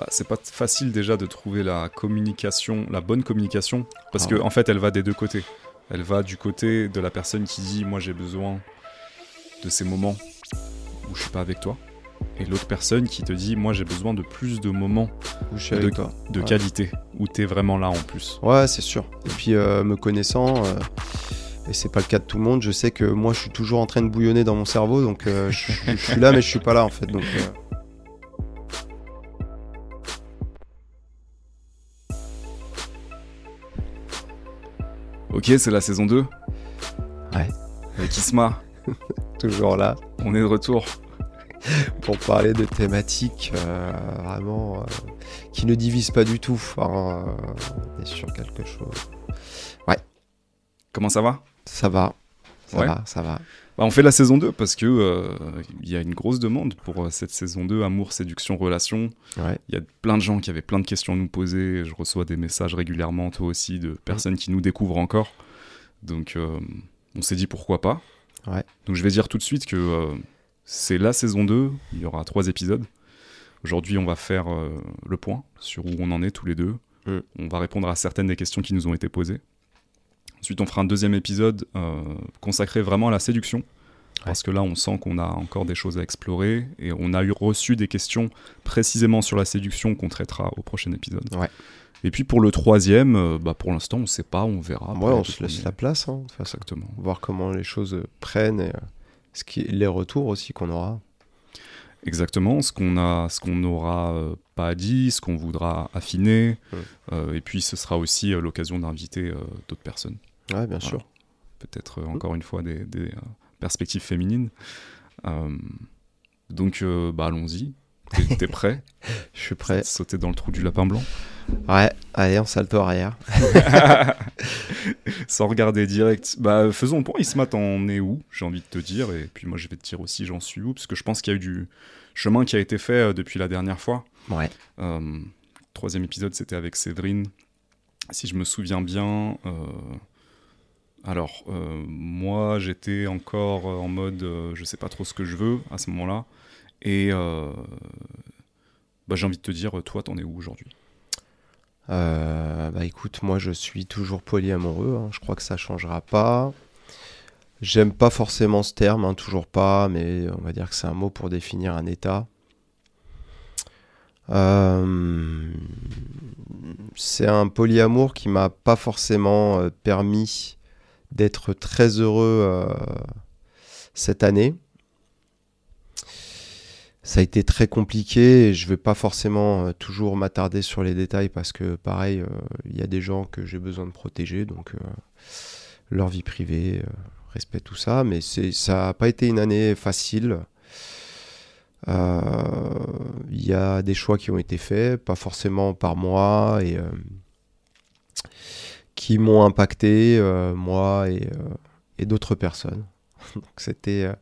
bah, c'est pas facile déjà de trouver la communication, la bonne communication, parce Ah que en fait, elle va des deux côtés. Elle va du côté de la personne qui dit moi j'ai besoin de ces moments où je suis pas avec toi, et l'autre personne qui te dit moi j'ai besoin de plus de moments Où je suis de, avec toi. de Ouais. qualité où t'es vraiment là en plus. Ouais, c'est sûr. Et puis, euh, me connaissant, euh, et c'est pas le cas de tout le monde, je sais que moi, je suis toujours en train de bouillonner dans mon cerveau, donc euh, je, je suis là, mais je suis pas là, en fait. Donc, euh, Ok, c'est la saison 2. Ouais. Avec Isma, toujours là on est de retour. pour parler de thématiques euh, vraiment euh, qui ne divisent pas du tout. Euh, on est sur quelque chose. Comment ça va? Ça va. Ça Ouais. va, ça va. Bah, on fait la saison 2 parce que euh, il y a une grosse demande pour euh, cette saison 2, amour, séduction, relation. Ouais. Il y a plein de gens qui avaient plein de questions à nous poser. Je reçois des messages régulièrement, toi aussi, de personnes qui nous découvrent encore. Donc euh, on s'est dit pourquoi pas. Ouais. Donc je vais dire tout de suite que euh, c'est la saison 2, il y aura trois épisodes. Aujourd'hui on va faire le point sur où on en est tous les deux. Mm. On va répondre à certaines des questions qui nous ont été posées. Ensuite on fera un deuxième épisode euh, consacré vraiment à la séduction. Parce que là, on sent qu'on a encore des choses à explorer et on a eu reçu des questions précisément sur la séduction qu'on traitera au prochain épisode. Ouais. Et puis pour le troisième, euh, bah pour l'instant, on sait pas, on verra. ouais, on se laisse la place, hein, de. Exactement. Voir comment les choses prennent et euh, ce qui, les retours aussi qu'on aura. Exactement, ce qu'on a, ce qu'on n'aura euh, pas dit, ce qu'on voudra affiner. Euh, et puis ce sera aussi l'occasion d'inviter d'autres personnes. Ouais, bien sûr. Peut-être euh, encore une fois des, des, euh, perspectives féminines. Euh, donc bah, allons-y. T'es- prêt? Je suis prêt. Sauter dans le trou du lapin blanc? Ouais, allez, on salto arrière. Sans regarder direct. Bah, faisons le point. Isma, t'en es où? J'ai envie de te dire. Et puis moi, je vais te dire aussi, j'en suis où Parce que je pense qu'il y a eu du chemin qui a été fait depuis la dernière fois. Ouais. Euh, troisième épisode, c'était avec Séverine. Si je me souviens bien. euh, Alors, euh, moi, j'étais encore euh, en mode euh, je sais pas trop ce que je veux à ce moment-là. Et euh, bah, j'ai envie de te dire, toi, t'en es où aujourd'hui? Bah écoute, moi je suis toujours polyamoureux, hein, je crois que ça changera pas. J'aime pas forcément ce terme, hein, toujours pas, mais on va dire que c'est un mot pour définir un état. C'est un polyamour qui m'a pas forcément permis d'être très heureux euh, cette année. Ça a été très compliqué et je vais pas forcément euh, toujours m'attarder sur les détails parce que pareil, euh, il y a des gens que j'ai besoin de protéger, donc leur vie privée, respect tout ça, mais ça n'a pas été une année facile. Il y a des choix qui ont été faits, pas forcément par moi, et qui m'ont impacté, euh, moi et, euh, et d'autres personnes. Donc c'était, euh,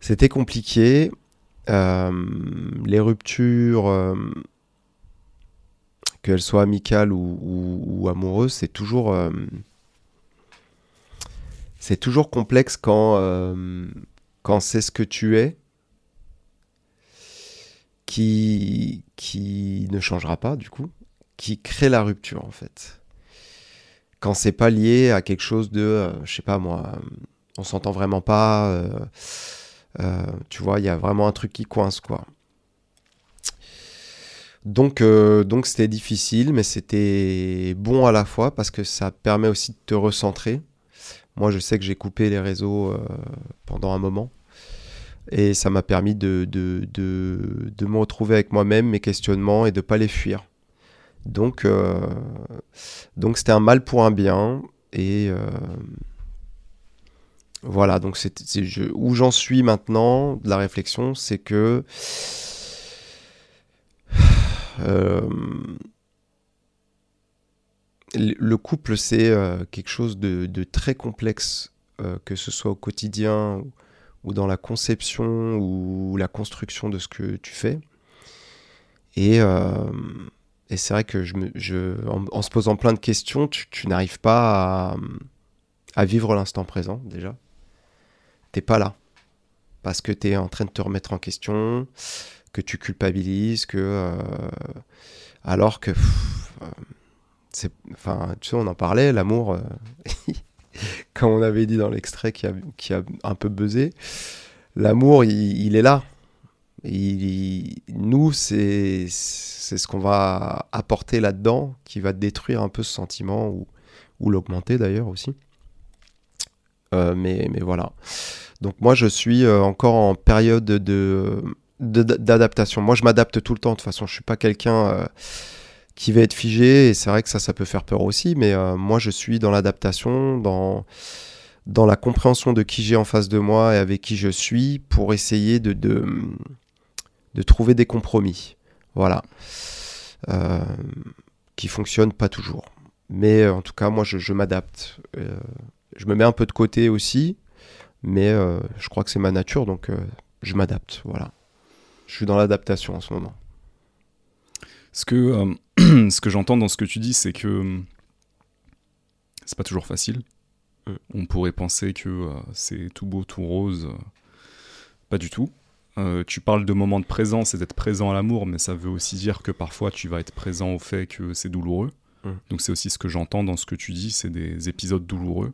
c'était compliqué. Les ruptures, qu'elles soient amicales ou, ou- ou amoureuses, c'est toujours, toujours complexe quand, quand c'est ce que tu es qui, qui ne changera pas du coup, qui crée la rupture en fait. Quand c'est pas lié à quelque chose de, euh, je sais pas moi, on s'entend vraiment pas. euh, euh, tu vois, il y a vraiment un truc qui coince, quoi. Donc, euh, donc c'était difficile, mais c'était bon à la fois parce que ça permet aussi de te recentrer. Moi, je sais que j'ai coupé les réseaux pendant un moment et ça m'a permis de, de, de, de me retrouver avec moi-même, mes questionnements et de pas les fuir. Donc, euh, donc c'était un mal pour un bien et euh, voilà, donc c'est où j'en suis maintenant de la réflexion, c'est que euh, le le couple, c'est quelque chose de, de très complexe, que ce soit au quotidien ou, dans la conception ou la construction de ce que tu fais. Et, et c'est vrai que je me, je, en, se posant plein de questions, tu, n'arrives pas à, vivre l'instant présent déjà t'es pas là. Parce que tu es en train de te remettre en question, que tu culpabilises, que alors que c'est, enfin, tu sais, on en parlait, l'amour, comme on avait dit dans l'extrait qui a, qui a un peu buzzé, l'amour, il, est là. Nous, c'est, ce qu'on va apporter là-dedans qui va détruire un peu ce sentiment ou, ou l'augmenter d'ailleurs aussi. Euh, mais, mais voilà. Donc moi, je suis euh, encore en période de, d'adaptation. Moi, je m'adapte tout le temps. De toute façon, je suis pas quelqu'un euh, qui va être figé. Et c'est vrai que ça, ça peut faire peur aussi. Mais moi, je suis dans l'adaptation, dans dans la compréhension de qui j'ai en face de moi et avec qui je suis pour essayer de, de trouver des compromis. Voilà. Euh, qui fonctionnent pas toujours. Mais en tout cas, moi, je, je m'adapte. je me mets un peu de côté aussi mais euh, je crois que c'est ma nature, donc euh, je m'adapte. Voilà. Je suis dans l'adaptation en ce moment. Ce que, euh, ce que j'entends dans ce que tu dis, c'est que c'est pas toujours facile. Mm. On pourrait penser que c'est tout beau, tout rose. pas du tout. Tu parles de moments de présence et d'être présent à l'amour, mais ça veut aussi dire que parfois tu vas être présent au fait que c'est douloureux. Mm. Donc c'est aussi ce que j'entends dans ce que tu dis, c'est des épisodes douloureux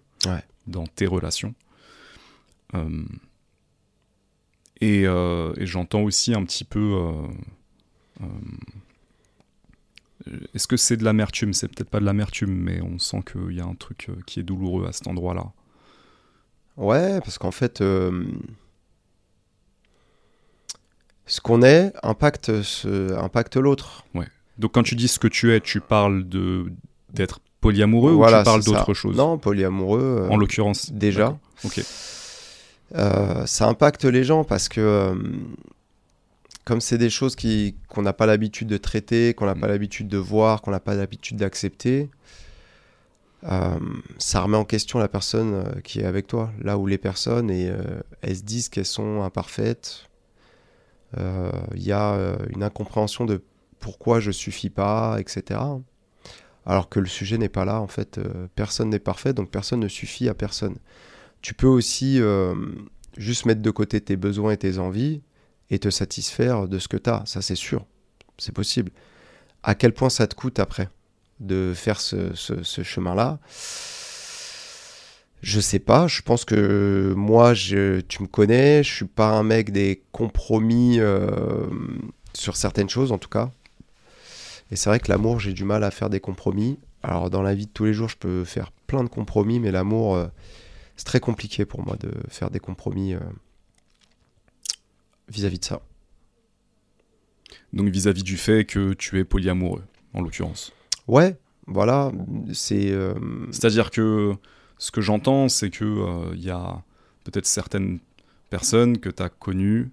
dans tes relations. Euh, euh, et, j'entends aussi un petit peu. Euh, est-ce que c'est de l'amertume? C'est peut-être pas de l'amertume, mais on sent qu'il y a un truc qui est douloureux à cet endroit-là. Ouais, parce qu'en fait, ce qu'on est impacte, ce, impacte l'autre. Ouais. Donc quand tu dis ce que tu es, tu parles de d'être polyamoureux ou tu parles d'autre chose? Non, polyamoureux. en l'occurrence. Déjà. Ok. Euh, ça impacte les gens parce que euh, comme c'est des choses qui, qu'on n'a pas l'habitude de traiter, qu'on n'a pas mm. l'habitude de voir, qu'on n'a pas l'habitude d'accepter, euh, ça remet en question la personne qui est avec toi. Là où les personnes, et, elles se disent qu'elles sont imparfaites, il y a une incompréhension de pourquoi je suffis pas, etc. Alors que le sujet n'est pas là, en fait, personne n'est parfait, donc personne ne suffit à personne tu peux aussi euh, juste mettre de côté tes besoins et tes envies et te satisfaire de ce que tu as. Ça, c'est sûr. C'est possible. À quel point ça te coûte après de faire ce, chemin-là? Je sais pas, je pense que moi, je, tu me connais, je suis pas un mec des compromis euh, sur certaines choses en tout cas. Et c'est vrai que l'amour, j'ai du mal à faire des compromis. Alors dans la vie de tous les jours, je peux faire plein de compromis, mais l'amour, euh, c'est très compliqué pour moi de faire des compromis euh, vis-à-vis de ça. Donc vis-à-vis du fait que tu es polyamoureux, en l'occurrence. Ouais, voilà, c'est... C'est-à-dire que ce que j'entends, c'est que il euh, y a peut-être certaines personnes que tu as connues,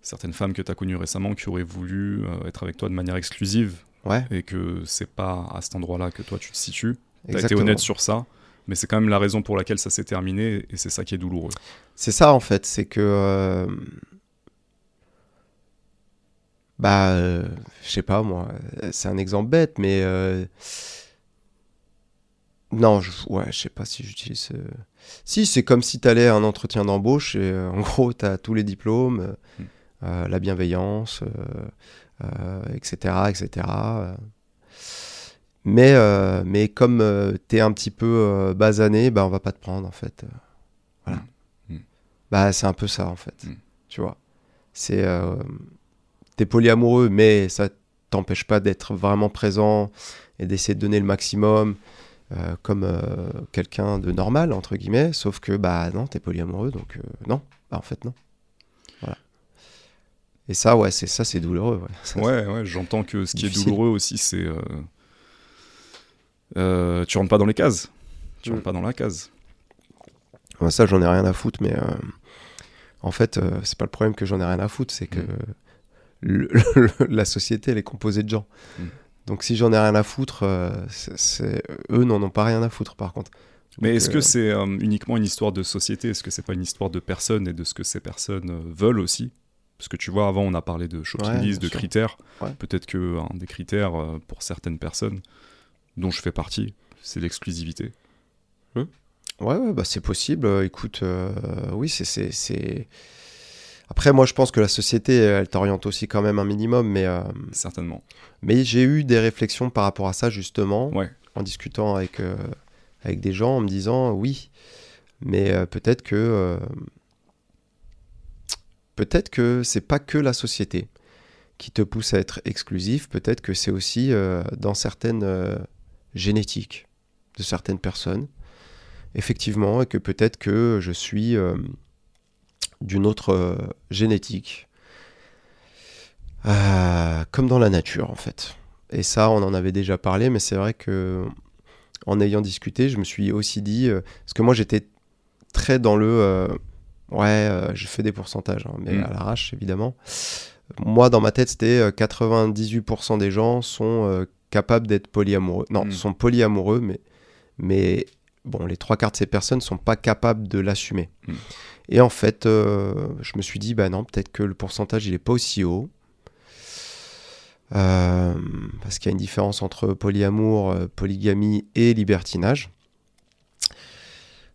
certaines femmes que tu as connues récemment qui auraient voulu être avec toi de manière exclusive. Ouais. Et que c'est pas à cet endroit-là que toi tu te situes. Tu as été honnête sur ça mais c'est quand même la raison pour laquelle ça s'est terminé et c'est ça qui est douloureux. C'est ça en fait, c'est que euh, bah euh, je sais pas moi, c'est un exemple bête mais euh, non, je, ouais, je sais pas si j'utilise si c'est comme si tu allais à un entretien d'embauche et en gros tu as tous les diplômes, hmm. la bienveillance etc., etc. Mais, euh, mais comme euh, tu es un petit peu euh, basané, bah, on va pas te prendre en fait. voilà. Mm. Mm. Bah, c'est un peu ça en fait. Mm. Tu vois. C'est. tu es polyamoureux, mais ça t'empêche pas d'être vraiment présent et d'essayer de donner le maximum comme quelqu'un de normal, entre guillemets. Sauf que, bah non, tu es polyamoureux, donc non. Bah, en fait, non. Voilà. Et ça, ouais, c'est ça, c'est douloureux. Ouais, ouais, ouais j'entends que ce qui est douloureux aussi, c'est euh, tu rentres pas dans les cases. Tu rentres mm. pas dans la case. ça, j'en ai rien à foutre, mais euh, en fait, euh, c'est pas le problème que j'en ai rien à foutre, c'est que mm. la société, elle est composée de gens. Mm. Donc si j'en ai rien à foutre, c'est eux n'en ont pas rien à foutre, par contre. Mais est-ce que c'est uniquement une histoire de société? Est-ce que c'est pas une histoire de personnes et de ce que ces personnes veulent aussi? Parce que tu vois, avant, on a parlé de shopping list, de critères. Peut-être que un des critères pour certaines personnes, dont je fais partie, c'est l'exclusivité. Ouais, ouais bah c'est possible. Écoute, euh, oui, c'est. Après, moi, je pense que la société, elle t'oriente aussi quand même un minimum, mais, euh, Certainement. mais j'ai eu des réflexions par rapport à ça, justement, Ouais. en discutant avec, euh, avec des gens, en me disant, oui, mais euh, peut-être que... euh, peut-être que c'est pas que la société qui te pousse à être exclusif, peut-être que c'est aussi euh, dans certaines euh, génétiques de certaines personnes, effectivement, et que peut-être que je suis euh, d'une autre euh, génétique, Euh, comme dans la nature en fait. Et ça, on en avait déjà parlé, mais c'est vrai que en ayant discuté, je me suis aussi dit, euh, parce que moi j'étais très dans le, ouais, euh, je fais des pourcentages, hein, mais Mm. à l'arrache évidemment. Moi, dans ma tête, c'était euh, 98% des gens sont euh, capables d'être polyamoureux. Non, Mm. sont polyamoureux, mais, mais bon, les trois quarts de ces personnes sont pas capables de l'assumer. Mm. Et en fait, euh, je me suis dit, bah non, peut-être que le pourcentage, il est pas aussi haut. Euh, parce qu'il y a une différence entre polyamour, euh, polygamie et libertinage.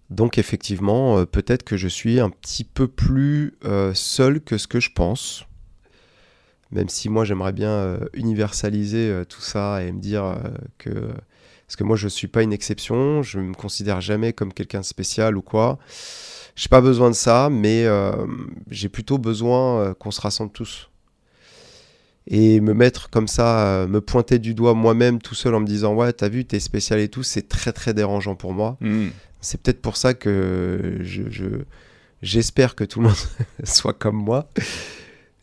Donc effectivement, euh, peut-être que je suis un petit peu plus seul que ce que je pense. Même si moi j'aimerais bien universaliser tout ça et me dire que... Parce que moi je ne suis pas une exception, je me considère jamais comme quelqu'un de spécial ou quoi. J'ai pas besoin de ça, mais euh, j'ai plutôt besoin euh, qu'on se rassemble tous. Et me mettre comme ça, euh, me pointer du doigt moi-même tout seul en me disant ouais t'as vu t'es spécial et tout, c'est très très dérangeant pour moi. Hmm. C'est peut-être pour ça que je, je- j'espère que tout le monde soit comme moi.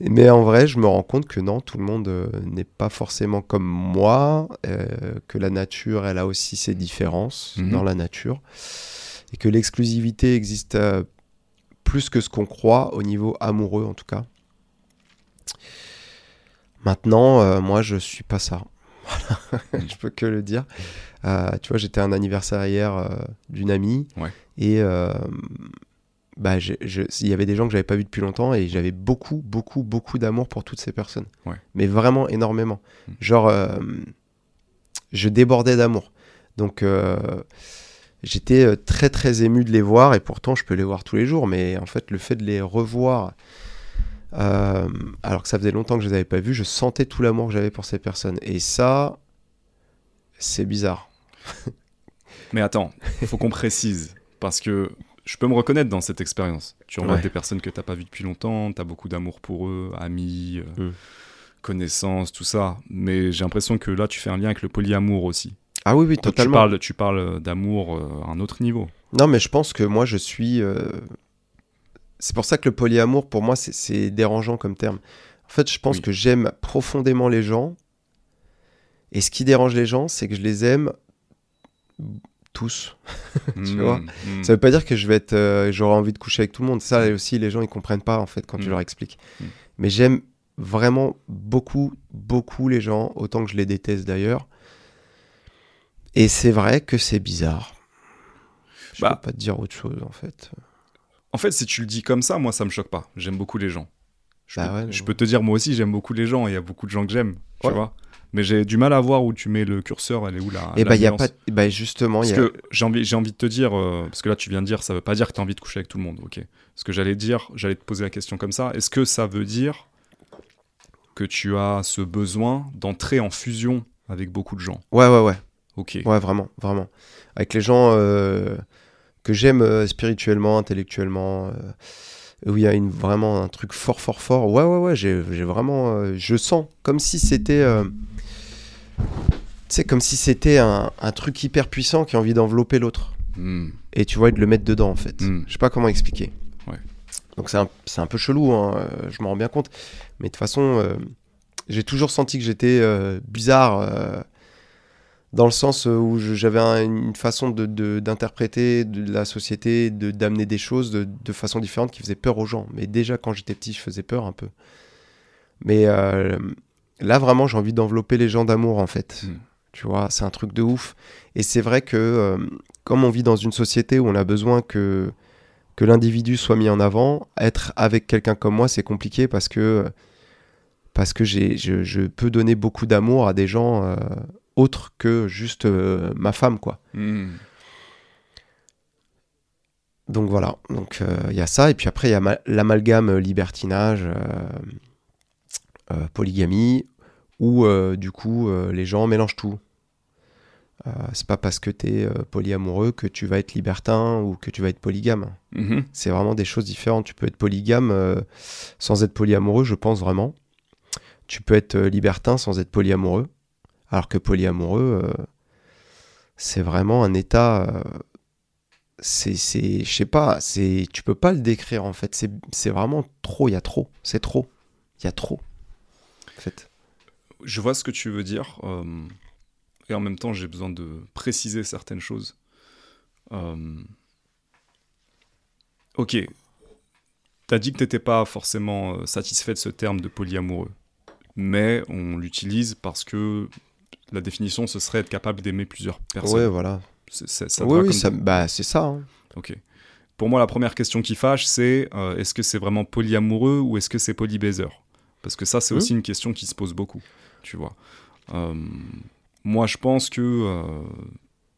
Mais en vrai, je me rends compte que non, tout le monde euh, n'est pas forcément comme moi, euh, que la nature, elle a aussi ses différences Mhm. dans la nature, et que l'exclusivité existe euh, plus que ce qu'on croit au niveau amoureux en tout cas. Maintenant, moi, je suis pas ça. Voilà. je peux que le dire. Tu vois, j'étais à un anniversaire hier d'une amie. Ouais. Et bah, je- il y avait des gens que j'avais pas vus depuis longtemps et j'avais beaucoup, beaucoup, beaucoup d'amour pour toutes ces personnes. Ouais. Mais vraiment énormément. Mm. Genre, euh, je débordais d'amour. Donc, euh, j'étais euh, très, très ému de les voir et pourtant, je peux les voir tous les jours. Mais en fait, le fait de les revoir, euh, alors que ça faisait longtemps que je les avais pas vus, je sentais tout l'amour que j'avais pour ces personnes. Et ça, c'est bizarre. Mais attends, il faut qu'on précise. Parce que je peux me reconnaître dans cette expérience. Tu Ouais. des personnes que tu n'as pas vues depuis longtemps, tu as beaucoup d'amour pour eux, amis, euh, Mm. connaissances, tout ça. Mais j'ai l'impression que là, tu fais un lien avec le polyamour aussi. Ah oui, oui, Donc, totalement. Tu parles, tu parles d'amour euh, à un autre niveau. Non, mais je pense que moi, je suis. euh, C'est pour ça que le polyamour, pour moi, c'est- c'est dérangeant comme terme. En fait, je pense Oui. que j'aime profondément les gens. Et ce qui dérange les gens, c'est que je les aime tous. Tu vois Ça veut pas dire que je vais être, euh, j'aurai envie de coucher avec tout le monde. Ça aussi, les gens ils comprennent pas en fait quand tu Mm. leur expliques. Mais j'aime vraiment beaucoup, beaucoup les gens, autant que je les déteste d'ailleurs. Et c'est vrai que c'est bizarre. Je Bah. peux pas te dire autre chose en fait. En fait, si tu le dis comme ça, moi, ça me choque pas. J'aime beaucoup les gens. Je, Bah peux, ouais, je peux te dire, moi aussi, j'aime beaucoup les gens. Il y a beaucoup de gens que j'aime, tu Ouais. vois. Mais j'ai du mal à voir où tu mets le curseur. Elle est où la Et la bah, il y a pas. Bah, justement, il Parce y a. que j'ai envie, j'ai envie de te dire, euh, parce que là tu viens de dire, ça veut pas dire que tu as envie de coucher avec tout le monde, ok Ce que j'allais dire, j'allais te poser la question comme ça, est-ce que ça veut dire que tu as ce besoin d'entrer en fusion avec beaucoup de gens? Ouais, ouais, ouais. Ok. Ouais, vraiment, vraiment. Avec les gens euh, que j'aime euh, spirituellement, intellectuellement, où il y a une, vraiment un truc fort, fort, fort. Ouais, ouais, ouais, j'ai j'ai vraiment. euh, je sens comme si c'était. euh, sais, comme si c'était un, un truc hyper puissant qui a envie d'envelopper l'autre. Hmm. Et tu vois, et de le mettre dedans, en fait. Mm. Je sais pas comment expliquer. Ouais. Donc c'est un, c'est un peu chelou, hein, euh, je m'en rends bien compte. Mais de toute façon, euh, j'ai toujours senti que j'étais euh, bizarre. euh, dans le sens où j'avais un- une façon de- de- d'interpréter de, la société, de- d'amener des choses de, de façon différente qui faisait peur aux gens. Mais déjà, quand j'étais petit, je faisais peur un peu. Mais là, vraiment, j'ai envie d'envelopper les gens d'amour, en fait. Mm. Tu vois, c'est un truc de ouf. Et c'est vrai que, euh, comme on vit dans une société où on a besoin que, que l'individu soit mis en avant, être avec quelqu'un comme moi, c'est compliqué parce que, parce que j'ai, je, je peux donner beaucoup d'amour à des gens euh, autres que juste euh, ma femme, quoi. Hmm. Donc voilà, donc il y a ça, et puis après il y a l'amalgame libertinage, polygamie, où du coup les gens mélangent tout. Euh, c'est pas parce que tu es euh, polyamoureux que tu vas être libertin ou que tu vas être polygame. Mhm. C'est vraiment des choses différentes. Tu peux être polygame euh, sans être polyamoureux, je pense vraiment. Tu peux être libertin sans être polyamoureux. Alors que polyamoureux, c'est vraiment un état. c'est, je sais pas, c'est, tu peux pas le décrire en fait. C'est, vraiment trop, il y a trop. C'est trop. Il y a trop. En fait. Je vois ce que tu veux dire et en même temps j'ai besoin de préciser certaines choses. Euh... Ok, t'as dit que t'étais pas forcément euh, satisfait de ce terme de polyamoureux, mais on l'utilise parce que la définition ce serait être capable d'aimer plusieurs personnes. Ouais, voilà. C'est, ça oui, oui bah, c'est ça. Hein. Ok. Pour moi, la première question qui fâche, c'est euh, est-ce que c'est vraiment polyamoureux ou est-ce que c'est polybaiser? Parce que ça, c'est mmh. aussi une question qui se pose beaucoup, tu vois. Euh, moi, je pense que euh,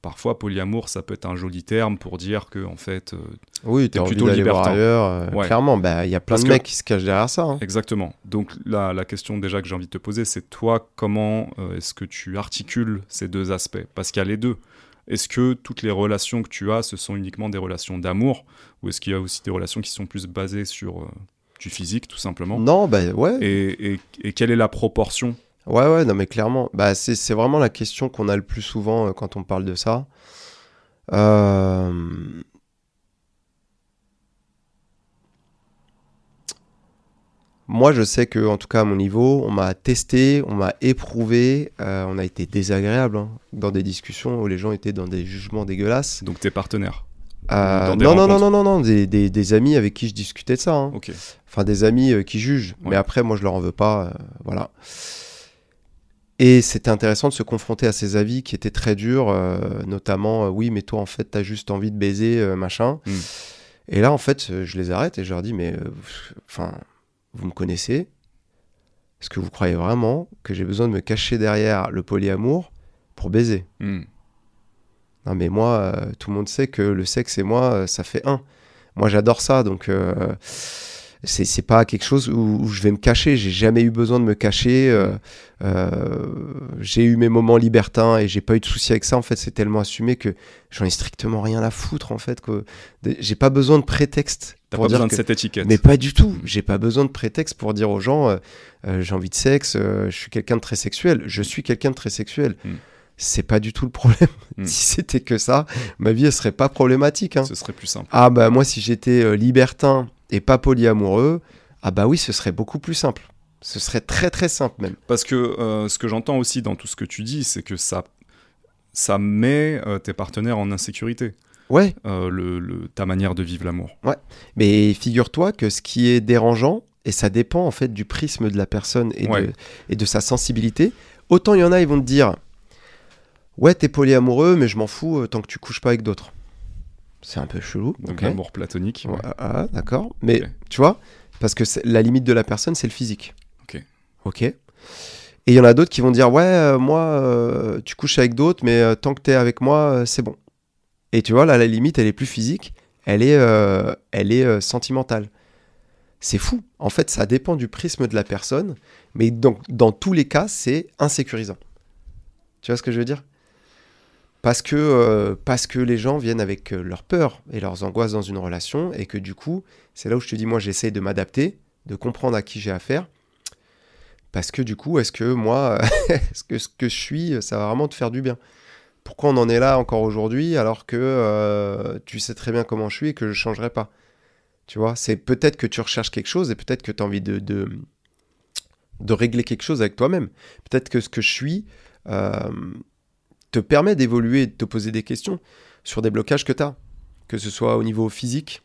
parfois polyamour, ça peut être un joli terme pour dire que en fait, euh, oui, tu es plutôt libertin. Ailleurs, euh, Clairement, bah, il y a plein de mecs qui se cachent derrière ça. Hein. Exactement. Donc la, la, question déjà que j'ai envie de te poser, c'est toi, comment est-ce que tu articules ces deux aspects? Parce qu'il y a les deux. Est-ce que toutes les relations que tu as, ce sont uniquement des relations d'amour? Ou est-ce qu'il y a aussi des relations qui sont plus basées sur du physique, tout simplement Non, bah ouais. Et, et, et, quelle est la proportion? Ouais, ouais, non, mais clairement, bah, c'est vraiment la question qu'on a le plus souvent euh, quand on parle de ça. Euh, moi, je sais que, en tout cas, à mon niveau, on m'a testé, on m'a éprouvé, euh, on a été désagréable hein, dans des discussions où les gens étaient dans des jugements dégueulasses. Donc tes partenaires non, non, non, non, non, non, des, des, des, amis avec qui je discutais de ça. Hein. Enfin, des amis qui jugent. Mais après, moi, je leur en veux pas. voilà. Et c'était intéressant de se confronter à ces avis qui étaient très durs, euh, notamment euh, oui, mais toi en fait, t'as juste envie de baiser, euh, machin. Hmm. Et là, en fait, je les arrête et je leur dis mais enfin, vous me connaissez Est-ce que vous croyez vraiment que j'ai besoin de me cacher derrière le polyamour pour baiser? Hmm. Non, mais moi, tout le monde sait que le sexe et moi, ça fait un. Moi, j'adore ça, donc c'est pas quelque chose où, je vais me cacher. J'ai jamais eu besoin de me cacher. Euh, euh, j'ai eu mes moments libertins et j'ai pas eu de souci avec ça. En fait, c'est tellement assumé que j'en ai strictement rien à foutre. En fait, que j'ai pas besoin de prétexte. T'as pas besoin de cette étiquette. Mais pas du tout. Mm. J'ai pas besoin de prétexte pour dire aux gens euh, j'ai envie de sexe, je suis quelqu'un de très sexuel. Je suis quelqu'un de très sexuel. Mm. C'est pas du tout le problème. Mm. si c'était que ça, ma vie elle serait pas problématique. Hein. Ce serait plus simple. Ah bah moi si j'étais libertin et pas polyamoureux, ah bah oui, ce serait beaucoup plus simple. Ce serait très très simple même. Parce que euh, ce que j'entends aussi dans tout ce que tu dis, c'est que ça, ça met euh, tes partenaires en insécurité. Ouais. Euh, le, ta manière de vivre l'amour. Ouais. Mais figure-toi que ce qui est dérangeant, et ça dépend en fait du prisme de la personne et, de, et de sa sensibilité, autant il y en a, ils vont te dire Ouais, t'es polyamoureux, mais je m'en fous tant que tu couches pas avec d'autres. C'est un peu chelou. Donc l'amour platonique. Ah, d'accord. Mais tu vois, parce que la limite de la personne, c'est le physique. Ok. Ok. Et il y en a d'autres qui vont dire Ouais, euh, moi, euh, tu couches avec d'autres, mais euh, tant que tu es avec moi, c'est bon. Et tu vois, là, la limite, elle est plus physique, elle est, elle est sentimentale. C'est fou. En fait, ça dépend du prisme de la personne, mais donc, dans tous les cas, c'est insécurisant. Tu vois ce que je veux dire? Parce que, euh, parce que les gens viennent avec euh, leurs peurs et leurs angoisses dans une relation, et que du coup, c'est là où je te dis, moi, j'essaie de m'adapter, de comprendre à qui j'ai affaire. Parce que du coup, est-ce que moi, est-ce que ce que je suis, ça va vraiment te faire du bien? Pourquoi on en est là encore aujourd'hui alors que euh, tu sais très bien comment je suis et que je ne changerai pas? Tu vois, c'est peut-être que tu recherches quelque chose et peut-être que tu as envie de, de, de, régler quelque chose avec toi-même. Peut-être que ce que je suis, te permet d'évoluer et de te poser des questions sur des blocages que tu as, que ce soit au niveau physique,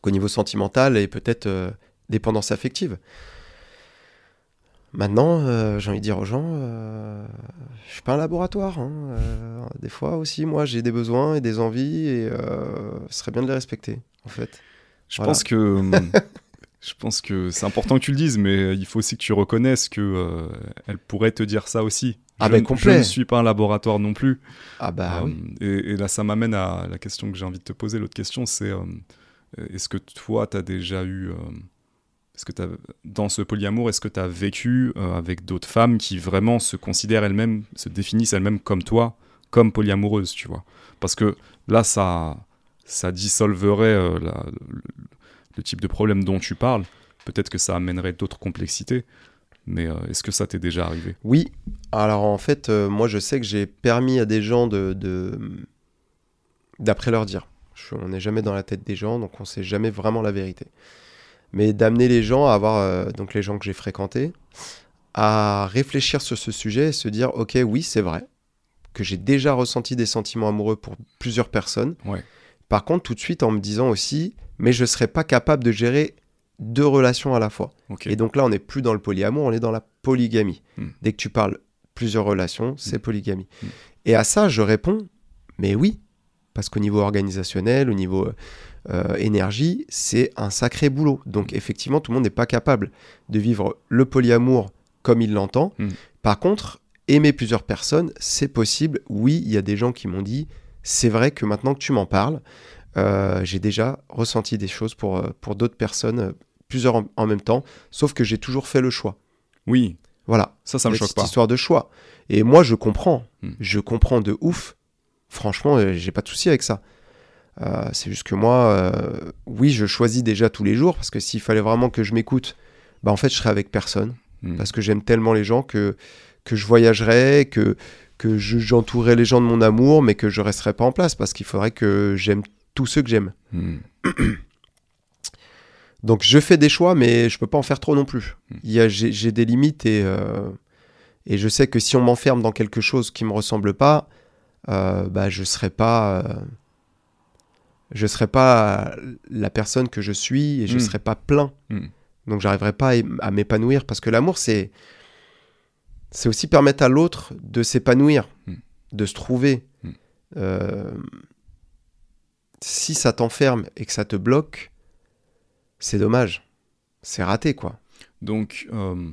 qu'au niveau sentimental et peut-être euh, dépendance affective. Maintenant, euh, j'ai envie de dire aux gens, euh, je suis pas un laboratoire. Hein, des fois aussi, moi, j'ai des besoins et des envies et ce serait bien de les respecter, en fait. Je pense que je pense que c'est important que tu le dises, mais il faut aussi que tu reconnaisses que elle pourrait te dire ça aussi Ah je, ben ne- complet. je ne suis pas un laboratoire non plus. Ah bah Euh, oui. et, et là, ça m'amène à la question que j'ai envie de te poser. L'autre question, c'est euh, est-ce que toi, tu as déjà eu. euh, est-ce que t'as- dans ce polyamour, est-ce que tu as vécu euh, avec d'autres femmes qui vraiment se considèrent elles-mêmes, se définissent elles-mêmes comme toi, comme polyamoureuses, tu vois? Parce que là, ça, ça dissolverait euh, la- le, type de problème dont tu parles. Peut-être que ça amènerait d'autres complexités. Mais euh, est-ce que ça t'est déjà arrivé? Oui. Alors en fait, euh, moi je sais que j'ai permis à des gens de, de- d'après leur dire. Je- on n'est jamais dans la tête des gens, donc on sait jamais vraiment la vérité. Mais d'amener les gens à avoir, euh, donc les gens que j'ai fréquentés, à réfléchir sur ce sujet et se dire, ok, oui, c'est vrai que j'ai déjà ressenti des sentiments amoureux pour plusieurs personnes. Ouais. Par contre, tout de suite en me disant aussi, mais je serais pas capable de gérer deux relations à la fois. Et donc là, on n'est plus dans le polyamour, on est dans la polygamie. Hmm. Dès que tu parles plusieurs relations, c'est polygamie. Hmm. Et à ça, je réponds, mais oui, parce qu'au niveau organisationnel, au niveau euh, énergie, c'est un sacré boulot. Donc effectivement, tout le monde n'est pas capable de vivre le polyamour comme il l'entend. Hmm. Par contre, aimer plusieurs personnes, c'est possible. Oui, il y a des gens qui m'ont dit, c'est vrai que maintenant que tu m'en parles, euh, j'ai déjà ressenti des choses pour, euh, pour d'autres personnes, plusieurs en, en même temps, sauf que j'ai toujours fait le choix. Oui, Voilà. ça, ça me choque pas. histoire de choix. Et moi, je comprends. Hmm. Je comprends de ouf. Franchement, euh, j'ai pas de souci avec ça. Euh, c'est juste que moi, euh, oui, je choisis déjà tous les jours parce que s'il fallait vraiment que je m'écoute, bah en fait, je serais avec personne Hmm. parce que j'aime tellement les gens que que je voyagerais, que que je- j'entourerais les gens de mon amour, mais que je resterais pas en place parce qu'il faudrait que j'aime tous ceux que j'aime. Hmm. Donc je fais des choix, mais je peux pas en faire trop non plus. A- J'ai des limites et, euh, et je sais que si on m'enferme dans quelque chose qui me ressemble pas, euh, bah, je serai pas, euh, je serai pas la personne que je suis et je Hmm. serai pas plein. Hmm. Donc j'arriverai pas à m'épanouir parce que l'amour c'est c'est aussi permettre à l'autre de s'épanouir, Hmm. de se trouver. Euh, si ça t'enferme et que ça te bloque, c'est dommage. C'est raté, quoi. Donc, euh,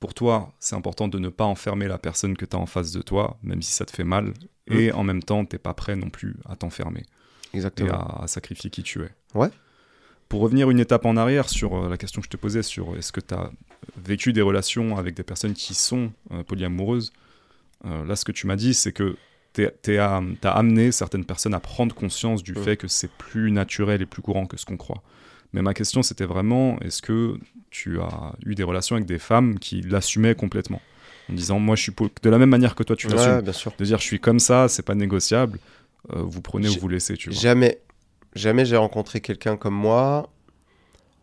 pour toi, c'est important de ne pas enfermer la personne que tu as en face de toi, même si ça te fait mal. Et en même temps, t'es pas prêt non plus à t'enfermer et Exactement. à, à sacrifier qui tu es. Ouais. Pour revenir une étape en arrière sur euh, la question que je te posais sur est-ce que tu as vécu des relations avec des personnes qui sont euh, polyamoureuses, euh, là, ce que tu m'as dit, c'est que tu as amené certaines personnes à prendre conscience du Mm. fait que c'est plus naturel et plus courant que ce qu'on croit. Mais ma question, c'était vraiment, est-ce que tu as eu des relations avec des femmes qui l'assumaient complètement? En disant, moi, je suis de la même manière que toi, tu l'assumes. Ouais, bien sûr. De dire, je suis comme ça, c'est pas négociable, euh, vous prenez ou vous laissez, tu vois. Jamais, jamais j'ai rencontré quelqu'un comme moi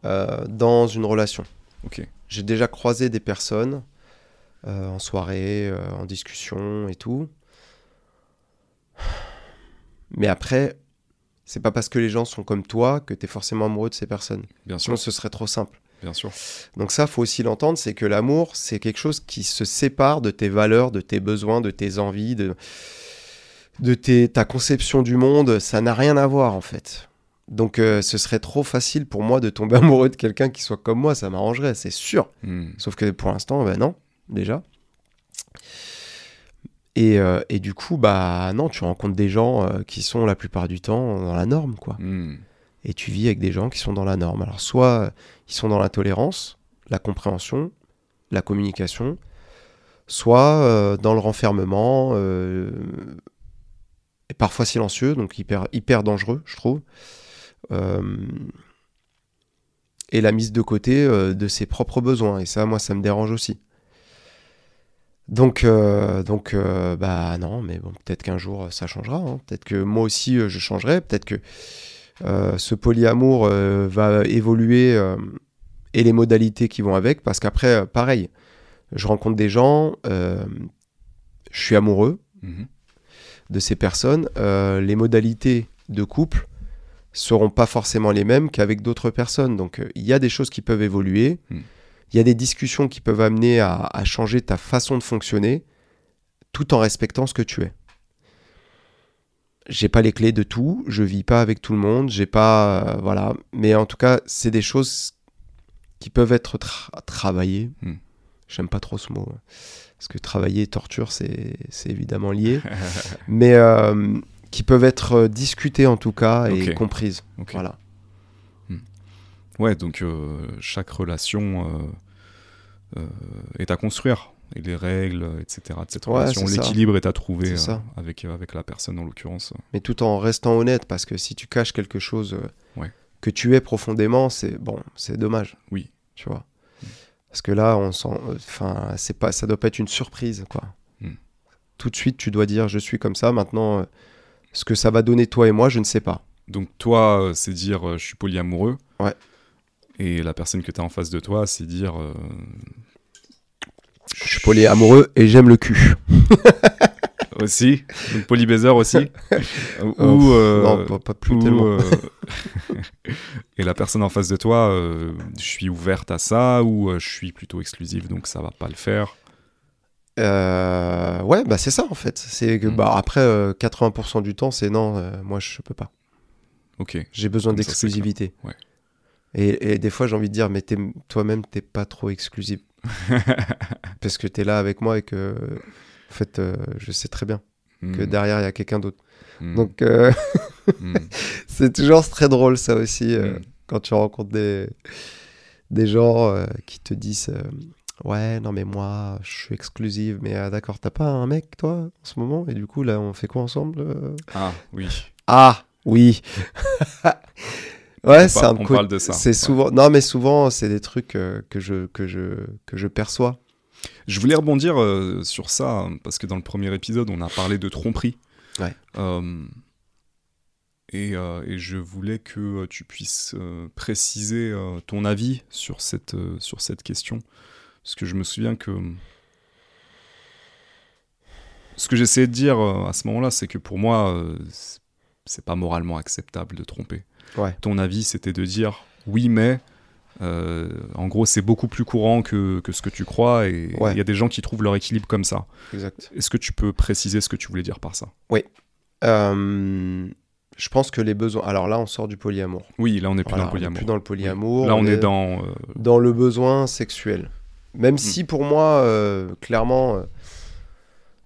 euh, dans une relation. Ok. J'ai déjà croisé des personnes euh, en soirée, en discussion et tout. Mais après, c'est pas parce que les gens sont comme toi que tu es forcément amoureux de ces personnes. Bien Sinon, sûr, ce serait trop simple. bien sûr. Donc ça, faut aussi l'entendre, c'est que l'amour, c'est quelque chose qui se sépare de tes valeurs, de tes besoins, de tes envies, de, de tes, ta conception du monde. Ça n'a rien à voir, en fait. Donc euh, ce serait trop facile pour moi de tomber amoureux de quelqu'un qui soit comme moi, ça m'arrangerait, c'est sûr. Hmm. Sauf que pour l'instant, ben non, déjà. Et, euh, et du coup, bah non, tu rencontres des gens euh, qui sont la plupart du temps dans la norme, quoi. Hmm. Et tu vis avec des gens qui sont dans la norme. Alors soit euh, ils sont dans la tolérance, la compréhension, la communication, soit euh, dans le renfermement, et parfois silencieux, donc hyper, hyper dangereux, je trouve. Et la mise de côté de ses propres besoins. Et ça, moi, ça me dérange aussi. Donc, euh, donc euh, bah non, mais bon, peut-être qu'un jour euh, ça changera. hein. Peut-être que moi aussi euh, je changerai. Peut-être que ce polyamour va évoluer et les modalités qui vont avec. Parce qu'après, pareil, je rencontre des gens, je suis amoureux Mhm. de ces personnes. les modalités de couple seront pas forcément les mêmes qu'avec d'autres personnes. Donc il y a des choses qui peuvent évoluer. Mm. Il y a des discussions qui peuvent amener à, à changer ta façon de fonctionner tout en respectant ce que tu es. J'ai pas les clés de tout, je vis pas avec tout le monde, j'ai pas euh, voilà, mais en tout cas, c'est des choses qui peuvent être tra- travaillées. Mm. j'aime pas trop ce mot. Parce que travailler et torture, c'est évidemment lié. mais euh, qui peuvent être discutées en tout cas et comprises. Voilà. Ouais, donc euh, chaque relation euh, euh, est à construire. Et les règles, etc. de cette Ouais, relation, l'équilibre est à trouver avec, avec la personne en l'occurrence. Mais tout en restant honnête, parce que si tu caches quelque chose Ouais. que tu es profondément, c'est bon, c'est dommage. Oui. Tu vois. Parce que là, on sent, enfin, c'est pas, ça doit pas être une surprise, quoi. Mm. Tout de suite, tu dois dire, je suis comme ça. Maintenant, ce que ça va donner toi et moi, je ne sais pas. Donc toi, c'est dire je suis polyamoureux. Ouais. Et la personne que tu as en face de toi, c'est dire euh, Je suis polyamoureux et j'aime le cul. aussi, polybaiser aussi. ou euh, non, pas, pas plus ou, tellement. euh, et la personne en face de toi, euh, je suis ouverte à ça ou je suis plutôt exclusive, donc ça va pas le faire? Ouais, bah c'est ça en fait. C'est que bah après euh, 80% du temps, c'est non, moi je peux pas. Ok. J'ai besoin d'exclusivité. Ouais. Et, et des fois, j'ai envie de dire, mais toi-même, t'es pas trop exclusif. Parce que t'es là avec moi et que, en fait, euh, je sais très bien que Hmm, derrière, il y a quelqu'un d'autre. hmm, Donc, euh, hmm, c'est toujours très drôle, ça aussi, euh, quand tu rencontres des, des gens qui te disent, ouais, non, mais moi, je suis exclusive. Mais ah, d'accord, t'as pas un mec, toi, en ce moment? Et du coup, là, on fait quoi ensemble Ah oui. Ah, oui. ouais, c'est un on co- parle de ça, C'est ouais. souvent. Non, mais souvent, c'est des trucs euh, que je que je que je perçois. Je voulais rebondir euh, sur ça, hein, parce que dans le premier épisode, on a parlé de tromperie. Ouais. Euh, et, et je voulais que tu puisses préciser ton avis sur cette, sur cette question. Parce que je me souviens que... Ce que j'essayais de dire à ce moment-là, c'est que pour moi, c'est pas moralement acceptable de tromper. Ouais. Ton avis, c'était de dire oui, mais euh, en gros, c'est beaucoup plus courant que, que ce que tu crois et il Ouais. y a des gens qui trouvent leur équilibre comme ça. Exact. Est-ce que tu peux préciser ce que tu voulais dire par ça? Euh, je pense que les besoins. Alors là, on sort du polyamour. Oui, là, on n'est plus Voilà, dans le polyamour. plus dans le polyamour. Là, on, est dans. euh, dans le besoin sexuel. Même si pour moi, clairement,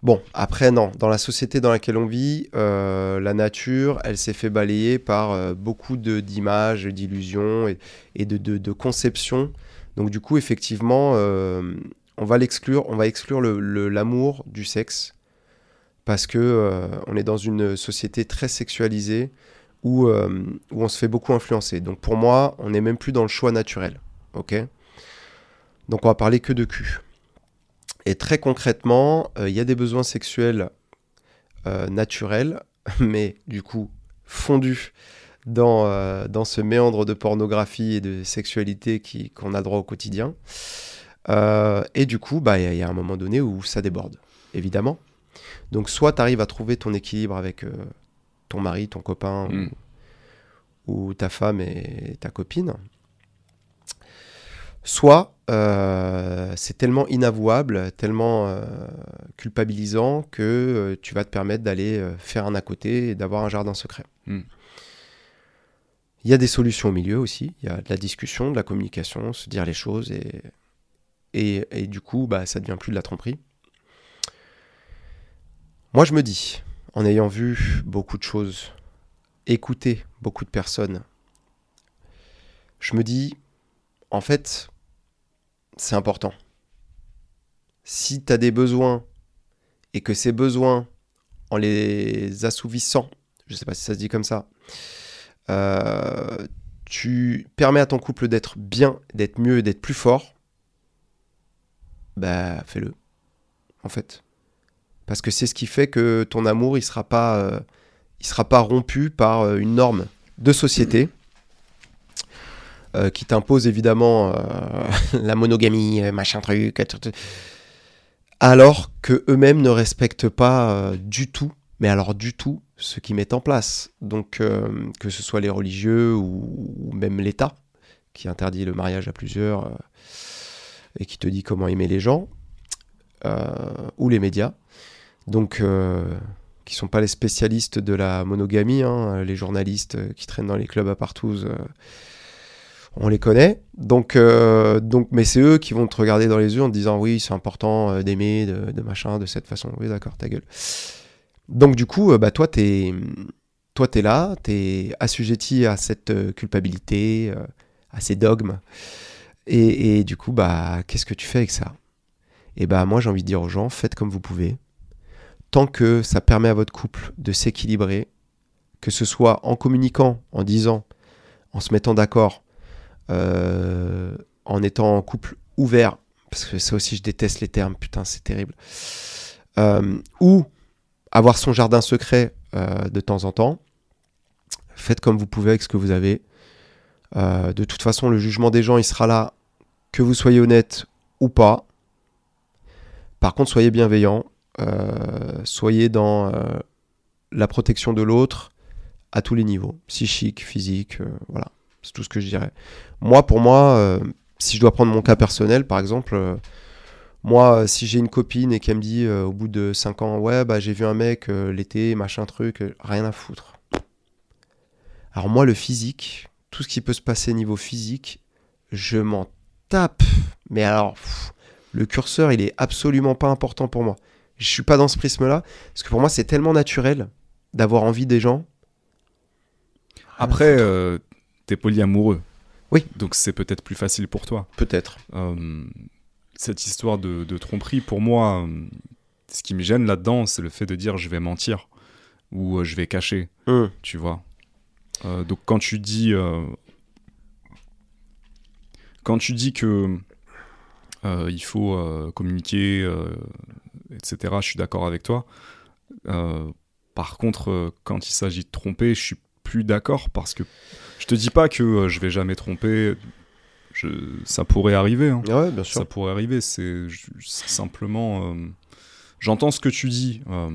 bon, après non, dans la société dans laquelle on vit, euh, la nature, elle s'est fait balayer par euh, beaucoup d'images, d'illusions et, de, de, conceptions. Donc du coup, effectivement, euh, on va l'exclure, on va exclure l'amour du sexe parce que euh, on est dans une société très sexualisée où, où on se fait beaucoup influencer. Donc pour moi, on n'est même plus dans le choix naturel. Ok? Donc on va parler que de cul. Et très concrètement, euh, il y a des besoins sexuels euh, naturels, mais du coup fondus dans, euh, dans ce méandre de pornographie et de sexualité qui- qu'on a droit au quotidien. Et du coup, bah, il y, a- il y a un moment donné où ça déborde, évidemment. Donc soit tu arrives à trouver ton équilibre avec ton mari, ton copain Mm. ou, ou ta femme et ta copine. Soit euh, c'est tellement inavouable, tellement euh, culpabilisant que euh, tu vas te permettre d'aller faire un à côté et d'avoir un jardin secret. Mm. Il y a des solutions au milieu aussi. Il y a de la discussion, de la communication, se dire les choses et, et, et du coup, bah, ça devient plus de la tromperie. Moi, je me dis, en ayant vu beaucoup de choses, écouté beaucoup de personnes, je me dis, en fait, c'est important. Si tu as des besoins et que ces besoins, en les assouvissant, je sais pas si ça se dit comme ça, euh, tu permets à ton couple d'être bien, d'être mieux d'être plus fort, bah fais-le. En fait. Parce que c'est ce qui fait que ton amour, il sera pas, euh, sera pas rompu par euh, une norme de société euh, qui t'impose évidemment euh, la monogamie, euh, machin truc, alors que eux-mêmes ne respectent pas du tout, mais alors du tout, ce qu'ils mettent en place. Donc que ce soit les religieux ou, même l'État qui interdit le mariage à plusieurs et qui te dit comment aimer les gens, ou les médias. Donc, qui sont pas les spécialistes de la monogamie, hein, les journalistes qui traînent dans les clubs à partout. On les connaît. Donc, euh, donc, mais c'est eux qui vont te regarder dans les yeux en te disant oui, c'est important euh, d'aimer, de, machin, de cette façon. Oui, d'accord, ta gueule. Donc, du coup, euh, bah, toi, t'es toi, es là, t'es assujetti à cette culpabilité, à ces dogmes. Et, et du coup, bah, qu'est-ce que tu fais avec ça? Et bah, moi, j'ai envie de dire aux gens, faites comme vous pouvez. Tant que ça permet à votre couple de s'équilibrer, que ce soit en communiquant, en disant, en se mettant d'accord, euh, en étant en couple ouvert, parce que ça aussi je déteste les termes, putain c'est terrible, Euh, ou avoir son jardin secret euh, de temps en temps, faites comme vous pouvez avec ce que vous avez. De toute façon, le jugement des gens, il sera là, que vous soyez honnête ou pas. Par contre, soyez bienveillant, soyez dans la protection de l'autre à tous les niveaux, psychique, physique, voilà, c'est tout ce que je dirais. Moi, pour moi, euh, si je dois prendre mon cas personnel, par exemple, euh, moi, euh, si j'ai une copine et qu'elle me dit euh, au bout de 5 ans, ouais, bah j'ai vu un mec l'été, machin truc, rien à foutre. Alors moi, le physique, tout ce qui peut se passer niveau physique, je m'en tape. Mais alors, pff, le curseur, il est absolument pas important pour moi. Je suis pas dans ce prisme-là, parce que pour moi, c'est tellement naturel d'avoir envie des gens. Après, euh, t'es polyamoureux. Oui. Donc c'est peut-être plus facile pour toi. Peut-être. Euh, cette histoire de, de tromperie, pour moi, euh, ce qui me gêne là-dedans, c'est le fait de dire je vais mentir ou euh, je vais cacher, Hum. tu vois. Euh, donc quand tu dis quand tu dis que il faut communiquer, etc. Je suis d'accord avec toi. Par contre, quand il s'agit de tromper, je suis plus d'accord parce que je te dis pas que euh, je vais jamais tromper. Je, ça pourrait arriver. hein. Ouais, bien sûr. Ça pourrait arriver. C'est simplement. euh, J'entends ce que tu dis. euh,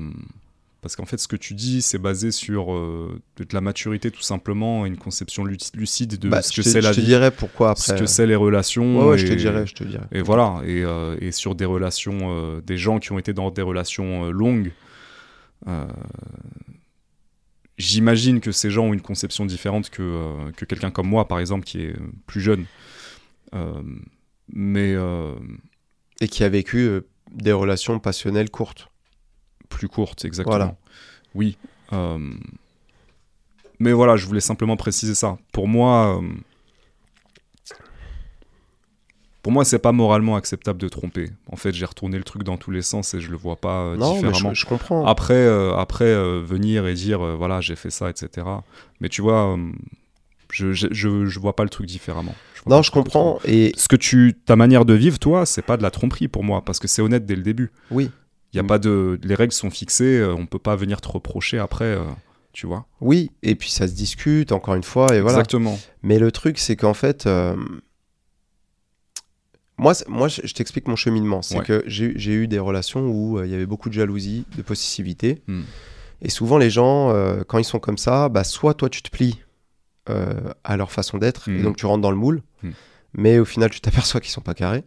parce qu'en fait, ce que tu dis, c'est basé sur euh, de la maturité, tout simplement, et une conception lu- lucide de Bah, ce que c'est la je te vie, dirais pourquoi ce après. que c'est les relations. Ouais, ouais, je te et- dirais, je te dirais. et voilà, et, euh, et sur des relations, euh, des gens qui ont été dans des relations longues, j'imagine que ces gens ont une conception différente que, euh, que quelqu'un comme moi, par exemple, qui est plus jeune. Euh, mais euh, Et qui a vécu des relations passionnelles courtes. plus courte, exactement. Voilà. Oui. mais voilà, je voulais simplement préciser ça. Pour moi, pour moi, c'est pas moralement acceptable de tromper. En fait, j'ai retourné le truc dans tous les sens et je le vois pas euh, non, mais je, je comprends. Après, euh, après euh, venir et dire euh, voilà, j'ai fait ça, etc. Mais tu vois, je, je, je, vois pas le truc différemment. Je non, je comprends. Et Ce que tu, ta manière de vivre, toi, c'est pas de la tromperie pour moi, parce que c'est honnête dès le début. oui, Il y a Mm. pas de, les règles sont fixées, on peut pas venir te reprocher après, euh, tu vois. oui. Et puis ça se discute encore une fois. Et voilà. Exactement. Mais le truc, c'est qu'en fait, euh, moi, moi, je je t'explique mon cheminement. C'est Ouais. que j'ai eu des relations où euh, il y avait beaucoup de jalousie, de possessivité. Hmm. Et souvent, les gens, euh, quand ils sont comme ça, bah, soit toi, tu te plies euh, à leur façon d'être, et Hmm. donc tu rentres dans le moule. Hmm. Mais au final, tu t'aperçois qu'ils sont pas carrés.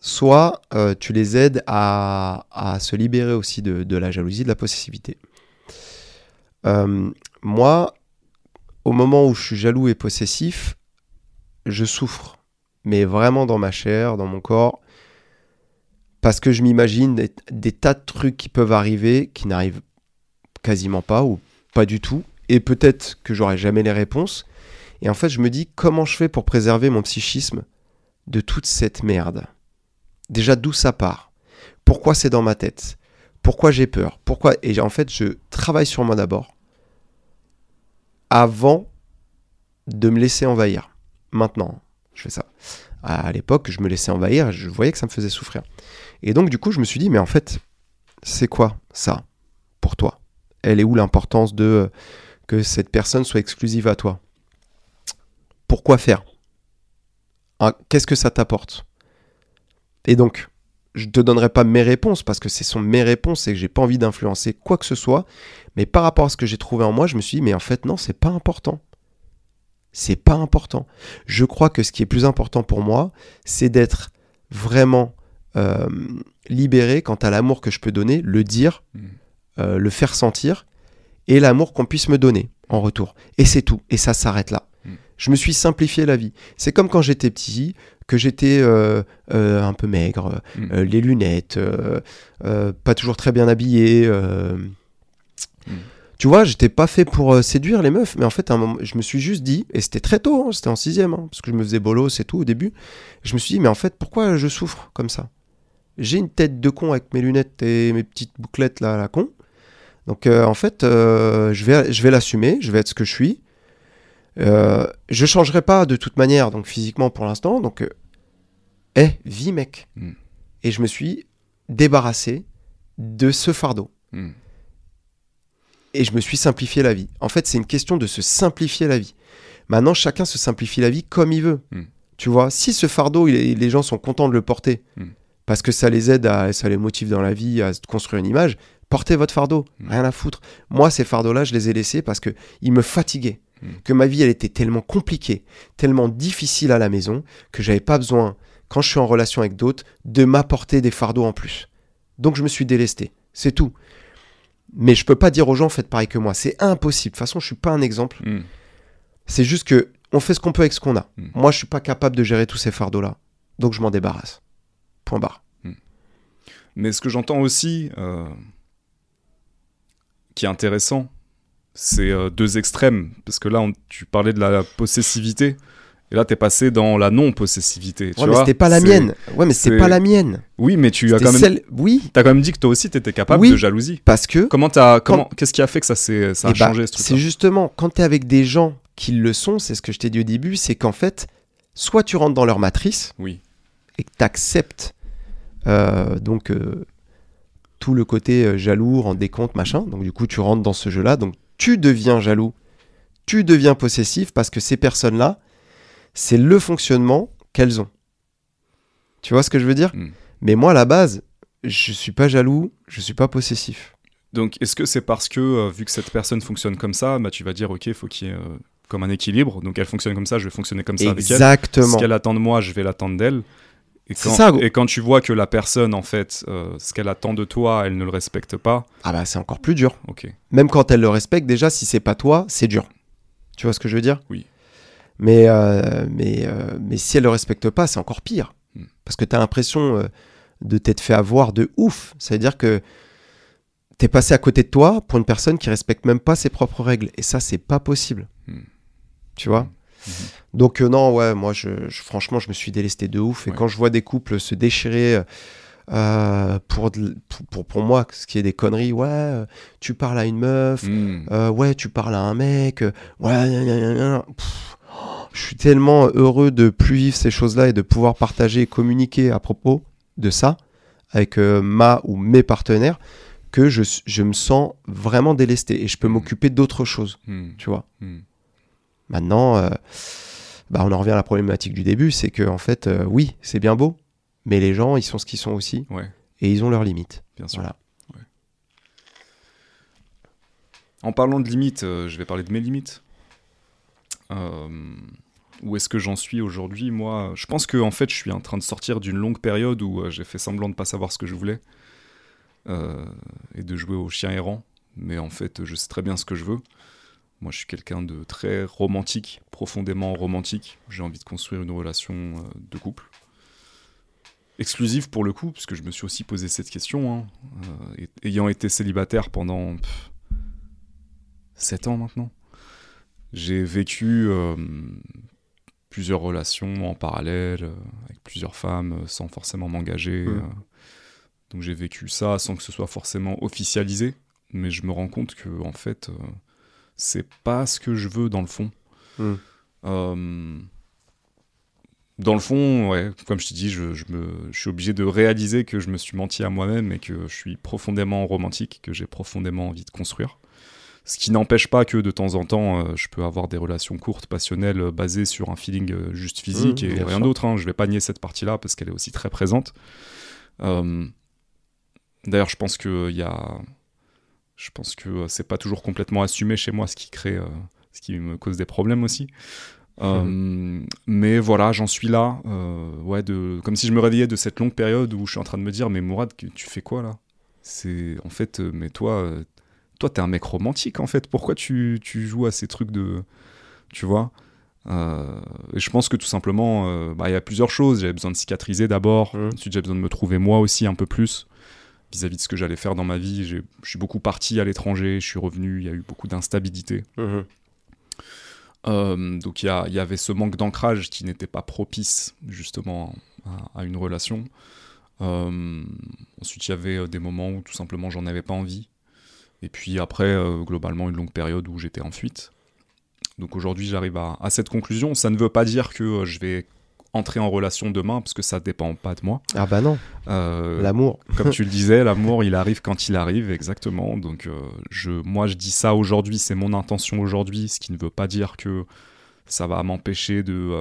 Soit tu les aides à, à se libérer aussi de, de la jalousie, de la possessivité. Moi, au moment où je suis jaloux et possessif, je souffre, mais vraiment dans ma chair, dans mon corps, parce que je m'imagine des, tas de trucs qui peuvent arriver, qui n'arrivent quasiment pas ou pas du tout, et peut-être que j'aurai jamais les réponses. Et en fait, je me dis comment je fais pour préserver mon psychisme de toute cette merde? Déjà, d'où ça part? Pourquoi c'est dans ma tête? Pourquoi j'ai peur? Pourquoi? Et en fait, je travaille sur moi d'abord, avant de me laisser envahir. Maintenant, je fais ça. À l'époque, je me laissais envahir, je voyais que ça me faisait souffrir. Et donc, du coup, je me suis dit, mais en fait, c'est quoi ça pour toi? Elle est où l'importance de euh, que cette personne soit exclusive à toi? Pourquoi faire? Qu'est-ce que ça t'apporte? Et donc, je te donnerai pas mes réponses parce que ce sont mes réponses et que j'ai pas envie d'influencer quoi que ce soit. Mais par rapport à ce que j'ai trouvé en moi, je me suis dit, mais en fait, non, c'est pas important. C'est pas important. Je crois que ce qui est plus important pour moi, c'est d'être vraiment euh, libéré quant à l'amour que je peux donner, le dire, Mm. euh, le faire sentir, et l'amour qu'on puisse me donner en retour. Et c'est tout. Et ça s'arrête là. Mm. Je me suis simplifié la vie. C'est comme quand j'étais petit, que j'étais euh, euh, un peu maigre, Mm. les lunettes, pas toujours très bien habillé. Mm. Tu vois, j'étais pas fait pour euh, séduire les meufs, mais en fait, à un moment, je me suis juste dit, et c'était très tôt, hein, c'était en sixième, hein, parce que je me faisais bolos et tout au début. Je me suis dit, mais en fait, pourquoi je souffre comme ça? J'ai une tête de con avec mes lunettes et mes petites bouclettes là, à la con. Donc euh, en fait, euh, je vais, je vais l'assumer, je vais être ce que je suis. Je changerai pas de toute manière, donc physiquement pour l'instant. Donc, eh, vis mec. Mm. Et je me suis débarrassé de ce fardeau. Mm. Et je me suis simplifié la vie. En fait, c'est une question de se simplifier la vie. Maintenant, chacun se simplifie la vie comme il veut. Mm. Tu vois, si ce fardeau, il est- les gens sont contents de le porter, Mm. parce que ça les aide, à, ça les motive dans la vie à construire une image, portez votre fardeau, Mm. rien à foutre. Moi, ces fardeaux-là, je les ai laissés parce que ils me fatiguaient, que ma vie, elle était tellement compliquée, tellement difficile à la maison, que j'avais pas besoin, quand je suis en relation avec d'autres, de m'apporter des fardeaux en plus. Donc, je me suis délesté, c'est tout. Mais je peux pas dire aux gens, faites pareil que moi, c'est impossible. De toute façon, je suis pas un exemple. Mm. C'est juste que on fait ce qu'on peut avec ce qu'on a. Mm. Moi, je suis pas capable de gérer tous ces fardeaux-là. Donc, je m'en débarrasse. Point barre. Mais ce que j'entends aussi, euh, qui est intéressant, c'est euh, deux extrêmes. Parce que là, on- tu parlais de la possessivité, et là, t'es passé dans la non-possessivité. Ouais, mais c'était pas la C'est- mienne. Ouais, mais c'est- pas la mienne. Oui, mais tu as quand même, celle- Oui, t'as quand même dit que toi aussi, t'étais capable Oui. de jalousie. parce que Comment t'as, comment, qu'est-ce qui a fait que ça ça a Eh bah, changé ce c'est truc justement quand tu es avec des gens qui le sont, c'est ce que je t'ai dit au début, c'est qu'en fait, soit tu rentres dans leur matrice Oui. et que tu acceptes donc euh, tout le côté euh, jaloux, rendre des comptes, machin. Donc du coup, tu rentres dans ce jeu-là, donc tu deviens jaloux, tu deviens possessif parce que ces personnes-là, c'est le fonctionnement qu'elles ont. Tu vois ce que je veux dire? Mm. Mais moi, à la base, je suis pas jaloux, je suis pas possessif. Donc, est-ce que c'est parce que, euh, vu que cette personne fonctionne comme ça, bah, tu vas dire, ok, il faut qu'il y ait euh, comme un équilibre. Donc, elle fonctionne comme ça, je vais fonctionner comme ça avec elle. Exactement. Ce qu'elle attend de moi, je vais l'attendre d'elle. Et C'est quand, ça, et quand tu vois que la personne, en fait, euh, ce qu'elle attend de toi, elle ne le respecte pas, Ah bah c'est encore plus dur. ok. Même quand elle le respecte, déjà, si c'est pas toi, c'est dur. Tu vois ce que je veux dire? Oui. Mais, euh, mais, euh, mais si elle le respecte pas, c'est encore pire. Hmm. Parce que tu as l'impression euh, de t'être fait avoir de ouf. Ça veut dire que tu es passé à côté de toi pour une personne qui respecte même pas ses propres règles. Et ça, c'est pas possible. Hmm. Tu vois? Mhm. Donc, euh, non, ouais, moi, je, je- franchement, je me suis délesté de ouf. Et Ouais. quand je vois des couples se déchirer. euh, pour, de- pour, pour, pour moi, ce qui est des conneries, ouais, euh, tu parles à une meuf, Hmm. euh, ouais, tu parles à un mec, ouais. Pff, je suis tellement heureux de plus vivre ces choses-là et de pouvoir partager et communiquer à propos de ça avec euh, ma ou mes partenaires que je, je me sens vraiment délesté et je peux Mhm. m'occuper d'autres choses, Hmm. tu vois. Hmm. Maintenant, euh, bah, on en revient à la problématique du début, c'est que en fait, euh, oui, c'est bien beau, mais les gens, ils sont ce qu'ils sont aussi Ouais, et ils ont leurs limites. bien sûr. Voilà. En parlant de limites, euh, je vais parler de mes limites. Où est-ce que j'en suis aujourd'hui Moi, je pense que en fait, je suis en train de sortir d'une longue période où euh, j'ai fait semblant de pas savoir ce que je voulais euh, et de jouer au chien errant. Mais en fait, je sais très bien ce que je veux. Moi, je suis quelqu'un de très romantique, profondément romantique. J'ai envie de construire une relation euh, de couple. Exclusive pour le coup, puisque je me suis aussi posé cette question. hein. Ayant été célibataire pendant pff, 7 ans maintenant, j'ai vécu plusieurs relations en parallèle, euh, avec plusieurs femmes, euh, sans forcément m'engager. Mhm. euh. donc j'ai vécu ça sans que ce soit forcément officialisé, mais je me rends compte que en fait, euh, c'est pas ce que je veux dans le fond. Euh, dans le fond, ouais, comme je te dis, je, je me, je suis obligé de réaliser que je me suis menti à moi-même et que je suis profondément romantique, que j'ai profondément envie de construire. Ce qui n'empêche pas que de temps en temps, euh, je peux avoir des relations courtes, passionnelles, euh, basées sur un feeling euh, juste physique Mmh, et bien rien d'autre. hein. Je vais pas nier cette partie-là parce qu'elle est aussi très présente. D'ailleurs, je pense que il y a, je pense que c'est pas toujours complètement assumé chez moi, ce qui crée, ce qui me cause des problèmes aussi. Euh, mais voilà, j'en suis là, ouais, de, comme si je me réveillais de cette longue période où je suis en train de me dire, mais Mourad, tu fais quoi là? C'est en fait, mais toi, toi, t'es un mec romantique en fait. Pourquoi tu, tu joues à ces trucs de, tu vois Euh, et je pense que tout simplement, euh, bah, il y a plusieurs choses. J'avais besoin de cicatriser d'abord. Mhm. Ensuite, j'avais besoin de me trouver moi aussi un peu plus vis-à-vis de ce que j'allais faire dans ma vie. Je suis beaucoup parti à l'étranger, je suis revenu, il y a eu beaucoup d'instabilité. Mhm. Euh, donc il y, y avait ce manque d'ancrage qui n'était pas propice justement à, à une relation. Ensuite il y avait des moments où tout simplement j'en avais pas envie. Et puis après euh, globalement une longue période où j'étais en fuite. Donc aujourd'hui j'arrive à, à cette conclusion. Ça ne veut pas dire que euh, je vais entrer en relation demain parce que ça dépend pas de moi. Ah bah non, Euh, l'amour. comme tu le disais, l'amour, il arrive quand il arrive, exactement. Donc, je, moi, je dis ça aujourd'hui, c'est mon intention aujourd'hui, ce qui ne veut pas dire que ça va m'empêcher de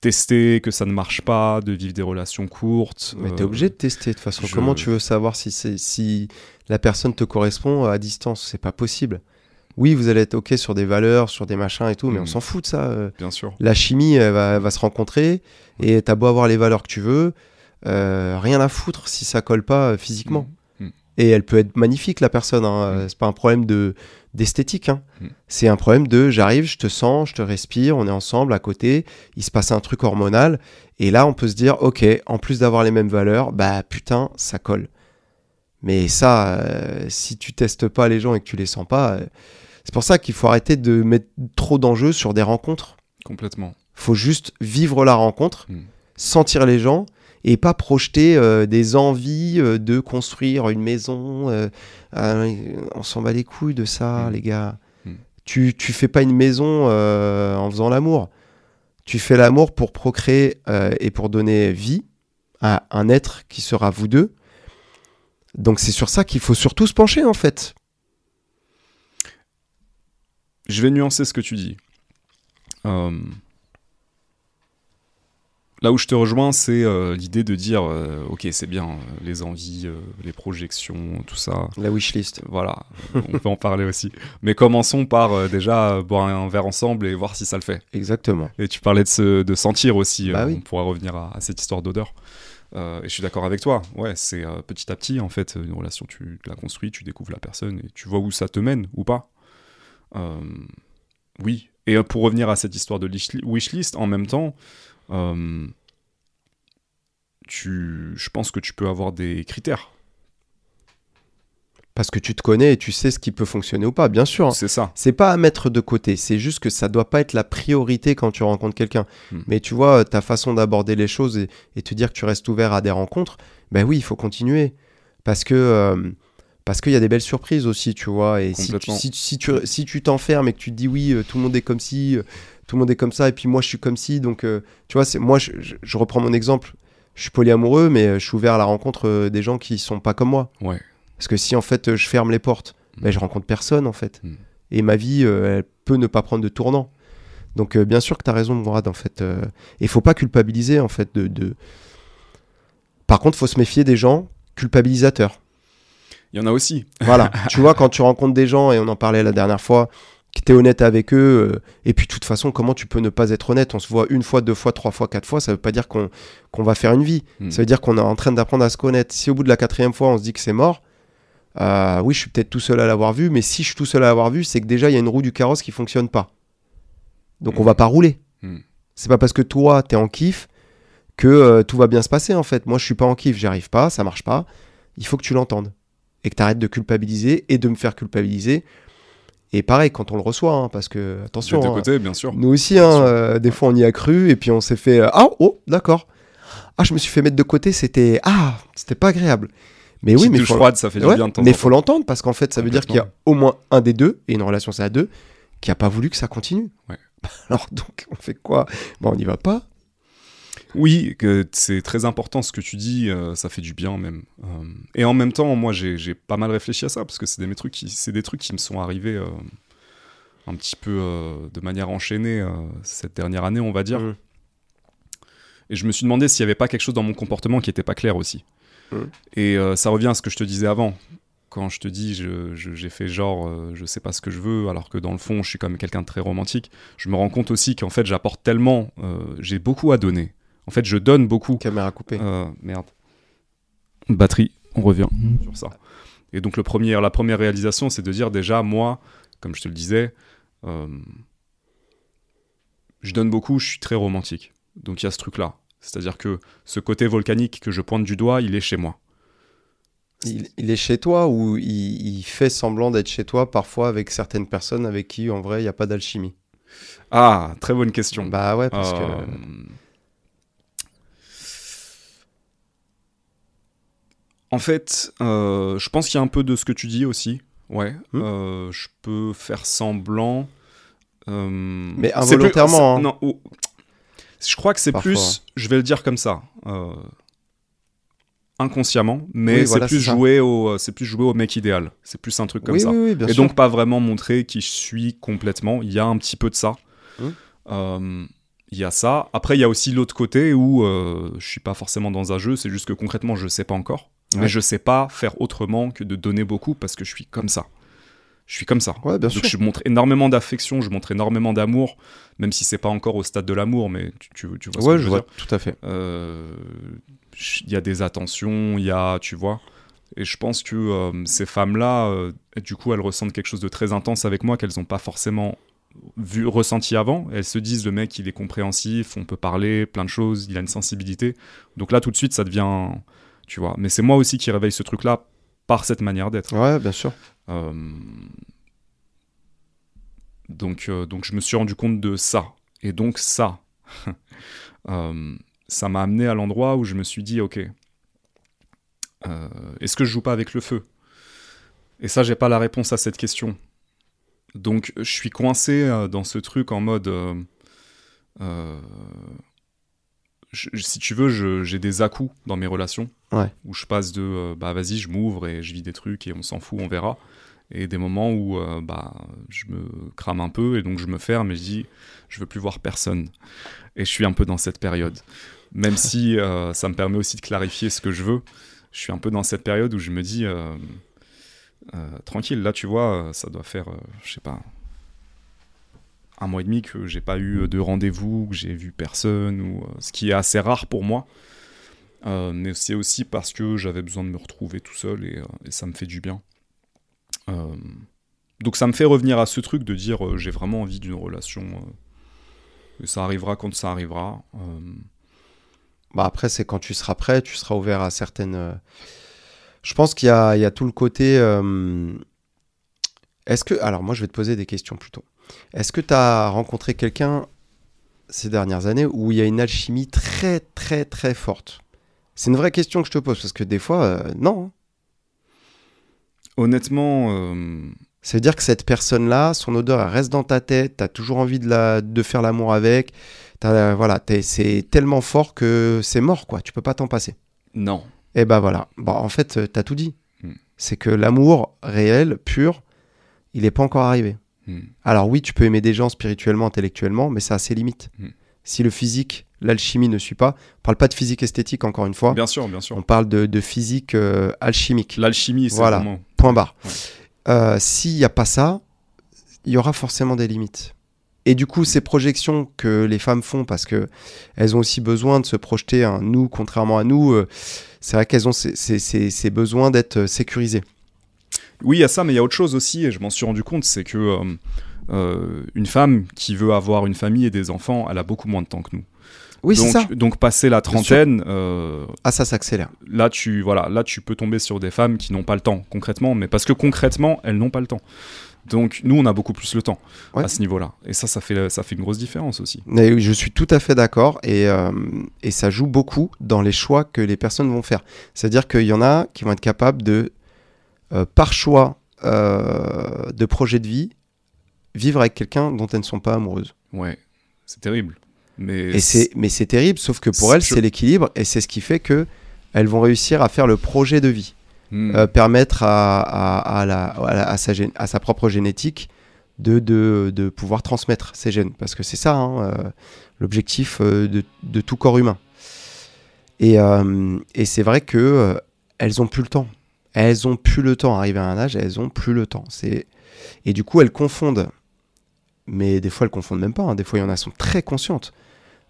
tester, que ça ne marche pas, de vivre des relations courtes. Mais Euh, t'es obligé de tester de toute façon. je- Comment tu veux savoir si, c'est- si la personne te correspond à distance? C'est pas possible. Oui, vous allez être OK sur des valeurs, sur des machins et tout, mais on s'en fout de ça. euh. Bien sûr. La chimie, elle va, elle va se rencontrer et t'as beau avoir les valeurs que tu veux, euh, rien à foutre si ça colle pas euh, physiquement. Mhm. Et elle peut être magnifique, la personne. hein, euh. C'est pas un problème de d'esthétique. hein. Mhm. C'est un problème de j'arrive, je te sens, je te respire, on est ensemble à côté, il se passe un truc hormonal. Et là, on peut se dire, ok, en plus d'avoir les mêmes valeurs, bah putain, ça colle. Mais ça, euh, si tu testes pas les gens et que tu les sens pas, euh, c'est pour ça qu'il faut arrêter de mettre trop d'enjeux sur des rencontres Complètement. faut juste vivre la rencontre, Mm. sentir les gens et pas projeter euh, des envies euh, de construire une maison. euh, on s'en bat les couilles de ça, Mm. les gars. Mm. Tu, tu fais pas une maison en faisant l'amour. Tu fais l'amour pour procréer et pour donner vie à un être qui sera vous deux. Donc c'est sur ça qu'il faut surtout se pencher en fait. Je vais nuancer ce que tu dis. Euh, Là où je te rejoins, c'est euh, l'idée de dire, euh, ok, c'est bien, euh, les envies, les projections, tout ça. La wishlist. Voilà, on peut en parler aussi. Mais commençons par déjà boire un verre ensemble et voir si ça le fait. Exactement. Et tu parlais de, se, de sentir aussi, Bah oui. on pourra revenir à, à cette histoire d'odeur. Et je suis d'accord avec toi, ouais, c'est petit à petit, en fait, une relation, tu la construis, tu découvres la personne et tu vois où ça te mène ou pas. Oui, et pour revenir à cette histoire de wishlist, en même temps, tu, je pense que tu peux avoir des critères. Parce que tu te connais et tu sais ce qui peut fonctionner ou pas, bien sûr. hein. C'est ça. C'est pas à mettre de côté, c'est juste que ça doit pas être la priorité quand tu rencontres quelqu'un. Hmm. Mais tu vois, ta façon d'aborder les choses et, et te dire que tu restes ouvert à des rencontres, ben oui, il faut continuer. Parce que euh, parce qu'il y a des belles surprises aussi, tu vois. Et si tu, si, si tu si tu t'enfermes et que tu te dis oui, euh, tout le monde est comme euh, tout le monde est comme ça, et puis moi je suis comme ci, donc euh, tu vois, c'est moi je, je- je reprends mon exemple. Je suis polyamoureux, mais euh, je suis ouvert à la rencontre euh, des gens qui sont pas comme moi. Ouais. Parce que si en fait je ferme les portes, ben, je rencontre personne en fait. Mm. Et ma vie, elle peut ne pas prendre de tournant. Donc euh, bien sûr que tu as raison, Mourad, en fait. euh, Et il faut pas culpabiliser, en fait. De, de- Par contre, faut se méfier des gens culpabilisateurs. Il y en a aussi. Voilà. tu vois, quand tu rencontres des gens, et on en parlait la dernière fois, que tu es honnête avec eux, euh, et puis de toute façon, comment tu peux ne pas être honnête? On se voit une fois, deux fois, trois fois, quatre fois, ça veut pas dire qu'on qu'on va faire une vie. Mm. Ça veut dire qu'on est en train d'apprendre à se connaître. Si au bout de la quatrième fois, on se dit que c'est mort, euh, oui, je suis peut-être tout seul à l'avoir vu, mais si je suis tout seul à l'avoir vu, c'est que déjà, il y a une roue du carrosse qui fonctionne pas. Donc on Mm. va pas rouler. Mm. C'est pas parce que toi, tu es en kiff que euh, tout va bien se passer, en fait. Moi, je suis pas en kiff, j'y arrive pas, ça marche pas. Il faut que tu l'entendes. Et que tu arrêtes de culpabiliser et de me faire culpabiliser. Et pareil, quand on le reçoit, hein, parce que, attention, deux hein, côtés, bien sûr. nous aussi, hein, euh, des fois on y a cru et puis on s'est fait euh, ah oh d'accord. Ah je me suis fait mettre de côté c'était ah c'était pas agréable. Mais oui mais faut, froide, ça fait du bien de temps mais faut l'entendre parce qu'en fait ça veut dire qu'il y a au moins un des deux et une relation c'est à deux qui a pas voulu que ça continue. Ouais. alors donc on fait quoi? Bon on n'y va pas Oui, c'est très important ce que tu dis, euh, ça fait du bien même. Euh, et en même temps, moi j'ai pas mal réfléchi à ça parce que c'est des, trucs qui- c'est des trucs qui me sont arrivés euh, un petit peu de manière enchaînée cette dernière année, on va dire. Mhm. Et je me suis demandé s'il y avait pas quelque chose dans mon comportement qui était pas clair aussi. Mhm. Et ça revient à ce que je te disais avant. Quand je te dis, j'ai fait genre, je sais pas ce que je veux, alors que dans le fond, je suis quand même quelqu'un de très romantique. Je me rends compte aussi qu'en fait, j'apporte tellement, j'ai beaucoup à donner. En fait, je donne beaucoup. caméra coupée Euh, merde. Batterie, on revient sur ça. Et donc le premier, la première réalisation, c'est de dire déjà, moi, comme je te le disais, euh, je donne beaucoup, je suis très romantique. Donc il y a ce truc-là. C'est-à-dire que ce côté volcanique que je pointe du doigt, il est chez moi. Il, il est chez toi ou il, il fait semblant d'être chez toi parfois avec certaines personnes avec qui en vrai il n'y a pas d'alchimie? Ah, très bonne question. Bah ouais, parce Euh, que. En fait, euh, je pense qu'il y a un peu de ce que tu dis aussi. Ouais. Hmm. Euh, je peux faire semblant. euh, Mais plus- involontairement, hein. Non, je crois que c'est plus. Je vais le dire comme ça. inconsciemment, mais Oui, c'est voilà, plus jouer au, c'est plus jouer au mec idéal. C'est plus un truc comme oui, ça. oui, et sûr. donc pas vraiment montrer qui je suis complètement. Il y a un petit peu de ça. Hmm. Il y a ça. Après, il y a aussi l'autre côté où euh, je suis pas forcément dans un jeu. C'est juste que concrètement, je sais pas encore. Ouais. Mais je sais pas faire autrement que de donner beaucoup parce que je suis comme ça. Je suis comme ça. Ouais, bien Donc sûr. je montre énormément d'affection, je montre énormément d'amour, même si c'est pas encore au stade de l'amour, mais tu, tu, tu vois ce que je je veux vois, dire. tout à fait. Euh, Il y a des attentions, il y a, tu vois. Et je pense que euh, ces femmes-là, euh, du coup, elles ressentent quelque chose de très intense avec moi qu'elles n'ont pas forcément vu, ressenti avant. Elles se disent, le mec, il est compréhensif, on peut parler, plein de choses, il a une sensibilité. Donc là, tout de suite, ça devient, tu vois. Mais c'est moi aussi qui réveille ce truc-là par cette manière d'être. Ouais, bien sûr. Euh, Donc, euh, donc je me suis rendu compte de ça. Et donc ça, euh, ça m'a amené à l'endroit où je me suis dit, ok, est-ce que je joue pas avec le feu? Et ça, j'ai pas la réponse à cette question. Donc je suis coincé dans ce truc en mode... je- si tu veux, j'ai des à-coups dans mes relations. Ouais. Où je passe de euh, bah vas-y, je m'ouvre et je vis des trucs et on s'en fout, on verra. Et des moments où euh, bah, je me crame un peu et donc je me ferme et je dis je veux plus voir personne. Et je suis un peu dans cette période. Même si euh, ça me permet aussi de clarifier ce que je veux, je suis un peu dans cette période où je me dis euh, tranquille, là tu vois, ça doit faire, je sais pas, un mois et demi que j'ai pas eu de rendez-vous, que j'ai vu personne, ou, ce qui est assez rare pour moi. Euh, mais c'est aussi parce que j'avais besoin de me retrouver tout seul et, euh, ça me fait du bien. Euh, donc ça me fait revenir à ce truc de dire j'ai vraiment envie d'une relation. et ça arrivera quand ça arrivera. Bah après, c'est quand tu seras prêt, tu seras ouvert à certaines. Je pense qu'il y a, tout le côté. Est-ce que. Alors, moi, je vais te poser des questions plutôt. Est-ce que tu as rencontré quelqu'un ces dernières années où il y a une alchimie très, très, très forte? C'est une vraie question que je te pose parce que des fois, euh, non. hein. honnêtement, euh, Ça veut dire que cette personne-là, son odeur, elle reste dans ta tête, tu as toujours envie de, la, de faire l'amour avec. T'as- voilà, c'est tellement fort que c'est mort, quoi. Tu peux pas t'en passer. non. Et ben voilà. Bon, en fait, euh, t'as tout dit. Hmm. C'est que l'amour réel, pur, il n'est pas encore arrivé. Hmm. Alors oui, tu peux aimer des gens spirituellement, intellectuellement, mais ça a ses limites. Hmm. Si le physique, l'alchimie ne suit pas, on parle pas de physique esthétique encore une fois, Bien sûr, bien sûr. on parle de, de physique euh, alchimique. L'alchimie, c'est Voilà. vraiment. Point barre. Ouais. Euh, S'il n'y a pas ça, il y aura forcément des limites. Et du coup, ces projections que les femmes font, parce que elles ont aussi besoin de se projeter, hein, nous, contrairement à nous, euh, c'est vrai qu'elles ont ces, ces- ces- ces besoins d'être sécurisées. Oui, il y a ça, mais il y a autre chose aussi, et je m'en suis rendu compte, c'est que euh, une femme qui veut avoir une famille et des enfants, elle a beaucoup moins de temps que nous. Oui, c'est donc, ça. donc passer la trentaine, euh, Ah, ça s'accélère. là tu voilà, là tu peux tomber sur des femmes qui n'ont pas le temps concrètement, mais parce que concrètement elles n'ont pas le temps. Donc nous on a beaucoup plus le temps Ouais. à ce niveau-là, et ça ça fait ça fait une grosse différence aussi. Mais je suis tout à fait d'accord et, euh, et ça joue beaucoup dans les choix que les personnes vont faire. C'est-à-dire qu'il y en a qui vont être capables de, euh, par choix euh, de projet de vie, vivre avec quelqu'un dont elles ne sont pas amoureuses. Ouais, c'est terrible. Mais Et c'est, mais c'est terrible, sauf que pour elles, je- c'est l'équilibre et c'est ce qui fait que elles vont réussir à faire le projet de vie, Hmm. Euh, permettre à, à- à la- à la- à sa, à sa propre génétique de, de, de pouvoir transmettre ses gènes. Parce que c'est ça, hein, euh, l'objectif euh, de, de tout corps humain. Et, euh, et c'est vrai que elles ont plus le temps. Elles ont plus le temps. Arrivé à un âge, elles ont plus le temps. C'est... Et du coup, elles confondent. Mais des fois, elles confondent même pas. hein. Des fois, il y en a qui sont très conscientes.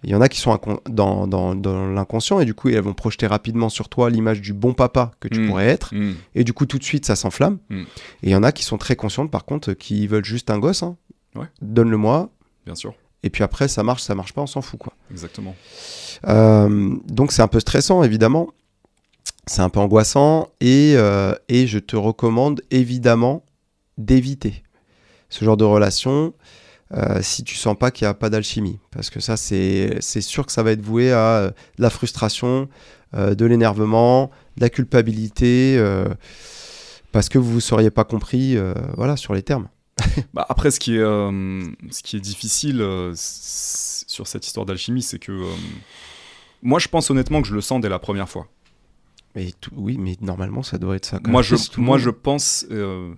Il y en a qui sont dans, dans, dans l'inconscient et du coup, elles vont projeter rapidement sur toi l'image du bon papa que tu Mm. pourrais être. Hmm. Et du coup, tout de suite, ça s'enflamme. Mm. Et il y en a qui sont très conscientes, par contre, qui veulent juste un gosse. hein. Ouais. Donne-le-moi. bien sûr. Et puis après, ça marche, ça marche pas, on s'en fout, quoi. Exactement. Euh, donc c'est un peu stressant, évidemment. C'est un peu angoissant. Et, euh, et je te recommande, évidemment, d'éviter ce genre de relation euh, si tu sens pas qu'il n'y a pas d'alchimie. Parce que ça, c'est sûr que ça va être voué à euh, de la frustration, euh, de l'énervement, de la culpabilité, parce que vous ne vous seriez pas compris voilà, sur les termes. Bah, après, ce qui est, ce qui est difficile sur cette histoire d'alchimie, c'est que moi, je pense honnêtement que je le sens dès la première fois. Mais tout- oui, mais normalement, ça doit être ça. quand Moi, je, moi, je pense. euh,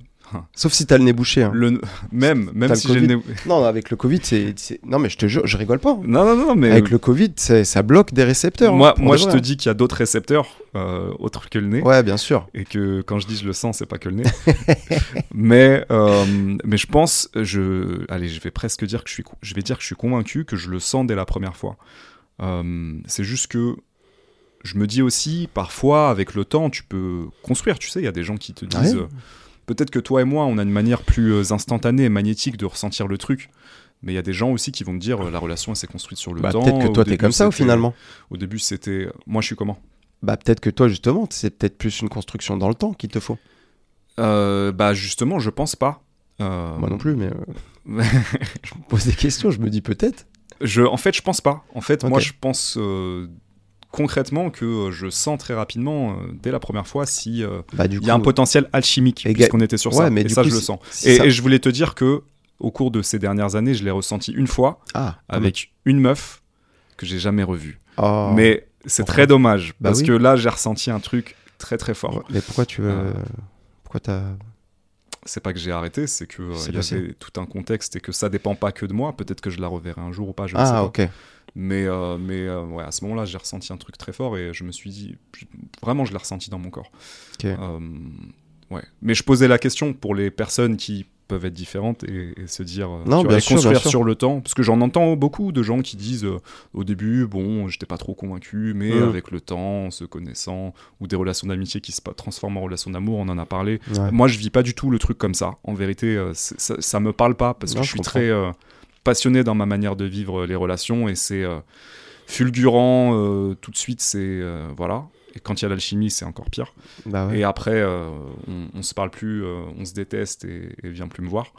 Sauf si tu as le nez bouché. hein. le, même même T'as si j'ai le nez. Non, avec le Covid, c'est. Non, mais je te jure, je rigole pas. Non, non, non, mais. Avec le Covid, ça bloque des récepteurs. moi, hein, moi de je te dis qu'il y a d'autres récepteurs euh, autres que le nez. Ouais, bien sûr. Et que quand je dis je le sens, c'est pas que le nez. mais, euh, mais je pense, je, allez, je vais presque dire que je suis, je vais dire que je suis convaincu que je le sens dès la première fois. Euh, c'est juste que je me dis aussi, parfois, avec le temps, tu peux construire. Tu sais, il y a des gens qui te disent, Ouais? Euh, peut-être que toi et moi, on a une manière plus euh, instantanée et magnétique de ressentir le truc. Mais il y a des gens aussi qui vont me dire, euh, la relation, elle s'est construite sur le Bah, temps. peut-être que toi, t'es comme ça au finalement. Au début, c'était, moi, je suis comment? Bah, peut-être que toi, justement, c'est peut-être plus une construction dans le temps qu'il te faut. Euh, Bah, justement, je pense pas. Euh, Moi non plus, mais euh, je me pose des questions, je me dis peut-être. Je, en fait, je pense pas. En fait, moi, je pense euh, concrètement que euh, je sens très rapidement, euh, dès la première fois, si euh, Bah, il y a un potentiel alchimique, puisqu'on était sur ouais, ça. mais et ça, coup, je le sens. Et, ça- et je voulais te dire que, au cours de ces dernières années, je l'ai ressenti une fois Ah, avec une meuf que j'ai jamais revue. Oh. Mais c'est très dommage, Bah parce oui. que là, j'ai ressenti un truc très très fort. Mais pourquoi tu veux. Euh. Pourquoi t'as. C'est pas que j'ai arrêté, c'est que euh, il y avait tout un contexte et que ça dépend pas que de moi. Peut-être que je la reverrai un jour ou pas, je ne sais Ah, pas. ok. Mais, euh, mais euh, ouais, à ce moment-là, j'ai ressenti un truc très fort et je me suis dit, vraiment, je l'ai ressenti dans mon corps. Euh, ouais. Mais je posais la question pour les personnes qui peuvent être différentes et, et se dire, Non, vois, sûr, construire sur le temps. Parce que j'en entends beaucoup de gens qui disent, euh, au début, bon, j'étais pas trop convaincu, mais Mm. avec le temps, en se connaissant, ou des relations d'amitié qui se transforment en relations d'amour, on en a parlé. Ouais. Moi, je vis pas du tout le truc comme ça. En vérité, euh, ça, ça me parle pas parce que je je suis comprends. très euh, passionné dans ma manière de vivre euh, les relations et c'est euh, fulgurant euh, tout de suite. C'est voilà. Et quand il y a l'alchimie, c'est encore pire. Bah ouais. Et après, euh, on, on se parle plus, euh, on se déteste et, et vient plus me voir.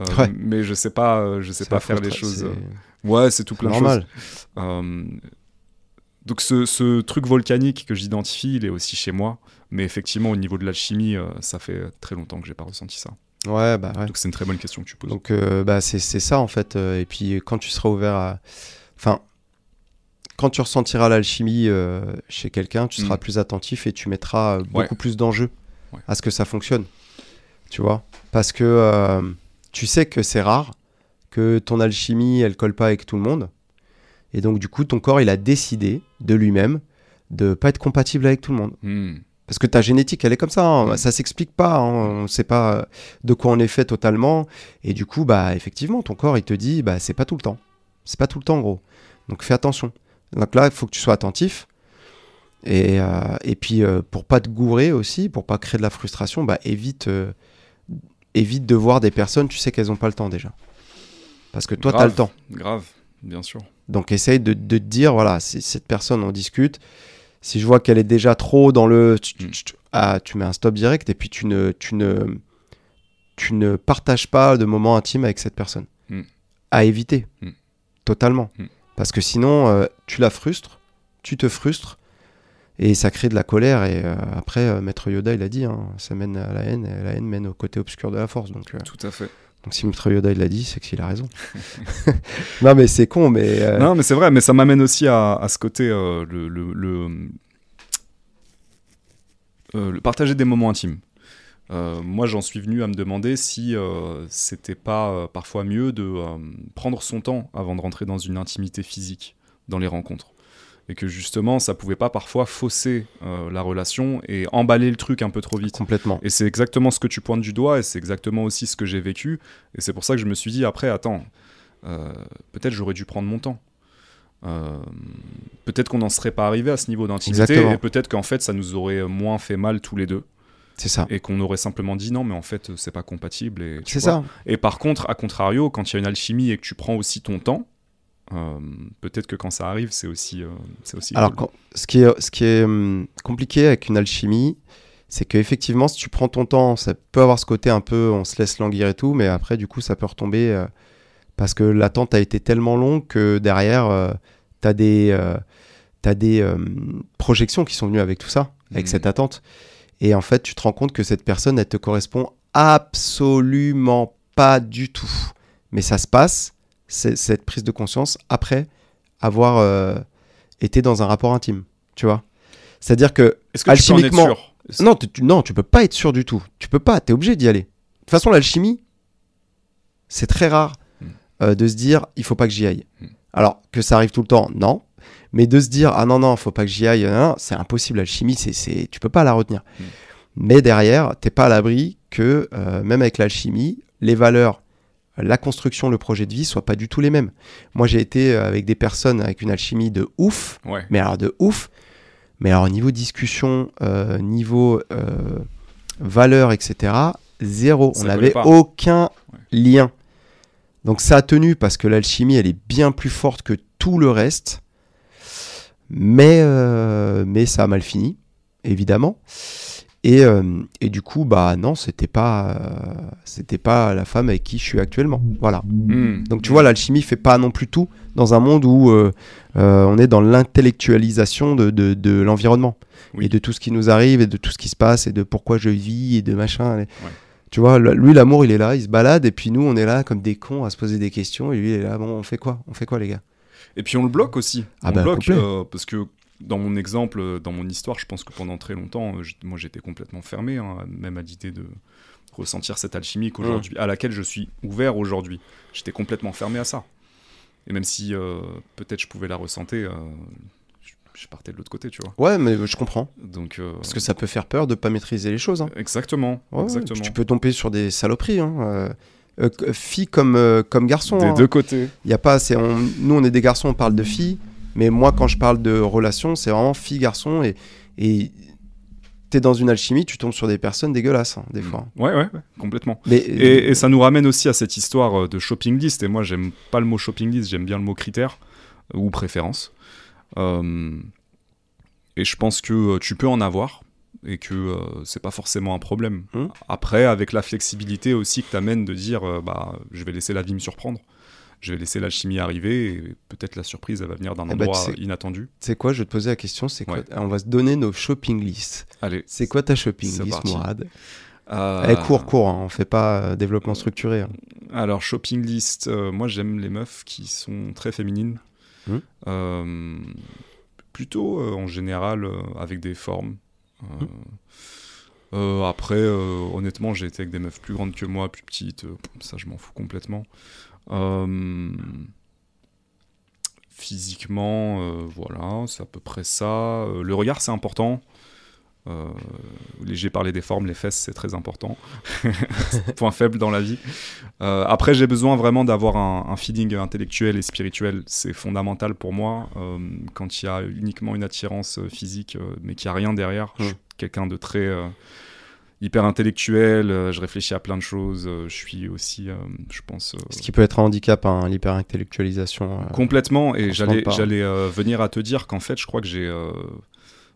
Euh, Ouais. Mais je sais pas, je sais pas faire les choses. Ouais, c'est tout plein de choses. donc ce, ce truc volcanique que j'identifie, il est aussi chez moi. Mais effectivement, au niveau de l'alchimie, ça fait très longtemps que j'ai pas ressenti ça. Ouais, bah ouais. Donc c'est une très bonne question que tu poses. Donc, euh, bah, c'est ça en fait. euh, Et puis, quand tu seras ouvert à. Enfin, quand tu ressentiras l'alchimie euh, chez quelqu'un, tu seras Mm. plus attentif et tu mettras Ouais. beaucoup plus d'enjeux Ouais. à ce que ça fonctionne. Tu vois Parce que euh, tu sais que c'est rare, que ton alchimie, elle colle pas avec tout le monde. Et donc, du coup, ton corps, il a décidé de lui-même de pas être compatible avec tout le monde. Hmm. Parce que ta génétique, elle est comme ça. hein. Ça s'explique pas. hein. On ne sait pas euh, de quoi on est fait totalement. Et du coup, bah, effectivement, ton corps, il te dit, bah, c'est pas tout le temps. C'est pas tout le temps, gros. Donc, fais attention. Donc là, il faut que tu sois attentif. Et, euh, et puis, euh, pour pas te gourer aussi, pour pas créer de la frustration, bah, évite, euh, évite de voir des personnes, tu sais qu'elles n'ont pas le temps déjà. Parce que toi, tu as le temps. Grave, bien sûr. Donc essaye de, de te dire, voilà, si cette personne, on discute, si je vois qu'elle est déjà trop dans le... Ah, tu mets un stop direct et puis tu ne, tu ne, tu ne partages pas de moments intimes avec cette personne. Mm. À éviter, Mm. totalement. Mm. Parce que sinon, euh, tu la frustres, tu te frustres et ça crée de la colère. Et euh, après, euh, Maître Yoda, il a dit, hein, ça mène à la haine et la haine mène au côté obscur de la force. Donc, Tout à fait. Donc si Maître Yoda, il l'a dit, c'est qu'il a raison. non, mais c'est con, mais... euh, Non, mais c'est vrai, mais ça m'amène aussi à, ce côté, euh, le, euh, le partager des moments intimes. Moi, j'en suis venu à me demander si c'était pas parfois mieux de prendre son temps avant de rentrer dans une intimité physique dans les rencontres. Et que justement, ça pouvait pas parfois fausser euh, la relation et emballer le truc un peu trop vite. Complètement. Et c'est exactement ce que tu pointes du doigt, et c'est exactement aussi ce que j'ai vécu. Et c'est pour ça que je me suis dit, après, attends, euh, peut-être j'aurais dû prendre mon temps. Euh, peut-être qu'on n'en serait pas arrivé à ce niveau d'intimité, et peut-être qu'en fait, ça nous aurait moins fait mal tous les deux, C'est ça. et qu'on aurait simplement dit non, mais en fait, c'est pas compatible. C'est ça. Et par contre, à contrario, quand il y a une alchimie et que tu prends aussi ton temps, euh, peut-être que quand ça arrive, c'est aussi, euh, c'est aussi. Alors, cool. quand- ce qui est, ce qui est hum, compliqué avec une alchimie, c'est qu'effectivement, si tu prends ton temps, ça peut avoir ce côté un peu, on se laisse languir et tout, mais après, du coup, ça peut retomber euh, parce que l'attente a été tellement longue que derrière, tu as des, projections qui sont venues avec tout ça, avec cette attente. Et en fait, tu te rends compte que cette personne, elle te correspond absolument pas du tout. Mais ça se passe, cette prise de conscience, après avoir euh, été dans un rapport intime, tu vois. C'est-à-dire que Est-ce que tu peux en être alchimiquement- sûr? Non, tu, non, tu peux pas être sûr du tout. Tu peux pas, tu es obligé d'y aller. De toute façon, l'alchimie, c'est très rare Hmm. euh, de se dire il faut pas que j'y aille. Hmm. Alors que ça arrive tout le temps, non. Mais de se dire ah non non, faut pas que j'y aille, c'est impossible. L'alchimie, c'est, c'est, tu peux pas la retenir. Hmm. Mais derrière, t'es pas à l'abri que euh, même avec l'alchimie, les valeurs, la construction, le projet de vie soient pas du tout les mêmes. Moi, j'ai été euh, avec des personnes avec une alchimie de ouf, Ouais. mais alors de ouf. Mais alors niveau discussion, euh, niveau euh, valeur, etc., zéro. Ça On n'avait aucun Ouais. lien. Donc ça a tenu parce que l'alchimie, elle est bien plus forte que tout le reste. Mais, euh, mais ça a mal fini, évidemment. Et, euh, et du coup, bah non, c'était pas, euh, c'était pas la femme avec qui je suis actuellement. Voilà. Hmm. Donc tu vois, l'alchimie fait pas non plus tout dans un monde où euh, on est dans l'intellectualisation de, de, de l'environnement Oui. et de tout ce qui nous arrive et de tout ce qui se passe et de pourquoi je vis et de machin. Tu vois, lui l'amour il est là, il se balade et puis nous on est là comme des cons à se poser des questions et lui il est là, bon on fait quoi? On fait quoi les gars? Et puis on le bloque aussi. Ah on bah, bloque parce que dans mon exemple, dans mon histoire, je pense que pendant très longtemps, euh, moi j'étais complètement fermé, hein, même à l'idée de ressentir cette alchimie Mmh. qu'aujourd'hui, à laquelle je suis ouvert aujourd'hui. J'étais complètement fermé à ça. Et même si euh, peut-être je pouvais la ressentir, euh, je, je partais de l'autre côté, tu vois. Ouais, mais je comprends. Donc euh, Parce que ça peut faire peur de pas maîtriser les choses. hein. exactement, Ouais, exactement. Tu peux tomber sur des saloperies. Hein. filles comme, comme garçons. Des hein. deux côtés. Il y a pas, on- nous on est des garçons, on parle de filles, mais moi quand je parle de relations, c'est vraiment fille-garçon et, et t'es dans une alchimie, tu tombes sur des personnes dégueulasses hein, des fois. Ouais, ouais, ouais, complètement. Mais Et, et ça nous ramène aussi à cette histoire euh, de shopping list. Et moi, j'aime pas le mot shopping list, j'aime bien le mot critère euh, ou préférence. Euh, et je pense que euh, tu peux en avoir et que euh, c'est pas forcément un problème. Hmm. Après, avec la flexibilité aussi que t'amènes de dire, euh, bah, je vais laisser la vie me surprendre. Je vais laisser l'alchimie arriver et peut-être la surprise elle va venir d'un Eh ben, endroit inattendu. sais quoi, je vais te poser la question, c'est quoi Ouais. On va se donner nos shopping lists. Allez. C'est quoi ta shopping C'est list. Mourad Euh, Eh, cours, cours, hein, on fait pas euh, développement structuré. hein. Alors, shopping list, euh, moi j'aime les meufs qui sont très féminines. Euh, plutôt euh, en général euh, avec des formes. Euh, euh, après, euh, honnêtement, j'ai été avec des meufs plus grandes que moi, plus petites. euh, ça, je m'en fous complètement. Euh, physiquement, euh, voilà, c'est à peu près ça. Euh, le regard, c'est important. Euh, j'ai parlé des formes, les fesses, c'est très important. Point faible dans la vie. Euh, après, j'ai besoin vraiment d'avoir un, un feeling intellectuel et spirituel. C'est fondamental pour moi. Euh, quand il y a uniquement une attirance physique, mais qu'il n'y a rien derrière, je suis quelqu'un de très hyper intellectuel. euh, je réfléchis à plein de choses. euh, je suis aussi, euh, je pense, Ce qui peut être un handicap, hein, l'hyperintellectualisation. Complètement, et j'allais, j'allais venir à te dire qu'en fait, je crois que j'ai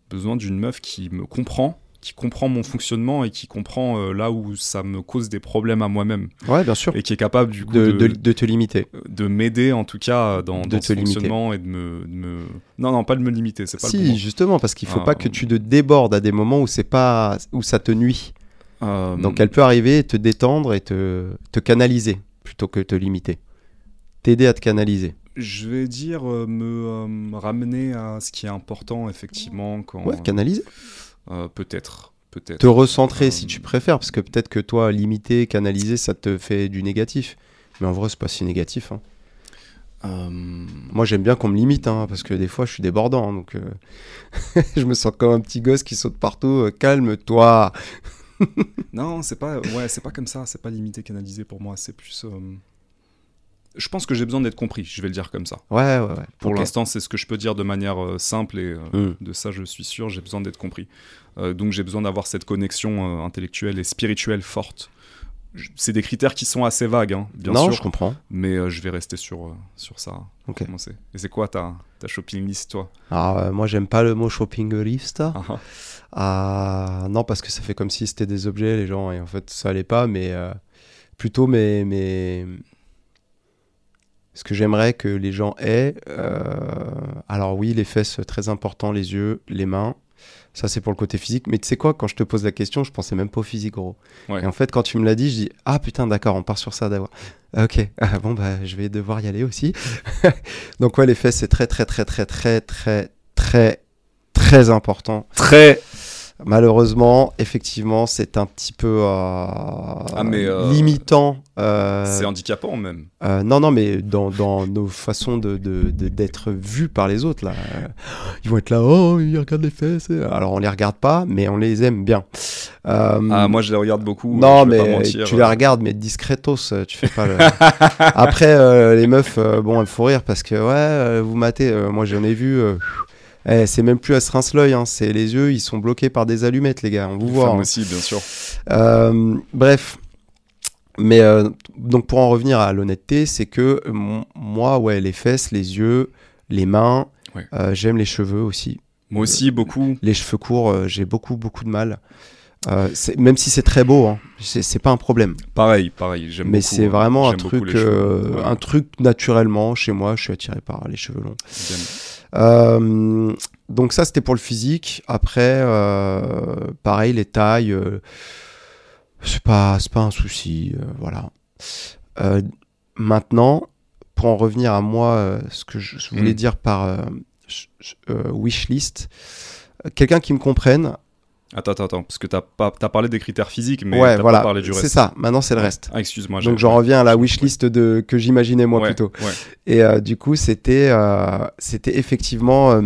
besoin d'une meuf qui me comprend, qui comprend mon fonctionnement et qui comprend euh, là où ça me cause des problèmes à moi-même, Ouais, bien sûr. et qui est capable du coup De, de, de- de te limiter. de m'aider en tout cas dans, De dans te ce limiter. fonctionnement et de me, de me- Non, non, pas de me limiter, c'est pas Si, le justement, parce qu'il faut Ah, pas que tu te débordes à des moments où c'est pas où ça te nuit. Euh, Donc elle peut arriver et te détendre et te, te canaliser plutôt que te limiter. T'aider à te canaliser. Je vais dire euh, me euh, ramener à ce qui est important, effectivement, quand... Ouais, canaliser. Euh, peut-être, peut-être. Te recentrer Euh, si tu préfères, parce que peut-être que toi, limiter, canaliser, ça te fait du négatif. Mais en vrai, c'est pas si négatif. hein. Euh, Moi, j'aime bien qu'on me limite, hein, parce que des fois, je suis débordant. Donc, euh, je me sens comme un petit gosse qui saute partout. euh, Calme-toi. Non, c'est pas, ouais, c'est pas comme ça, c'est pas limité, canalisé pour moi, c'est plus. euh, Je pense que j'ai besoin d'être compris, je vais le dire comme ça. Ouais, ouais, ouais. Pour l'instant, c'est ce que je peux dire de manière euh, simple et euh, Mm. de ça, je suis sûr, j'ai besoin d'être compris. Euh, donc, j'ai besoin d'avoir cette connexion euh, intellectuelle et spirituelle forte. c'est des critères qui sont assez vagues, hein, bien non, sûr. je comprends. Mais euh, je vais rester sur, euh, sur ça. Ok. Et c'est quoi ta, ta shopping list, toi? Alors, euh, moi, j'aime pas le mot shopping list. Ah, ah. Ah, non, parce que ça fait comme si c'était des objets, les gens, et en fait, ça allait pas, mais euh, plutôt mes, mes... ce que j'aimerais que les gens aient. euh, alors, oui, les fesses, très important, les yeux, les mains. Ça, c'est pour le côté physique. Mais tu sais quoi, quand je te pose la question, je pensais même pas au physique, gros. Ouais. Et en fait, quand tu me l'as dit, je dis Ah putain, d'accord, on part sur ça d'abord. Ok, Ah, bon, bah, je vais devoir y aller aussi. Donc, ouais, les fesses, c'est très, très, très, très, très, très, très, très important. Très. Malheureusement, effectivement, c'est un petit peu euh, mais, euh, limitant. euh, C'est handicapant, même. non, non, mais dans, dans nos façons de, de- de- d'être vus par les autres, là. Ils vont être là, oh, ils regardent les fesses. Alors, on les regarde pas, mais on les aime bien. Ah, moi, je les regarde beaucoup. non, je vais pas mais mentir. tu les regardes, mais discretos, tu fais pas le... Après, les meufs, bon, elles me font rire parce que, ouais, vous matez, moi j'en ai vu, eh, c'est même plus à se rince l'œil, hein, c'est les yeux, ils sont bloqués par des allumettes, les gars, on vous Les voit. hein. aussi, bien sûr. Euh, bref. Mais euh, donc pour en revenir à l'honnêteté, c'est que moi, ouais, les fesses, les yeux, les mains, Ouais. euh, j'aime les cheveux aussi. Moi aussi, beaucoup. Les cheveux courts, j'ai beaucoup, beaucoup de mal. Euh, même si c'est très beau, hein, c'est pas un problème. Pareil, pareil. J'aime Mais c'est vraiment un truc, euh, Ouais, un truc naturellement chez moi. Je suis attiré par les cheveux longs. Euh, donc ça, c'était pour le physique. Après, euh, pareil, les tailles, euh, c'est pas, pas un souci. voilà. Maintenant, pour en revenir à moi, ce que je, voulais Mm. dire par wishlist, quelqu'un qui me comprenne. Attends, attends, attends. Parce que t'as pas... as parlé des critères physiques, mais ouais, t'as voilà, pas parlé du reste. c'est ça. Maintenant, c'est le reste. Ah, excuse-moi. Donc j'en reviens à la wishlist de que j'imaginais moi ouais, plutôt. ouais. Et euh, du coup, c'était euh, c'était effectivement euh,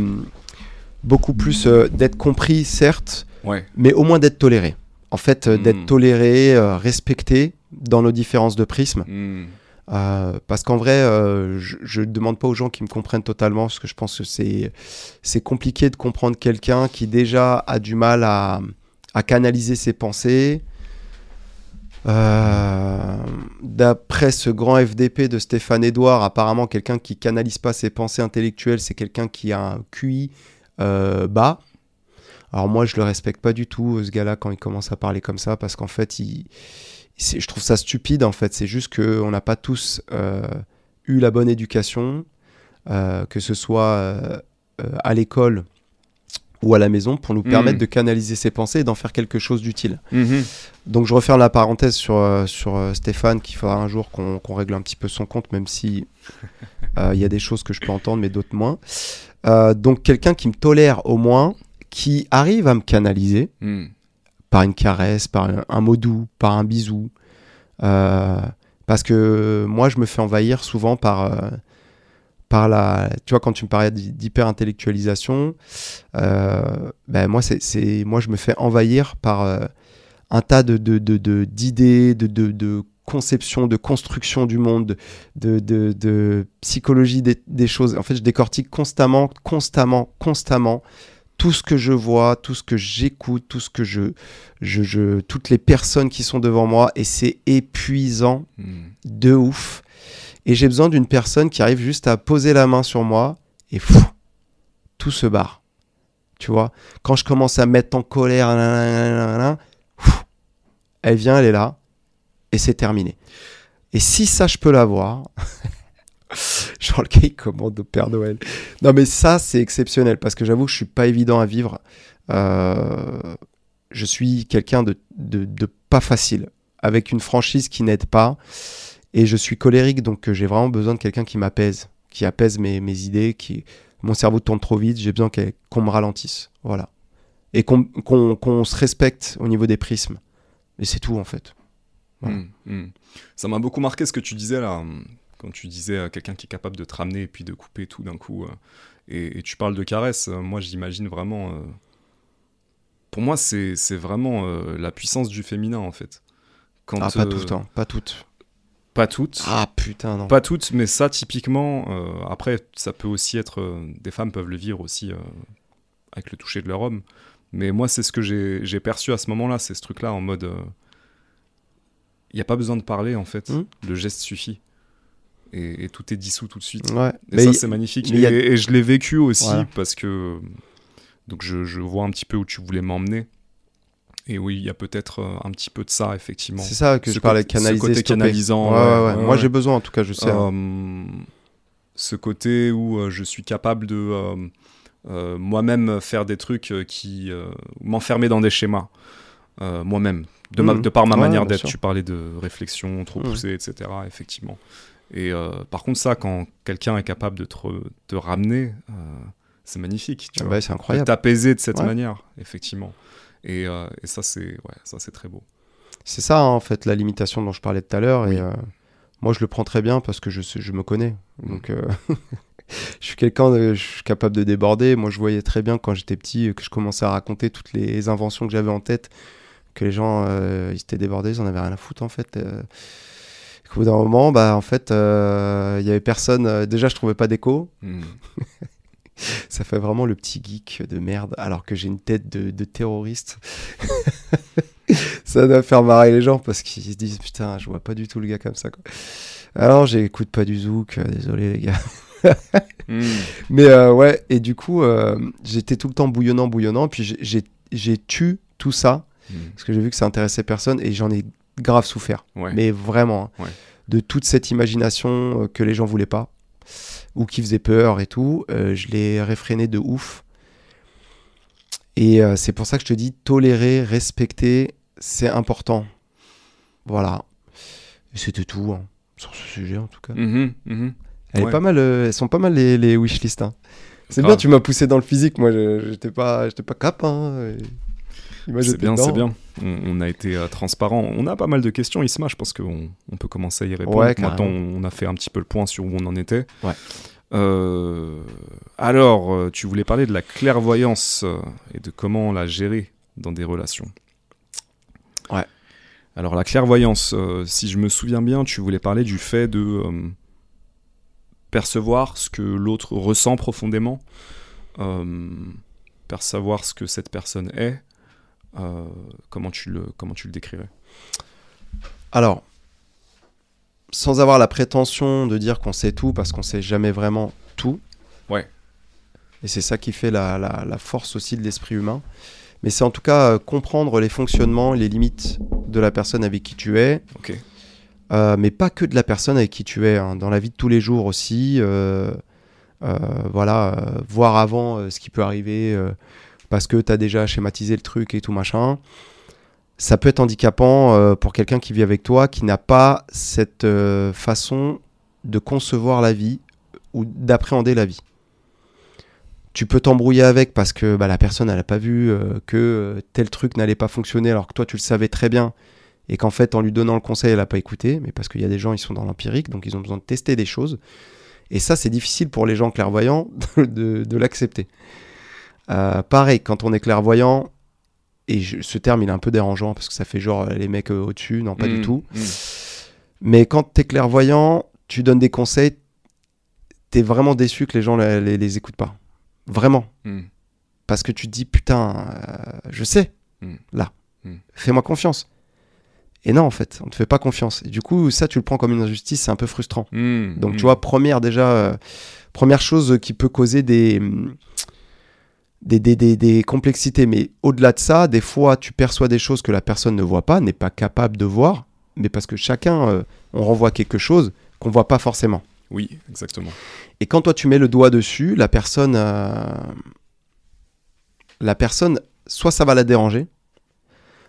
beaucoup plus d'être compris, certes, mais au moins d'être toléré. En fait, d'être Mm. toléré, respecté dans nos différences de prisme. Hmm. Euh, parce qu'en vrai, euh, je ne demande pas aux gens qui me comprennent totalement, parce que je pense que c'est compliqué de comprendre quelqu'un qui déjà a du mal à, à canaliser ses pensées. Euh, D'après ce grand FDP de Stéphane Edouard, apparemment quelqu'un qui canalise pas ses pensées intellectuelles, c'est quelqu'un qui a un QI bas. Alors moi, je le respecte pas du tout, ce gars-là, quand il commence à parler comme ça, parce qu'en fait, il, je trouve ça stupide, en fait. C'est juste qu'on n'a pas tous euh, eu la bonne éducation, euh, que ce soit euh, à l'école ou à la maison, pour nous permettre de canaliser ses pensées et d'en faire quelque chose d'utile. Mhm. Donc je referme la parenthèse sur, sur Stéphane, qu'il faudra un jour qu'on qu'on règle un petit peu son compte, même si il y a des choses que je peux entendre, mais d'autres moins. Donc quelqu'un qui me tolère au moins, qui arrive à me canaliser Hmm. Par une caresse, par un, mot doux, par un bisou. Euh, parce que moi, je me fais envahir souvent par, euh, par la... Tu vois, quand tu me parlais d'hy- d'hyper-intellectualisation, euh, ben moi, c'est, moi, je me fais envahir par un tas de, de, de- de- d'idées, de, de, de conception, de construction du monde, de, de, de psychologie des, des choses. En fait, je décortique constamment, constamment, constamment tout ce que je vois, tout ce que j'écoute, tout ce que je, je, je, toutes les personnes qui sont devant moi, et c'est épuisant Hmm. de ouf. Et j'ai besoin d'une personne qui arrive juste à poser la main sur moi et fou, tout se barre. Tu vois, quand je commence à me mettre en colère, elle vient, elle est là, et c'est terminé. Et si ça, je peux l'avoir, genre le gars, commande au Père Noël. Non, mais ça, c'est exceptionnel parce que j'avoue je suis pas évident à vivre. Euh, je suis quelqu'un de, de, pas facile, avec une franchise qui n'aide pas. Et je suis colérique, donc euh, j'ai vraiment besoin de quelqu'un qui m'apaise, qui apaise mes, mes idées, qui mon cerveau tourne trop vite, j'ai besoin qu'on me ralentisse. Voilà. Et qu'on qu'on se respecte au niveau des prismes. Et c'est tout, en fait. Hmm, hmm. Ça m'a beaucoup marqué ce que tu disais là, quand tu disais quelqu'un qui est capable de te ramener et puis de couper tout d'un coup. euh, et, et tu parles de caresses, euh, moi j'imagine vraiment. euh, pour moi, c'est vraiment la puissance du féminin en fait. Quand, Ah, pas tout le temps, pas toutes. Pas toutes. Ah, putain, non. Pas toutes, mais ça typiquement, euh, après ça peut aussi être, euh, des femmes peuvent le vivre aussi euh, avec le toucher de leur homme, mais moi c'est ce que j'ai perçu à ce moment-là, c'est ce truc-là en mode, il n'y a pas besoin de parler en fait. Mhm. Le geste suffit. Et, et tout est dissous tout de suite. Ouais. Et Mais ça, c'est magnifique. Et, a- je l'ai vécu aussi Voilà. parce que. Donc, je, je vois un petit peu où tu voulais m'emmener. Et oui, il y a peut-être euh, un petit peu de ça, effectivement. c'est ça que Ce je parlais côté- ce canaliser. côté stopper. canalisant, Ouais, ouais, Moi, j'ai besoin, en tout cas, je sais. hein. Euh, ce côté où euh, je suis capable de euh, euh, moi-même faire des trucs qui m'enfermer dans des schémas moi-même de, ma- Mhm. de par ma Ouais, manière d'être tu parlais de réflexion trop Mhm. poussée etc effectivement et euh, par contre ça quand quelqu'un est capable de te, ramener euh, c'est magnifique tu Ah vois bah, c'est incroyable. t'apaiser de cette Ouais. manière effectivement et, euh, et ça c'est ouais ça c'est très beau C'est ça, hein, en fait, la limitation dont je parlais tout à l'heure. Oui. Et moi, je le prends très bien parce que je, je me connais. Mm. Donc, je suis quelqu'un, je suis capable de déborder. Moi, je voyais très bien quand j'étais petit que je commençais à raconter toutes les inventions que j'avais en tête, que les gens, ils étaient débordés, ils en avaient rien à foutre, en fait. Euh, Au bout d'un moment, bah, en fait, euh, il y avait personne. euh, déjà, je trouvais pas d'écho. Mhm. Ça fait vraiment le petit geek de merde, alors que j'ai une tête de, de terroriste. ça doit faire marrer les gens parce qu'ils se disent putain, je vois pas du tout le gars comme ça. Quoi. Alors, j'écoute pas du zouk, euh, désolé les gars. Mhm. Mais euh, ouais, et du coup, euh, j'étais tout le temps bouillonnant, bouillonnant, puis j'ai- tué tout ça Mhm. parce que j'ai vu que ça intéressait personne et j'en ai grave souffert. ouais Mais vraiment, hein, Ouais. de toute cette imagination euh, que les gens voulaient pas ou qui faisait peur et tout, euh, je l'ai réfréné de ouf. Et euh, c'est pour ça que je te dis tolérer, respecter, c'est important. Voilà. C'était tout hein, sur ce sujet en tout cas. Mhm. Mhm. Elle est Ouais. pas mal, euh, elles sont pas mal les, les wishlists. hein. C'est bien, tu m'as poussé dans le physique. Moi, j'étais pas, j'étais pas cap. Hein, et- C'est bien, c'est bien. On, on a été euh, transparent. On a pas mal de questions, Isma. Je pense qu'on on peut commencer à y répondre. Ouais, Maintenant, on a fait un petit peu le point sur où on en était. Ouais. Euh, alors, euh, tu voulais parler de la clairvoyance et de comment la gérer dans des relations. Ouais. Alors, la clairvoyance, euh, si je me souviens bien, tu voulais parler du fait de euh, percevoir ce que l'autre ressent profondément, percevoir ce que cette personne est. Euh, comment, tu le, comment tu le décrirais? Alors, sans avoir la prétention de dire qu'on sait tout, parce qu'on sait jamais vraiment tout. Ouais. Et c'est ça qui fait la, la- la force aussi de l'esprit humain. Mais c'est en tout cas euh, comprendre les fonctionnements, les limites de la personne avec qui tu es, Ok. Euh, mais pas que de la personne avec qui tu es, hein, dans la vie de tous les jours aussi. euh, voilà, voir avant ce qui peut arriver parce que tu as déjà schématisé le truc et tout machin. Ça peut être handicapant euh, pour quelqu'un qui vit avec toi, qui n'a pas cette euh, façon de concevoir la vie ou d'appréhender la vie. Tu peux t'embrouiller avec parce que bah, la personne n'a pas vu euh, que tel truc n'allait pas fonctionner alors que toi tu le savais très bien et qu'en fait en lui donnant le conseil elle n'a pas écouté mais parce qu'il y a des gens ils sont dans l'empirique donc ils ont besoin de tester des choses et ça c'est difficile pour les gens clairvoyants de l'accepter Euh, pareil quand on est clairvoyant et je- ce terme il est un peu dérangeant parce que ça fait genre euh, les mecs euh, au-dessus. Non pas du Mm, tout. mm. mais quand tu es clairvoyant tu donnes des conseils t'es vraiment déçu que les gens les, les- les écoutent pas. Vraiment. Mm. parce que tu te dis putain euh, je sais. Là. Fais-moi confiance. Et non en fait on te fait pas confiance. Et du coup ça tu le prends comme une injustice c'est un peu frustrant. Donc tu vois première déjà première chose qui peut causer des des, des, des- des complexités. Mais au-delà de ça des fois tu perçois des choses que la personne ne voit pas n'est pas capable de voir mais parce que chacun euh, on renvoie quelque chose qu'on voit pas forcément. Oui, exactement. et quand toi tu mets le doigt dessus, la personne, euh, la personne, soit ça va la déranger,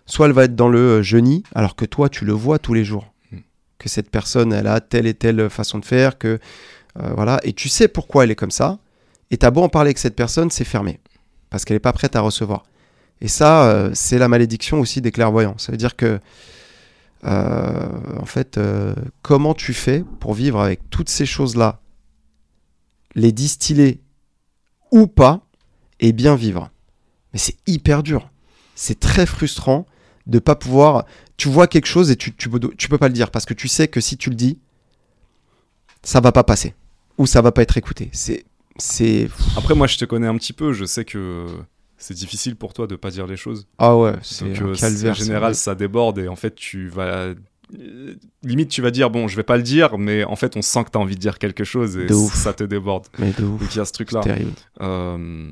soit elle va être dans le euh, je nie, alors que toi tu le vois tous les jours, Mm. que cette personne elle a telle et telle façon de faire, que euh, voilà, et tu sais pourquoi elle est comme ça, et t'as beau en parler avec cette personne, c'est fermé, parce qu'elle n'est pas prête à recevoir. Et ça, euh, c'est la malédiction aussi des clairvoyants. Ça veut dire que euh, en fait, euh, comment tu fais pour vivre avec toutes ces choses-là les distiller ou pas et bien vivre? Mais c'est hyper dur. C'est très frustrant de pas pouvoir. Tu vois quelque chose et tu, tu, tu peux pas le dire parce que tu sais que si tu le dis, ça va pas passer ou ça va pas être écouté. C'est. C'est. Après, moi, je te connais un petit peu. Je sais que c'est difficile pour toi de pas dire les choses. Ah ouais, c'est un euh, calvaire. en général, ça déborde et en fait, tu vas euh, limite, tu vas dire, bon, je vais pas le dire, mais en fait, on sent que tu as envie de dire quelque chose et ça te déborde. Mais de ouf. Donc il y a ce truc-là. Terrible. Euh,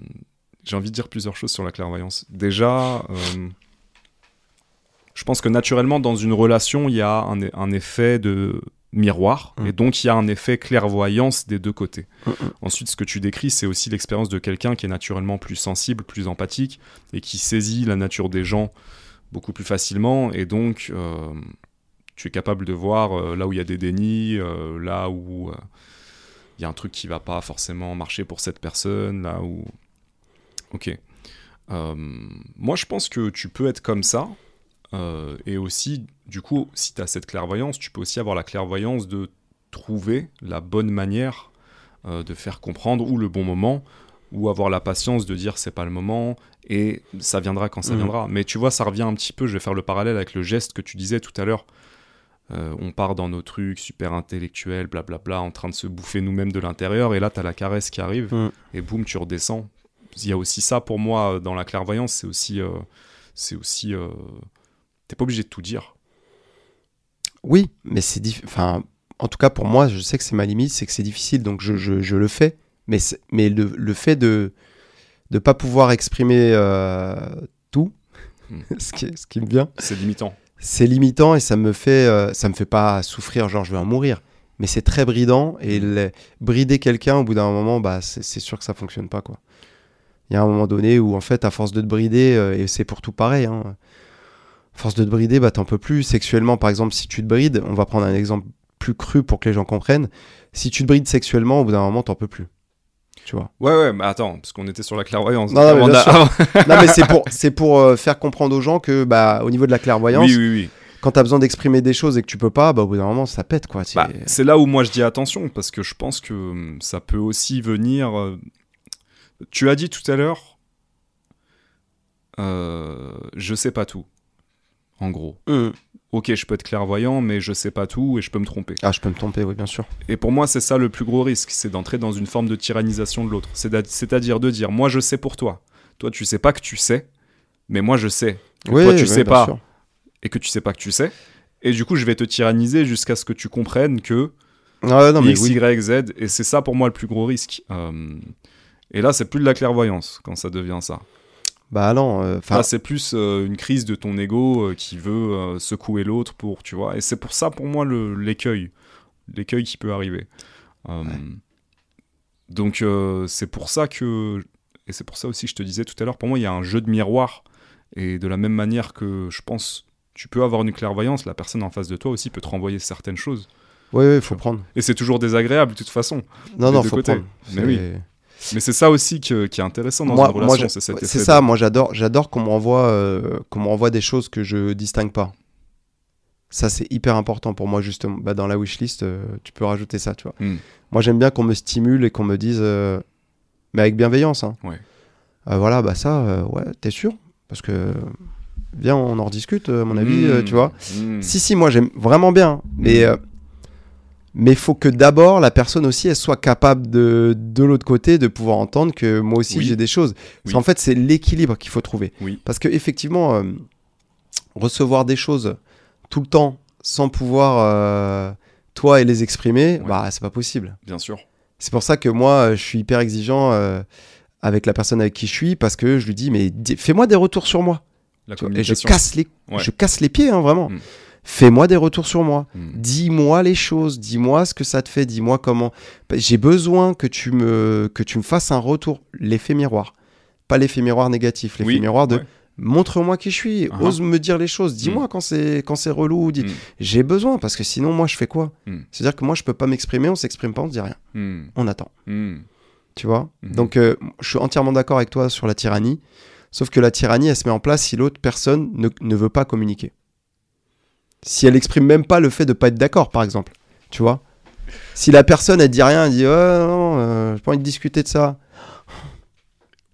J'ai envie de dire plusieurs choses sur la clairvoyance. Déjà, euh, je pense que naturellement, dans une relation, il y a un, un effet de miroir, Mm. et donc il y a un effet clairvoyance des deux côtés. Mm, mm. Ensuite, ce que tu décris, c'est aussi l'expérience de quelqu'un qui est naturellement plus sensible, plus empathique, et qui saisit la nature des gens beaucoup plus facilement, et donc euh, tu es capable de voir euh, là où il y a des dénis, euh, là où il y a un truc qui va pas forcément marcher pour cette personne, là où... Ok. Moi, je pense que tu peux être comme ça, euh, et aussi, du coup, si tu as cette clairvoyance, tu peux aussi avoir la clairvoyance de trouver la bonne manière euh, de faire comprendre ou le bon moment ou avoir la patience de dire c'est pas le moment et ça viendra quand ça Mhm. viendra. Mais tu vois, ça revient un petit peu, je vais faire le parallèle avec le geste que tu disais tout à l'heure. Euh, on part dans nos trucs super intellectuels, blablabla, en train de se bouffer nous-mêmes de l'intérieur, et là, tu as la caresse qui arrive, et boum, tu redescends. Il y a aussi ça pour moi dans la clairvoyance, c'est aussi. c'est aussi. T'es pas obligé de tout dire. Oui, mais c'est enfin, en tout cas pour moi, je sais que c'est ma limite, c'est que c'est difficile, donc je, je- je le fais. Mais, mais le, le fait de ne pas pouvoir exprimer euh, tout, Hmm. ce, qui, ce qui me vient, C'est limitant. c'est limitant et ça me fait, euh, ça me fait pas souffrir, genre je vais en mourir. Mais c'est très bridant et le- brider quelqu'un au bout d'un moment, bah, c'est sûr que ça fonctionne pas quoi. Il y a un moment donné où en fait, à force de te brider, euh, et c'est pour tout pareil, hein, force de te brider, bah t'en peux plus. Sexuellement, par exemple, si tu te brides, on va prendre un exemple plus cru pour que les gens comprennent. Si tu te brides sexuellement, au bout d'un moment, t'en peux plus. Tu vois. Ouais, ouais, mais attends, parce qu'on était sur la clairvoyance. Non, non, mais sûr. non mais c'est pour, c'est pour euh, faire comprendre aux gens que bah au niveau de la clairvoyance, Oui, oui, oui. quand t'as besoin d'exprimer des choses et que tu peux pas, bah au bout d'un moment, ça pète quoi. C'est- Bah, c'est là où moi je dis attention, parce que je pense que hum, ça peut aussi venir. euh, Tu as dit tout à l'heure, euh, je sais pas tout. En gros. Hum. Ok, je peux être clairvoyant, mais je sais pas tout et je peux me tromper. Ah, je peux me tromper, oui, bien sûr. Et pour moi, c'est ça le plus gros risque, c'est d'entrer dans une forme de tyrannisation de l'autre. C'est-à-dire de dire, moi je sais pour toi. Toi, tu sais pas que tu sais, mais moi je sais. que Oui, toi, tu oui, sais pas sûr. et que tu sais pas que tu sais. Et du coup, je vais te tyranniser jusqu'à ce que tu comprennes que Ah, non, mais X, oui. Y, Z, et c'est ça pour moi le plus gros risque. Euh, et là, c'est plus de la clairvoyance quand ça devient ça. Bah non, euh, enfin, Là, c'est plus euh, une crise de ton ego euh, qui veut secouer l'autre pour, tu vois. Et c'est pour ça, pour moi, le- l'écueil, l'écueil qui peut arriver. Donc, c'est pour ça que, et c'est pour ça aussi que je te disais tout à l'heure, pour moi, il y a un jeu de miroir. Et de la même manière que je pense, tu peux avoir une clairvoyance, la personne en face de toi aussi peut te renvoyer certaines choses. oui, oui, faut prendre. Et c'est toujours désagréable de toute façon. Non, non, faut côtés. prendre. Mais oui. Mais c'est ça aussi que- qui est intéressant dans Moi, une relation, c'est cet c'est ça. Moi, j'adore, j'adore qu'on me renvoie, euh, qu'on me renvoie des choses que je distingue pas. Ça, c'est hyper important pour moi justement. Bah, dans la wishlist, euh, tu peux rajouter ça, tu vois. Hmm. Moi, j'aime bien qu'on me stimule et qu'on me dise, euh, mais avec bienveillance. Hein. Ouais. Euh, voilà, bah ça, euh, ouais, t'es sûr? Parce que viens, on en rediscute. À mon avis, euh, Mmh. tu vois. Mmh. Si, si, moi j'aime vraiment bien. Mais euh, mais faut que d'abord la personne aussi elle soit capable de de l'autre côté de pouvoir entendre que moi aussi Oui. j'ai des choses. Parce Oui. qu'en fait c'est l'équilibre qu'il faut trouver. Oui. Parce que effectivement euh, recevoir des choses tout le temps sans pouvoir euh, toi et les exprimer, Ouais. bah c'est pas possible. Bien sûr. C'est pour ça que moi euh, je suis hyper exigeant euh, avec la personne avec qui je suis parce que je lui dis mais fais-moi des retours sur moi. La vois, Et je casse les Ouais. je casse les pieds hein, vraiment. Mm. Fais-moi des retours sur moi. Mmh. Dis-moi les choses, dis-moi ce que ça te fait, dis-moi comment. J'ai besoin que tu me que tu me fasses un retour, l'effet miroir, pas l'effet miroir négatif, l'effet Oui, miroir de ouais. montre-moi qui je suis, Ah. ose me dire les choses, dis-moi quand c'est quand c'est relou, dis- Mm. j'ai besoin parce que sinon moi je fais quoi? Mm. C'est-à-dire que moi je peux pas m'exprimer, on s'exprime pas, on se dit rien, on attend, tu vois? Donc euh, je suis entièrement d'accord avec toi sur la tyrannie, sauf que la tyrannie elle se met en place si l'autre personne ne, ne veut pas communiquer. Si elle exprime même pas le fait de pas être d'accord, par exemple, tu vois Si la personne elle dit rien, elle dit oh, non, euh, j'ai pas envie de discuter de ça.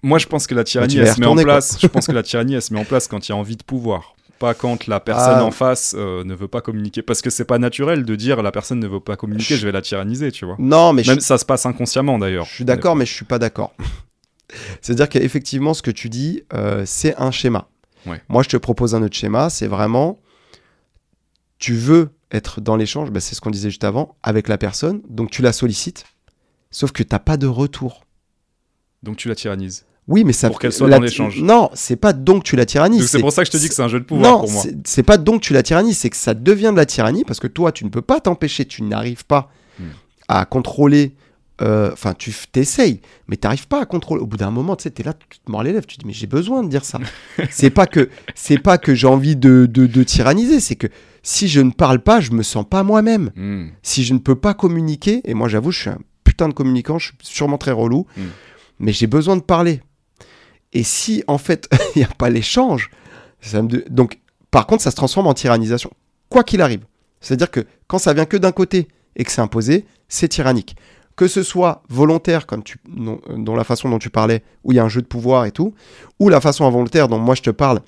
Moi, je pense que la tyrannie, vas y elle se met en place. Je pense que la tyrannie, elle se met en place quand il y a envie de pouvoir. Pas quand la personne Ah. en face euh, ne veut pas communiquer. Parce que c'est pas naturel de dire la personne ne veut pas communiquer, Je- je vais la tyranniser, tu vois. Non, mais je, Même ça se passe inconsciemment d'ailleurs. je suis d'accord, mais je suis pas d'accord. C'est-à-dire qu'effectivement, ce que tu dis, euh, c'est un schéma. Ouais. Moi, je te propose un autre schéma, c'est vraiment tu veux être dans l'échange, bah, c'est ce qu'on disait juste avant, avec la personne, donc tu la sollicites, sauf que t'as pas de retour. Donc tu la tyrannises. Oui, mais ça Pour qu'elle soit la- dans l'échange. Non, c'est pas donc tu la tyrannises. C'est pour ça que je te dis que c'est un jeu de pouvoir non, pour moi. c'est- pas donc tu la tyrannises, c'est que ça devient de la tyrannie parce que toi, tu ne peux pas t'empêcher, tu n'arrives pas Hmm. à contrôler. euh, Enfin, tu t'essayes, mais tu n'arrives pas à contrôler. Au bout d'un moment, tu sais, t'es là, tu te mords les lèvres, tu te dis, mais j'ai besoin de dire ça. c'est pas que c'est pas que j'ai envie de, de, de tyranniser, c'est que si je ne parle pas, je me sens pas moi-même. Hmm. Si je ne peux pas communiquer, et moi j'avoue, je suis un putain de communicant, je suis sûrement très relou, Mm. mais j'ai besoin de parler. Et si en fait il n'y a pas l'échange, ça me donc par contre ça se transforme en tyrannisation, quoi qu'il arrive. C'est-à-dire que quand ça vient que d'un côté et que c'est imposé, c'est tyrannique. Que ce soit volontaire, comme tu, non, euh, dont la façon dont tu parlais, où il y a un jeu de pouvoir et tout, ou la façon involontaire dont moi je te parle,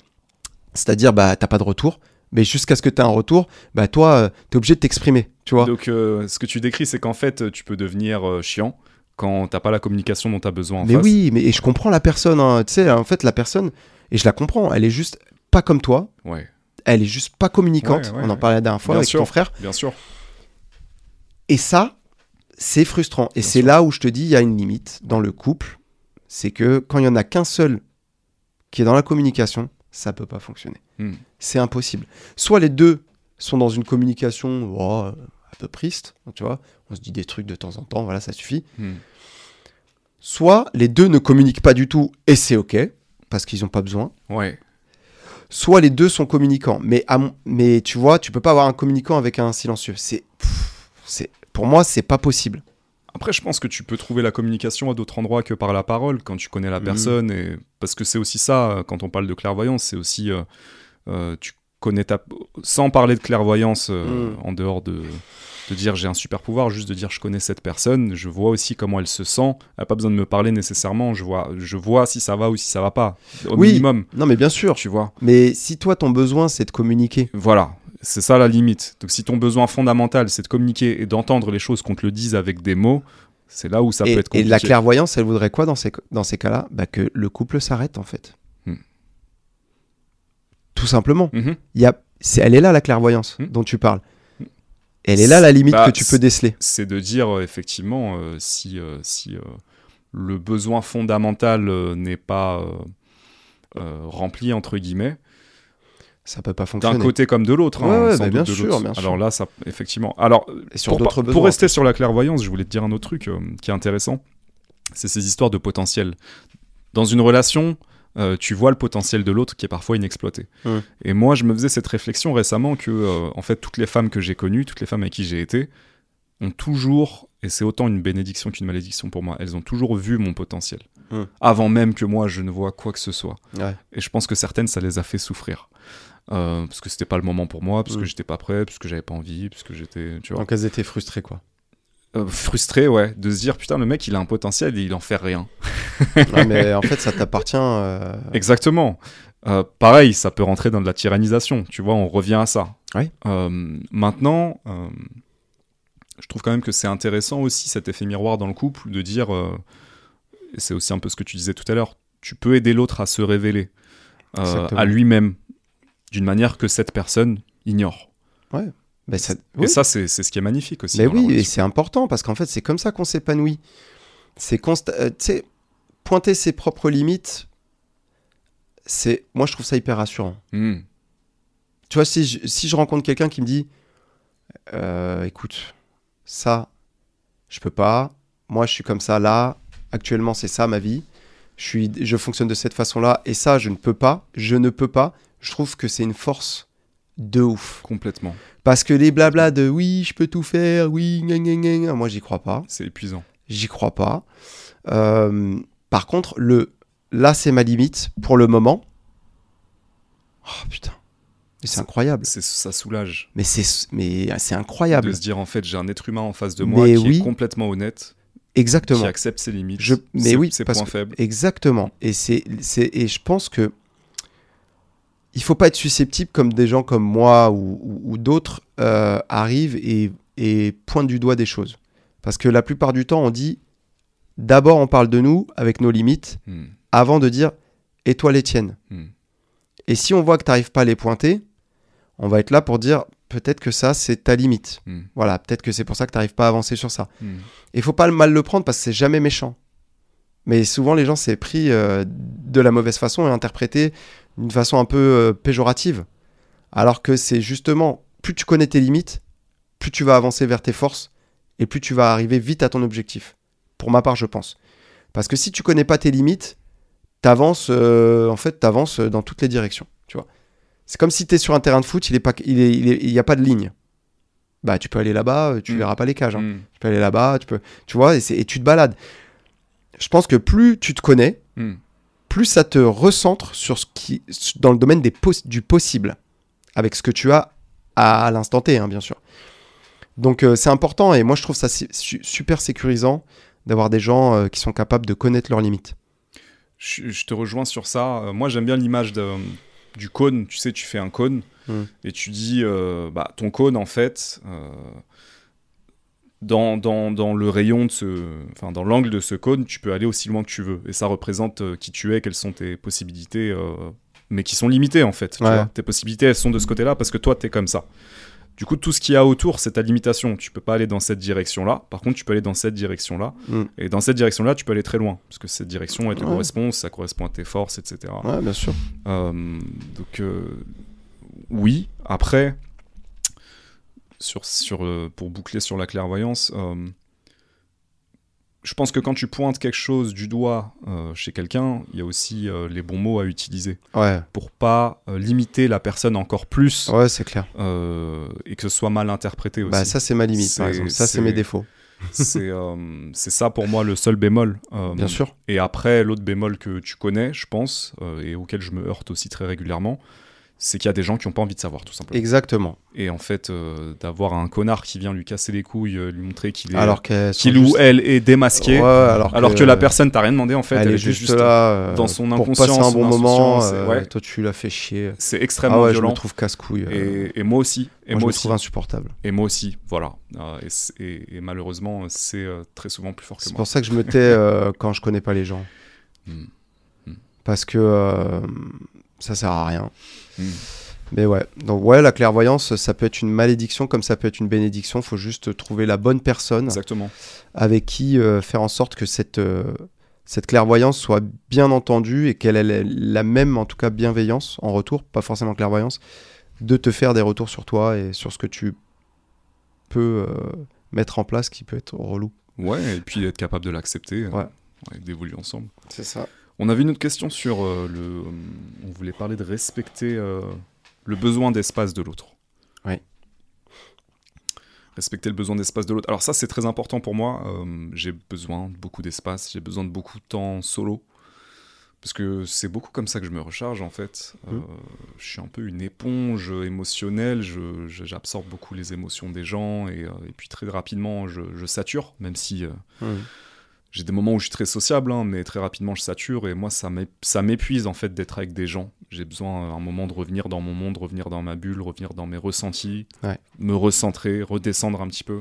c'est-à-dire bah t'as pas de retour, mais jusqu'à ce que tu aies un retour, bah toi tu es obligé de t'exprimer, tu vois. Donc euh, ce que tu décris, c'est qu'en fait, tu peux devenir euh, chiant quand t'as pas la communication dont tu as besoin en Mais face. oui, mais et je comprends la personne. hein. Tu sais, en fait, la personne, et je la comprends, elle est juste pas comme toi. Ouais, Elle est juste pas communicante. Ouais, ouais, On en parlait la dernière fois Bien avec sûr. ton frère. bien sûr. Et ça, c'est frustrant. Et c'est là où je te dis, il y a une limite dans le couple. C'est que quand il y en a qu'un seul qui est dans la communication, ça peut pas fonctionner. Hmm. C'est impossible. Soit les deux sont dans une communication oh, un peu triste, tu vois. On se dit des trucs de temps en temps, voilà, ça suffit. Hmm. Soit les deux ne communiquent pas du tout et c'est ok parce qu'ils n'ont pas besoin. Ouais, soit les deux sont communicants. Mais, à mon- mais tu vois, tu peux pas avoir un communicant avec un silencieux. C'est, pour moi, c'est pas possible. Après, je pense que tu peux trouver la communication à d'autres endroits que par la parole, quand tu connais la Mhm. personne. Et... Parce que c'est aussi ça, quand on parle de clairvoyance, c'est aussi. euh, euh, tu connais ta. Sans parler de clairvoyance, euh, Mhm. en dehors de, de dire j'ai un super pouvoir, juste de dire je connais cette personne, je vois aussi comment elle se sent. Elle n'a pas besoin de me parler nécessairement, je vois, je vois si ça va ou si ça va pas. Au Oui. minimum, Non, mais bien sûr. tu vois. Mais si toi, ton besoin, c'est de communiquer. Voilà, c'est ça la limite. Donc si ton besoin fondamental, c'est de communiquer et d'entendre les choses qu'on te le dise avec des mots, c'est là où ça et, peut être et compliqué. la clairvoyance, elle voudrait quoi dans ces, dans ces cas-là? Bah, Que le couple s'arrête, en fait. Hmm. Tout simplement. Mhm. Il y a, elle est là, la clairvoyance Hmm. dont tu parles. Elle est là, la limite Bah, que tu peux déceler. c'est de dire euh, effectivement euh, si, euh, si le besoin fondamental n'est pas rempli entre guillemets Ça peut pas d'un fonctionner. côté comme de l'autre hein, ouais, bah, bien sûr, l'autre. bien sûr. alors là ça effectivement alors Et sur pour, besoins. rester sur la clairvoyance je voulais te dire un autre truc euh, qui est intéressant c'est ces histoires de potentiel dans une relation euh, tu vois le potentiel de l'autre qui est parfois inexploité. Et moi, je me faisais cette réflexion récemment que, euh, en fait, toutes les femmes que j'ai connues, toutes les femmes avec qui j'ai été, ont toujours, et c'est autant une bénédiction qu'une malédiction pour moi, elles ont toujours vu mon potentiel. Avant même que moi, je ne vois quoi que ce soit. Ouais. Et je pense que certaines, ça les a fait souffrir. Euh, parce que c'était pas le moment pour moi, parce que Mm. j'étais pas prêt, parce que j'avais pas envie, parce que j'étais, tu vois, Donc elles étaient frustrées, quoi. euh, frustré, ouais, de se dire putain, le mec, il a un potentiel et il en fait rien. Ouais, mais en fait, ça t'appartient. euh, Exactement. Euh, pareil, ça peut rentrer dans de la tyrannisation, tu vois, on revient à ça. Oui. Maintenant, je trouve quand même que c'est intéressant aussi cet effet miroir dans le couple de dire, c'est aussi un peu ce que tu disais tout à l'heure, tu peux aider l'autre à se révéler à lui-même d'une manière que cette personne ignore. ben, ça- Et ça, c'est c'est ce qui est magnifique aussi. Mais oui, et c'est important parce qu'en fait, c'est comme ça qu'on s'épanouit. C'est consta- euh, tu sais, pointer ses propres limites. C'est, moi, je trouve ça hyper rassurant. Hmm. Tu vois, si je, si je rencontre quelqu'un qui me dit, euh, écoute, ça, je peux pas. Moi, je suis comme ça là. Actuellement, c'est ça ma vie. Je suis, je fonctionne de cette façon-là, et ça, je ne peux pas. Je ne peux pas. Je trouve que c'est une force de ouf. Complètement. Parce que les blablas de oui, je peux tout faire, oui, gna, gna, gna, moi, j'y crois pas. C'est épuisant. J'y crois pas. Euh, par contre, le là, c'est ma limite pour le moment. Oh putain. Mais c'est incroyable. Ça soulage. Mais c'est mais c'est incroyable. de se dire en fait j'ai un être humain en face de moi Mais qui oui. est complètement honnête, Exactement. qui accepte ses limites, Je- mais ses, oui, ses parce points que- faibles. Exactement. Et c'est et je pense que il faut pas être susceptible comme des gens comme moi ou, ou- ou d'autres euh, arrivent et, et pointent du doigt des choses. Parce que la plupart du temps, on dit d'abord on parle de nous avec nos limites Hmm, avant de dire et toi les tiennes. hmm. Et si on voit que tu n'arrives pas à les pointer, on va être là pour dire peut-être que ça, c'est ta limite. Hmm. Voilà, peut-être que c'est pour ça que tu n'arrives pas à avancer sur ça. Il faut pas le mal le prendre parce que c'est jamais méchant. Mais souvent, les gens, c'est pris euh, de la mauvaise façon et interprété d'une façon un peu euh, péjorative. Alors que c'est justement, plus tu connais tes limites, plus tu vas avancer vers tes forces et plus tu vas arriver vite à ton objectif. Pour ma part, je pense. Parce que si tu connais pas tes limites, t'avances, euh, en fait, t'avances dans toutes les directions. Tu vois. C'est comme si tu es sur un terrain de foot, il n'y il est, il est, il y a pas de ligne. Bah, tu peux aller là-bas, tu Mm. verras pas les cages. hein. Hmm. Tu peux aller là-bas, tu peux, tu vois, et, et tu te balades. Je pense que plus tu te connais, Hmm. plus ça te recentre sur ce qui, dans le domaine des poss- du possible, avec ce que tu as à, à l'instant T, hein, bien sûr. Donc euh, c'est important et moi je trouve ça su- super sécurisant d'avoir des gens euh, qui sont capables de connaître leurs limites. Je, je te rejoins sur ça. Euh, moi, j'aime bien l'image du cône. Tu sais, tu fais un cône Mm. et tu dis, bah, ton cône, en fait, dans, dans, dans le rayon de ce, enfin, dans l'angle de ce cône, tu peux aller aussi loin que tu veux. Et ça représente euh, qui tu es, quelles sont tes possibilités, euh, mais qui sont limitées, en fait. tu Ouais. vois. Tes possibilités, elles sont de ce côté-là parce que toi, tu es comme ça. Du coup, tout ce qu'il y a autour, c'est ta limitation. Tu peux pas aller dans cette direction-là. Par contre, tu peux aller dans cette direction-là. Mm. Et dans cette direction-là, tu peux aller très loin. Parce que cette direction, elle te Ouais. correspond, ça correspond à tes forces, etc. Ouais, bien sûr. Euh, donc, oui. Après, sur, sur, euh, pour boucler sur la clairvoyance, euh, je pense que quand tu pointes quelque chose du doigt euh, chez quelqu'un, il y a aussi euh, les bons mots à utiliser Ouais, pour pas limiter la personne encore plus ouais, c'est clair. et que ce soit mal interprété aussi. Bah ça c'est ma limite par exemple. Ça c'est mes défauts. c'est euh, ça pour moi le seul bémol. Euh, Bien sûr. Et après, l'autre bémol que tu connais, je pense, euh, et auquel je me heurte aussi très régulièrement, c'est qu'il y a des gens qui n'ont pas envie de savoir, tout simplement. Exactement. Et en fait, euh, d'avoir un connard qui vient lui casser les couilles, euh, lui montrer qu'il est. Alors qu'il ou juste- elle est démasqué, Ouais, alors, alors que, la personne t'a rien demandé, en fait, elle, elle, est juste, juste. là euh, dans son pour inconscience, passer un bon moment. ouais. Toi tu l'as fait chier. C'est Ah extrêmement ouais, je me violent. trouve casse-couille. Et, et moi aussi. Et Moi, moi, je me aussi. trouve insupportable. Et moi aussi, voilà. Et, c'est- et- et malheureusement, c'est très souvent plus fort que C'est pour ça que je me tais quand je connais pas les gens. Hmm. Parce que ça sert à rien. Hmm. Mais ouais, donc ouais, la clairvoyance, ça peut être une malédiction comme ça peut être une bénédiction. faut juste trouver la bonne personne Exactement. avec qui euh, faire en sorte que cette, euh, cette clairvoyance soit bien entendue et qu'elle ait la même, en tout cas, bienveillance en retour, pas forcément clairvoyance, de te faire des retours sur toi et sur ce que tu peux euh, mettre en place qui peut être relou. Ouais, et puis être capable de l'accepter, Ouais. ouais, d'évoluer ensemble. C'est ça. On avait une autre question sur euh, le. euh, on voulait parler de respecter euh, le besoin d'espace de l'autre. Oui. Respecter le besoin d'espace de l'autre. Alors ça, c'est très important pour moi. Euh, j'ai besoin de beaucoup d'espace. J'ai besoin de beaucoup de temps solo. Parce que c'est beaucoup comme ça que je me recharge en fait. Mhm. je suis un peu une éponge émotionnelle. J'absorbe beaucoup les émotions des gens et, et puis très rapidement je, je sature, même si Hmm. J'ai des moments où je suis très sociable, hein, mais très rapidement je sature et moi ça m'é- ça m'épuise en fait d'être avec des gens. J'ai besoin à un moment de revenir dans mon monde, revenir dans ma bulle, revenir dans mes ressentis, Ouais. me recentrer, redescendre un petit peu.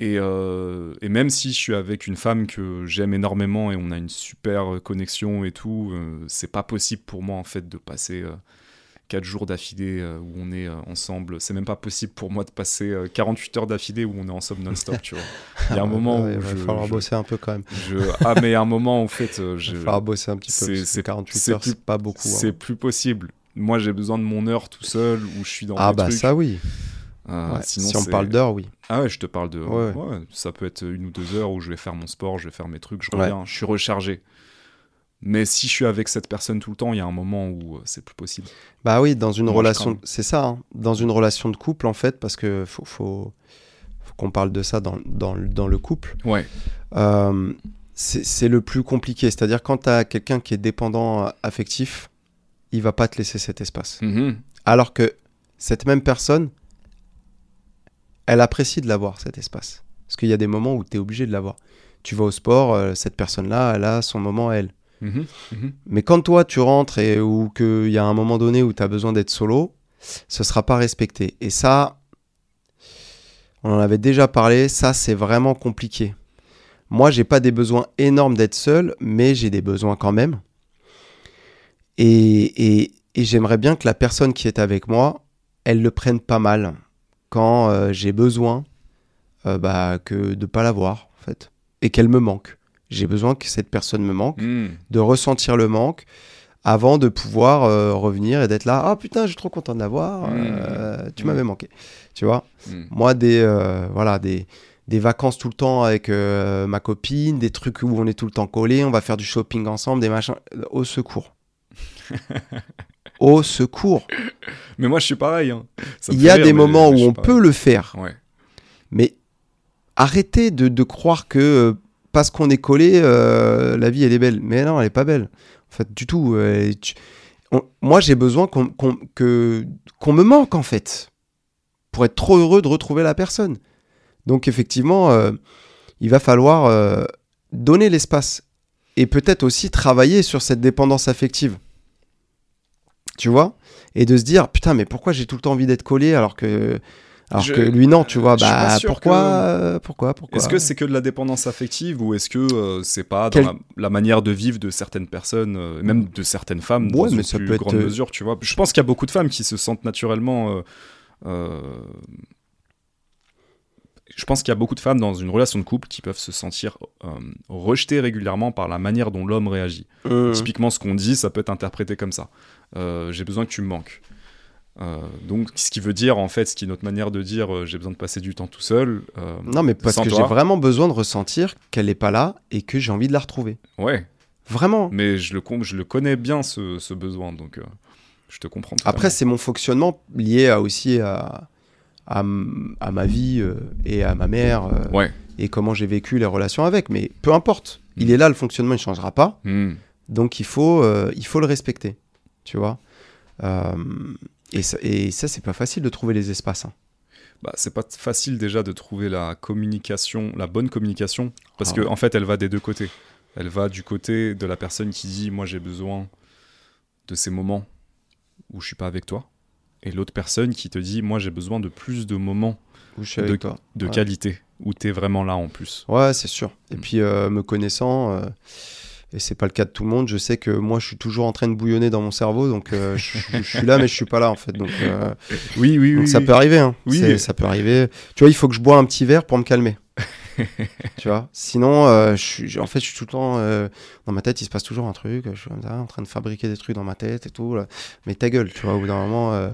Et, euh, et même si je suis avec une femme que j'aime énormément et on a une super euh, connexion et tout, euh, c'est pas possible pour moi en fait de passer euh, 4 jours d'affilée euh, où on est euh, ensemble. C'est même pas possible pour moi de passer euh, 48 heures d'affilée où on est ensemble non-stop, tu vois. Il y a un moment Ouais, où il va je, falloir je- bosser un peu quand même. je- Ah, mais il y a un moment en fait, euh, Il je... va falloir bosser un petit peu. c'est- parce que c'est- 48 c'est heures, c'est pas beaucoup. hein. c'est plus possible. Moi, j'ai besoin de mon heure tout seul où je suis dans Ah bah trucs. ça oui. Euh, Ouais, sinon, si on parle d'heures, oui. Ah ouais, je te parle de. Ouais. ouais, ça peut être une ou deux heures où je vais faire mon sport, je vais faire mes trucs, je reviens, je suis rechargé. Mais si je suis avec cette personne tout le temps, il y a un moment où euh, c'est plus possible. Bah oui, dans une Moi, relation, c'est ça, hein. dans une relation de couple en fait, parce que faut, faut, faut qu'on parle de ça dans, dans, le- dans le couple. Ouais. Euh, c'est le plus compliqué, c'est-à-dire quand tu as quelqu'un qui est dépendant euh, affectif, il va pas te laisser cet espace. Mhm. Alors que cette même personne, elle apprécie de l'avoir cet espace. Parce qu'il y a des moments où tu es obligé de l'avoir. Tu vas au sport, euh, cette personne-là, elle a son moment elle. Mhm. Mhm. Mais quand toi tu rentres et ou qu'il y a un moment donné où tu as besoin d'être solo, ce sera pas respecté. Et ça, on en avait déjà parlé, ça c'est vraiment compliqué. Moi, j'ai pas des besoins énormes d'être seul, mais j'ai des besoins quand même. Et, et- j'aimerais bien que la personne qui est avec moi, elle le prenne pas mal. quand euh, j'ai besoin euh, bah, que de pas l'avoir, en fait, et qu'elle me manque. J'ai besoin que cette personne me manque, Hmm. de ressentir le manque avant de pouvoir euh, revenir et d'être là. Ah putain, je suis trop content de l'avoir. Mm. euh, tu Mm. m'avais manqué. Tu vois? Hmm. Moi, des, euh, voilà, des, des vacances tout le temps avec ma copine, des trucs où on est tout le temps collés, on va faire du shopping ensemble, des machins. Au secours. Au secours. Mais moi, je suis pareil. hein. Il y a rire, des moments où on pareil. peut le faire. Ouais. Mais arrêtez de, de croire que parce qu'on est collé, euh, la vie elle est belle. Mais non, elle est pas belle. En fait, du tout. euh, moi, j'ai besoin qu'on me manque en fait pour être trop heureux de retrouver la personne. Donc effectivement, euh, il va falloir donner l'espace et peut-être aussi travailler sur cette dépendance affective. Tu vois? Et de se dire putain, mais pourquoi j'ai tout le temps envie d'être collé alors que alors Je- que lui non, tu vois Bah pourquoi que- euh, pourquoi pourquoi? Est-ce que c'est que de la dépendance affective ou est-ce que euh, c'est pas Quel- dans la, la manière de vivre de certaines personnes, euh, même de certaines femmes, Ouais, dans mais une ça plus peut grande mesure, tu vois? Je pense qu'il y a beaucoup de femmes qui se sentent naturellement. euh, euh, je pense qu'il y a beaucoup de femmes dans une relation de couple qui peuvent se sentir euh, rejetées régulièrement par la manière dont l'homme réagit. Typiquement, ce qu'on dit, ça peut être interprété comme ça. Euh, j'ai besoin que tu me manques. Euh, donc, ce qui veut dire, en fait, ce qui est notre manière de dire euh, j'ai besoin de passer du temps tout seul. euh, Non, mais parce que j'ai vraiment besoin de ressentir qu'elle n'est pas là et que j'ai envie de la retrouver. Ouais, Vraiment. mais je le, je le connais bien, ce, ce besoin, donc je te comprends. Après, c'est mon fonctionnement lié à, aussi à, à, ma vie et à ma mère. Ouais. et comment j'ai vécu les relations avec. Mais peu importe. Mm. Il est là, le fonctionnement, il ne changera pas. Hmm. Donc il faut, il faut le respecter. Tu vois Euh, et, ça, et ça, c'est pas facile de trouver les espaces. hein. Bah, c'est pas facile déjà de trouver la communication, la bonne communication, parce Ah que en fait, elle va des deux côtés. Elle va du côté de la personne qui dit moi j'ai besoin de ces moments où je suis pas avec toi, et l'autre personne qui te dit moi j'ai besoin de plus de moments Où je suis avec de, toi. de Ouais. qualité où tu es vraiment là en plus. Ouais, c'est sûr. Et Mm. puis, euh, me connaissant, euh, et c'est pas le cas de tout le monde, je sais que moi, je suis toujours en train de bouillonner dans mon cerveau, donc euh, je, je suis là, mais je suis pas là, en fait. Donc, euh, Oui, oui, donc ça peut arriver. Hein. Oui. Ça peut arriver. Tu vois, il faut que je bois un petit verre pour me calmer. tu vois? Sinon, euh, je suis, en fait, je suis tout le temps euh, dans ma tête. Il se passe toujours un truc. Je suis comme ça, en train de fabriquer des trucs dans ma tête et tout. là. Mais ta gueule, tu vois. Au bout d'un moment.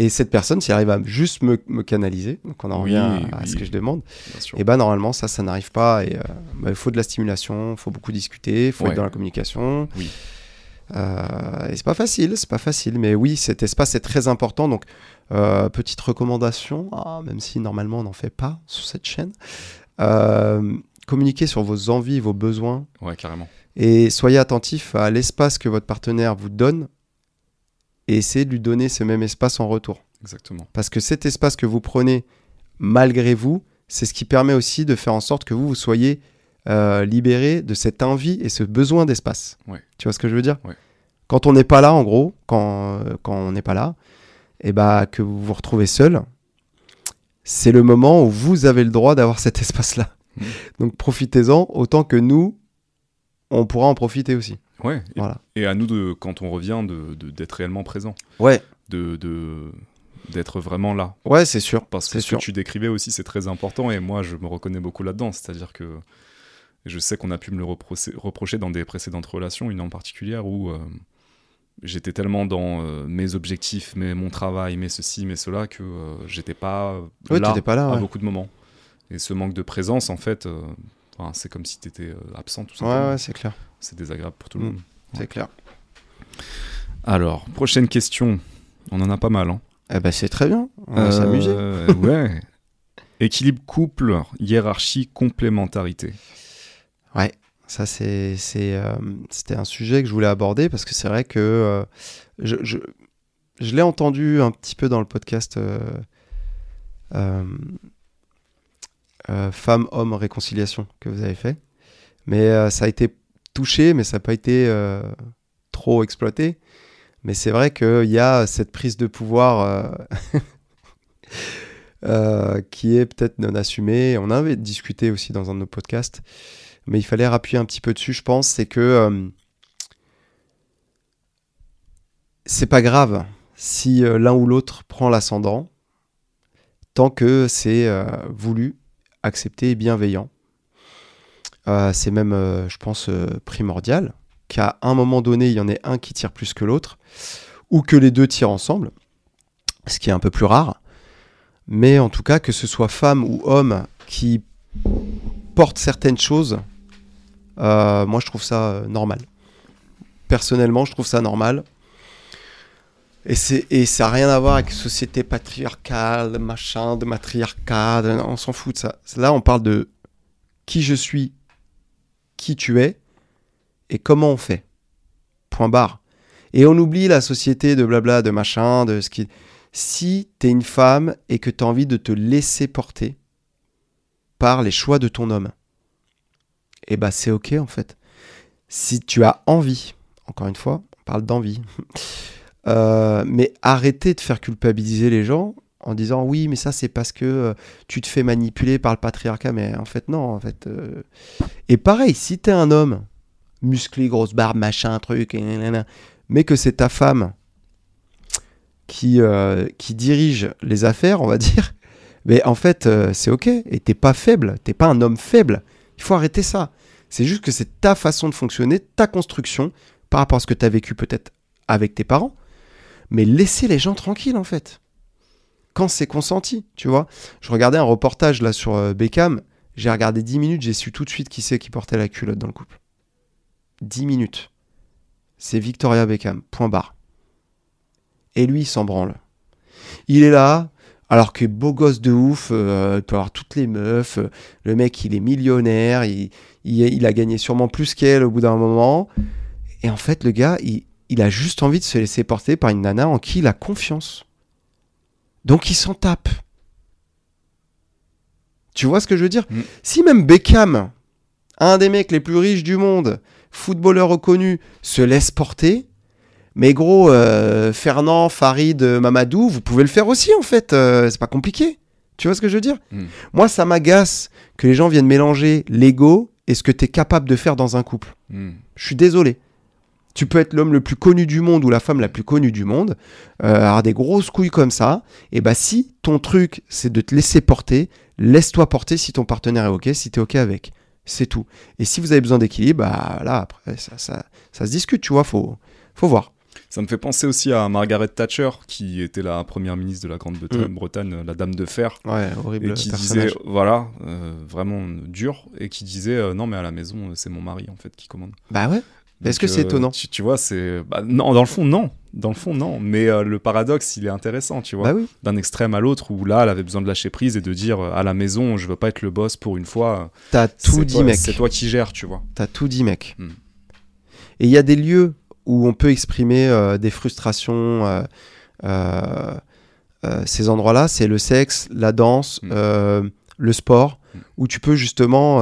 Et cette personne, s'il arrive à juste me, me canaliser, donc on en Oui, revient à, ce que je demande. Et bah normalement ça, ça n'arrive pas. Et euh, bah, il faut de la stimulation, il faut beaucoup discuter, il faut Ouais. être dans la communication. Oui. Euh, et c'est pas facile, c'est pas facile. Mais oui, cet espace est très important. Donc euh, petite recommandation, ah, même si normalement on n'en fait pas sur cette chaîne, euh, communiquez sur vos envies, vos besoins, Ouais, carrément. et soyez attentif à l'espace que votre partenaire vous donne, et essayez de lui donner ce même espace en retour. Exactement. Parce que cet espace que vous prenez malgré vous, c'est ce qui permet aussi de faire en sorte que vous, vous soyez euh, libéré de cette envie et ce besoin d'espace. Ouais. Tu vois ce que je veux dire? Ouais. Quand on n'est pas là, en gros, quand, euh, quand on n'est pas là, et bah, que vous vous retrouvez seul, c'est le moment où vous avez le droit d'avoir cet espace-là. Mhm. Donc profitez-en autant que nous, on pourra en profiter aussi. Ouais. Et, Voilà. et à nous, de, quand on revient, de- d'être réellement présent, Ouais, de de- d'être vraiment là. ouais, c'est sûr. Parce que ce sûr. que tu décrivais aussi, c'est très important et moi, je me reconnais beaucoup là-dedans. C'est-à-dire que je sais qu'on a pu me le reprocher, dans des précédentes relations, une en particulière où euh, j'étais tellement dans euh, mes objectifs, mes, mon travail, mes ceci, mes cela, que euh, j'étais pas Ouais, là t'étais pas là. à ouais. beaucoup de moments. Et ce manque de présence, en fait, enfin, c'est comme si tu étais absent tout Ouais, simplement. ouais, c'est clair. C'est désagréable pour tout le Mm. monde. C'est clair. Alors, prochaine question. On en a pas mal. Hein. Eh ben, c'est très bien. On va s'amuser. Euh, ouais. Équilibre couple, hiérarchie, complémentarité. Ouais, ça c'est c'est euh, c'était un sujet que je voulais aborder parce que c'est vrai que euh, je, je, je l'ai entendu un petit peu dans le podcast euh, euh, euh, Femmes, Hommes, Réconciliation que vous avez fait. Mais euh, ça a été touché, mais ça n'a pas été euh, trop exploité. Mais c'est vrai qu'il y a cette prise de pouvoir qui est peut-être non assumée. On avait discuté aussi dans un de nos podcasts, mais il fallait appuyer un petit peu dessus, je pense. C'est que euh, c'est pas grave si l'un ou l'autre prend l'ascendant, tant que c'est voulu, accepté et bienveillant. Euh, c'est même, euh, je pense, euh, primordial qu'à un moment donné, il y en ait un qui tire plus que l'autre, ou que les deux tirent ensemble, ce qui est un peu plus rare. Mais en tout cas, que ce soit femme ou homme qui porte certaines choses, moi je trouve ça normal. Personnellement, je trouve ça normal. Et, et ça n'a rien à voir avec société patriarcale, machin, de matriarcat, on s'en fout de ça. Là, on parle de qui je suis, qui tu es, et comment on fait. Point barre. Et on oublie la société de blabla, de machin, de ce qui... Si t'es une femme et que t'as envie de te laisser porter par les choix de ton homme, eh ben c'est ok en fait. Si tu as envie, encore une fois, on parle d'envie, euh, mais arrêtez de faire culpabiliser les gens en disant oui mais ça c'est parce que euh, tu te fais manipuler par le patriarcat. Mais en fait non en fait euh. et pareil si t'es un homme musclé grosse barbe machin truc mais que c'est ta femme qui qui dirige les affaires on va dire mais en fait c'est ok. Et t'es pas faible. T'es pas un homme faible. Il faut arrêter ça. C'est juste que c'est ta façon de fonctionner ta construction par rapport à ce que t'as vécu peut-être avec tes parents mais laissez les gens tranquilles en fait quand c'est consenti, tu vois. Je regardais un reportage là sur euh, Beckham, j'ai regardé 10 minutes, j'ai su tout de suite qui c'est qui portait la culotte dans le couple. 10 minutes. C'est Victoria Beckham, point barre. Et lui, il s'en branle. Il est là, alors que beau gosse de ouf, euh, il peut avoir toutes les meufs, euh, le mec il est millionnaire, il, il, il a gagné sûrement plus qu'elle au bout d'un moment. Et en fait, le gars, il, il a juste envie de se laisser porter par une nana en qui il a confiance. Donc il s'en tape. Tu vois ce que je veux dire? Mm. Si même Beckham, un des mecs les plus riches du monde, footballeur reconnu, se laisse porter, mais gros, euh, Fernand, Farid, euh, Mamadou, vous pouvez le faire aussi en fait. euh, c'est pas compliqué. Tu vois ce que je veux dire? Mm. Moi, ça m'agace que les gens viennent mélanger l'ego et ce que tu es capable de faire dans un couple. Hmm. Je suis désolé. Tu peux être l'homme le plus connu du monde ou la femme la plus connue du monde, euh, avoir des grosses couilles comme ça, et bah si ton truc c'est de te laisser porter, laisse-toi porter si ton partenaire est ok, si t'es ok avec. C'est tout. Et si vous avez besoin d'équilibre, bah là après ça, ça, ça se discute, tu vois, faut, faut voir. Ça me fait penser aussi à Margaret Thatcher, qui était la première ministre de la Grande-Bretagne, la dame de fer, Ouais, horrible et qui personnage. disait, voilà, euh, vraiment dur, et qui disait, euh, non mais à la maison, c'est mon mari en fait qui commande. Bah ouais. Est-ce que c'est euh, étonnant tu, tu vois, c'est... bah, non, dans le fond, non. Dans le fond, non. Mais euh, le paradoxe, il est intéressant, tu vois. Bah oui. D'un extrême à l'autre, où là, elle avait besoin de lâcher prise et de dire, euh, à la maison, je veux pas être le boss pour une fois. T'as tout dit, toi- mec. C'est toi qui gères, tu vois. T'as tout dit, mec. Hmm. Et il y a des lieux où on peut exprimer euh, des frustrations. euh, ces endroits-là, c'est le sexe, la danse, Hmm. le sport, Hmm. où tu peux justement,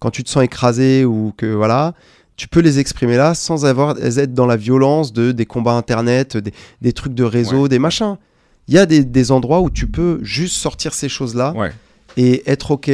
quand tu te sens écrasé ou que voilà, tu peux les exprimer là sans avoir être dans la violence de des combats internet, des, des trucs de réseau, Ouais. des machins. Il y a des, des endroits où tu peux juste sortir ces choses-là Ouais. et être ok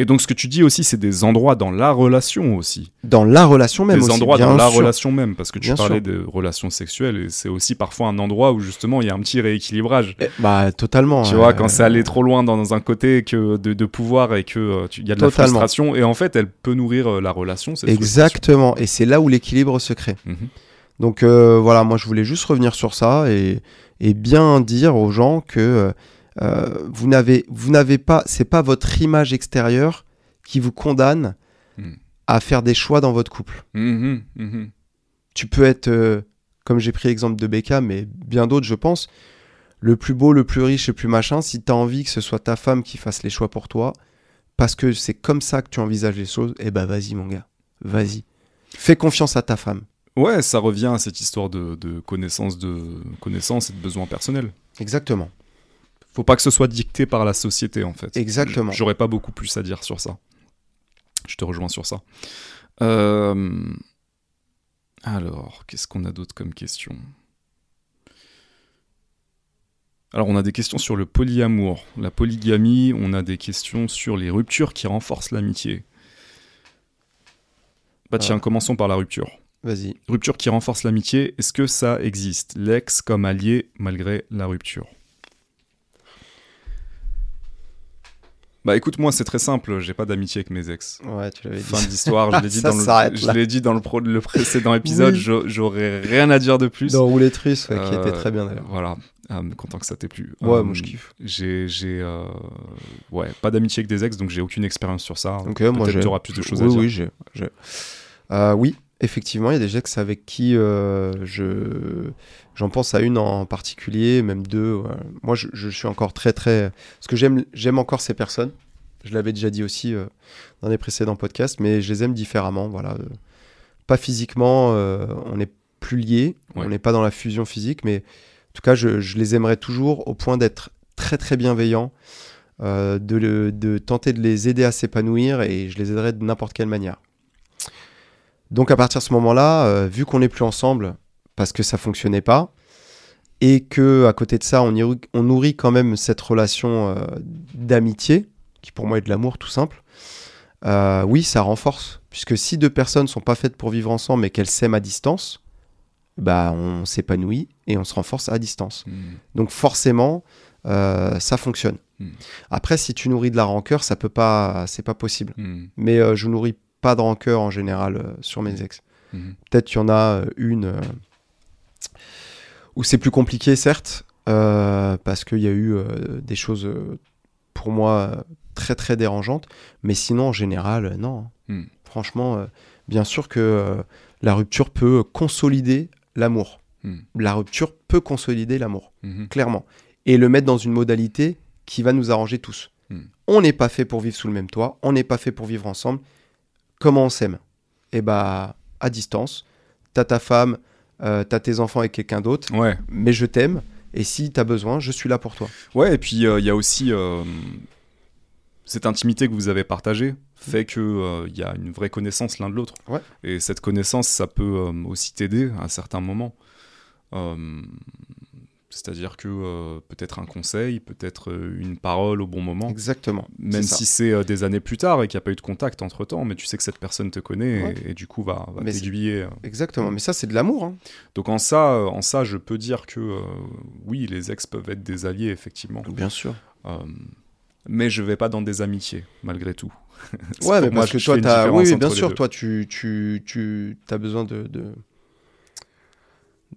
Et donc, ce que tu dis aussi, c'est des endroits dans la relation aussi. dans la relation même des aussi. endroits bien dans la sûr. relation même. Parce que tu Bien parlais sûr. de relations sexuelles, et c'est aussi parfois un endroit où justement il y a un petit rééquilibrage. Eh, Bah totalement. Tu euh, vois, quand c'est allé trop loin dans un côté que de, de pouvoir et que euh, y a de la frustration, et en fait, elle peut nourrir euh, la relation. Exactement. Et c'est là où l'équilibre se crée. Mhm. Donc euh, voilà, moi je voulais juste revenir sur ça et, et bien dire aux gens que euh, vous n'avez vous n'avez pas, c'est pas votre image extérieure qui vous condamne Mm. à faire des choix dans votre couple. Mhm, mhm. Tu peux être, euh, comme j'ai pris l'exemple de Beckham, mais bien d'autres, je pense, le plus beau, le plus riche, le plus machin. Si tu as envie que ce soit ta femme qui fasse les choix pour toi, parce que c'est comme ça que tu envisages les choses, eh ben vas-y mon gars, vas-y. Fais confiance à ta femme. Ouais, ça revient à cette histoire de, de connaissance, de connaissance et de besoins personnels. Exactement. Faut pas que ce soit dicté par la société en fait. Exactement. J'aurais pas beaucoup plus à dire sur ça. Je te rejoins sur ça. Euh, Alors, qu'est-ce qu'on a d'autre comme question? Alors, on a des questions sur le polyamour, la polygamie, on a des questions sur les ruptures qui renforcent l'amitié. Bah tiens, Ah. commençons par la rupture. Vas-y. Rupture qui renforce l'amitié, est-ce que ça existe? L'ex comme allié malgré la rupture Bah écoute, moi c'est très simple, j'ai pas d'amitié avec mes ex. Ouais, tu l'avais dit. Fin d'histoire, je l'ai dit, dans le, je l'ai dit dans le, pro- le précédent épisode, Oui. j'aurais rien à dire de plus. Dans Roulette Russe, ouais, qui Euh, était très bien d'ailleurs. Voilà, mais content que ça t'ait plu. Ouais, Euh, moi je kiffe. J'ai, j'ai euh, ouais, pas d'amitié avec des ex, donc j'ai aucune expérience sur ça. Ok, moi Peut-être j'ai. tu auras plus de choses oui, à dire. Oui, j'ai. j'ai. Euh, oui, effectivement, il y a des ex avec qui euh, je. J'en pense à une en particulier, même deux. ouais. Moi, je, je suis encore très, très. Parce que j'aime, j'aime encore ces personnes. Je l'avais déjà dit aussi euh, dans les précédents podcasts, mais je les aime différemment. Voilà. Pas physiquement, euh, on n'est plus liés, Ouais. on n'est pas dans la fusion physique, mais en tout cas, je, je les aimerais toujours au point d'être très, très bienveillant, de, le- de tenter de les aider à s'épanouir et je les aiderai de n'importe quelle manière. Donc à partir de ce moment-là, euh, vu qu'on n'est plus ensemble parce que ça fonctionnait pas et que à côté de ça, on, y- on nourrit quand même cette relation euh, d'amitié qui pour moi est de l'amour tout simple. euh, oui, ça renforce puisque si deux personnes sont pas faites pour vivre ensemble mais qu'elles s'aiment à distance, bah on s'épanouit et on se renforce à distance. Mm. Donc forcément, ça fonctionne. Mm. Après, si tu nourris de la rancœur, ça peut pas, c'est pas possible. Mm. Mais je nourris pas de rancœur en général euh, sur mes ex. Mm. Peut-être qu'il y en a euh, une euh, où c'est plus compliqué, certes, parce qu'il y a eu des choses pour moi très très dérangeantes. Mais sinon, en général, non. Mm. Franchement, euh, bien sûr que la rupture peut consolider l'amour. Mm. La rupture peut consolider l'amour Mhm. clairement, et le mettre dans une modalité qui va nous arranger tous. Hmm. On n'est pas fait pour vivre sous le même toit, on n'est pas fait pour vivre ensemble. Comment on s'aime Eh bah, à distance, t'as ta femme, euh, t'as tes enfants avec quelqu'un d'autre, Ouais. mais je t'aime, et si t'as besoin, je suis là pour toi. Ouais, et puis euh, il y a aussi euh, cette intimité que vous avez partagée fait que euh, il y a une vraie connaissance l'un de l'autre. Ouais. Et cette connaissance, ça peut euh, aussi t'aider à certains moments. C'est-à-dire que euh, peut-être un conseil, peut-être euh, une parole au bon moment. Exactement. Même si c'est euh, des années plus tard et qu'il n'y a pas eu de contact entre temps, mais tu sais que cette personne te connaît Ouais. et, et du coup va, va t'aiguiller. Exactement, mais ça c'est de l'amour. hein. Donc en ça, en ça, je peux dire que euh, oui, les ex peuvent être des alliés, effectivement. Bien sûr. Euh, mais je vais pas dans des amitiés, malgré tout. Ouais, mais moi, parce que je toi, t'as... différence Oui, bien sûr, toi, tu, tu, tu as besoin de... de...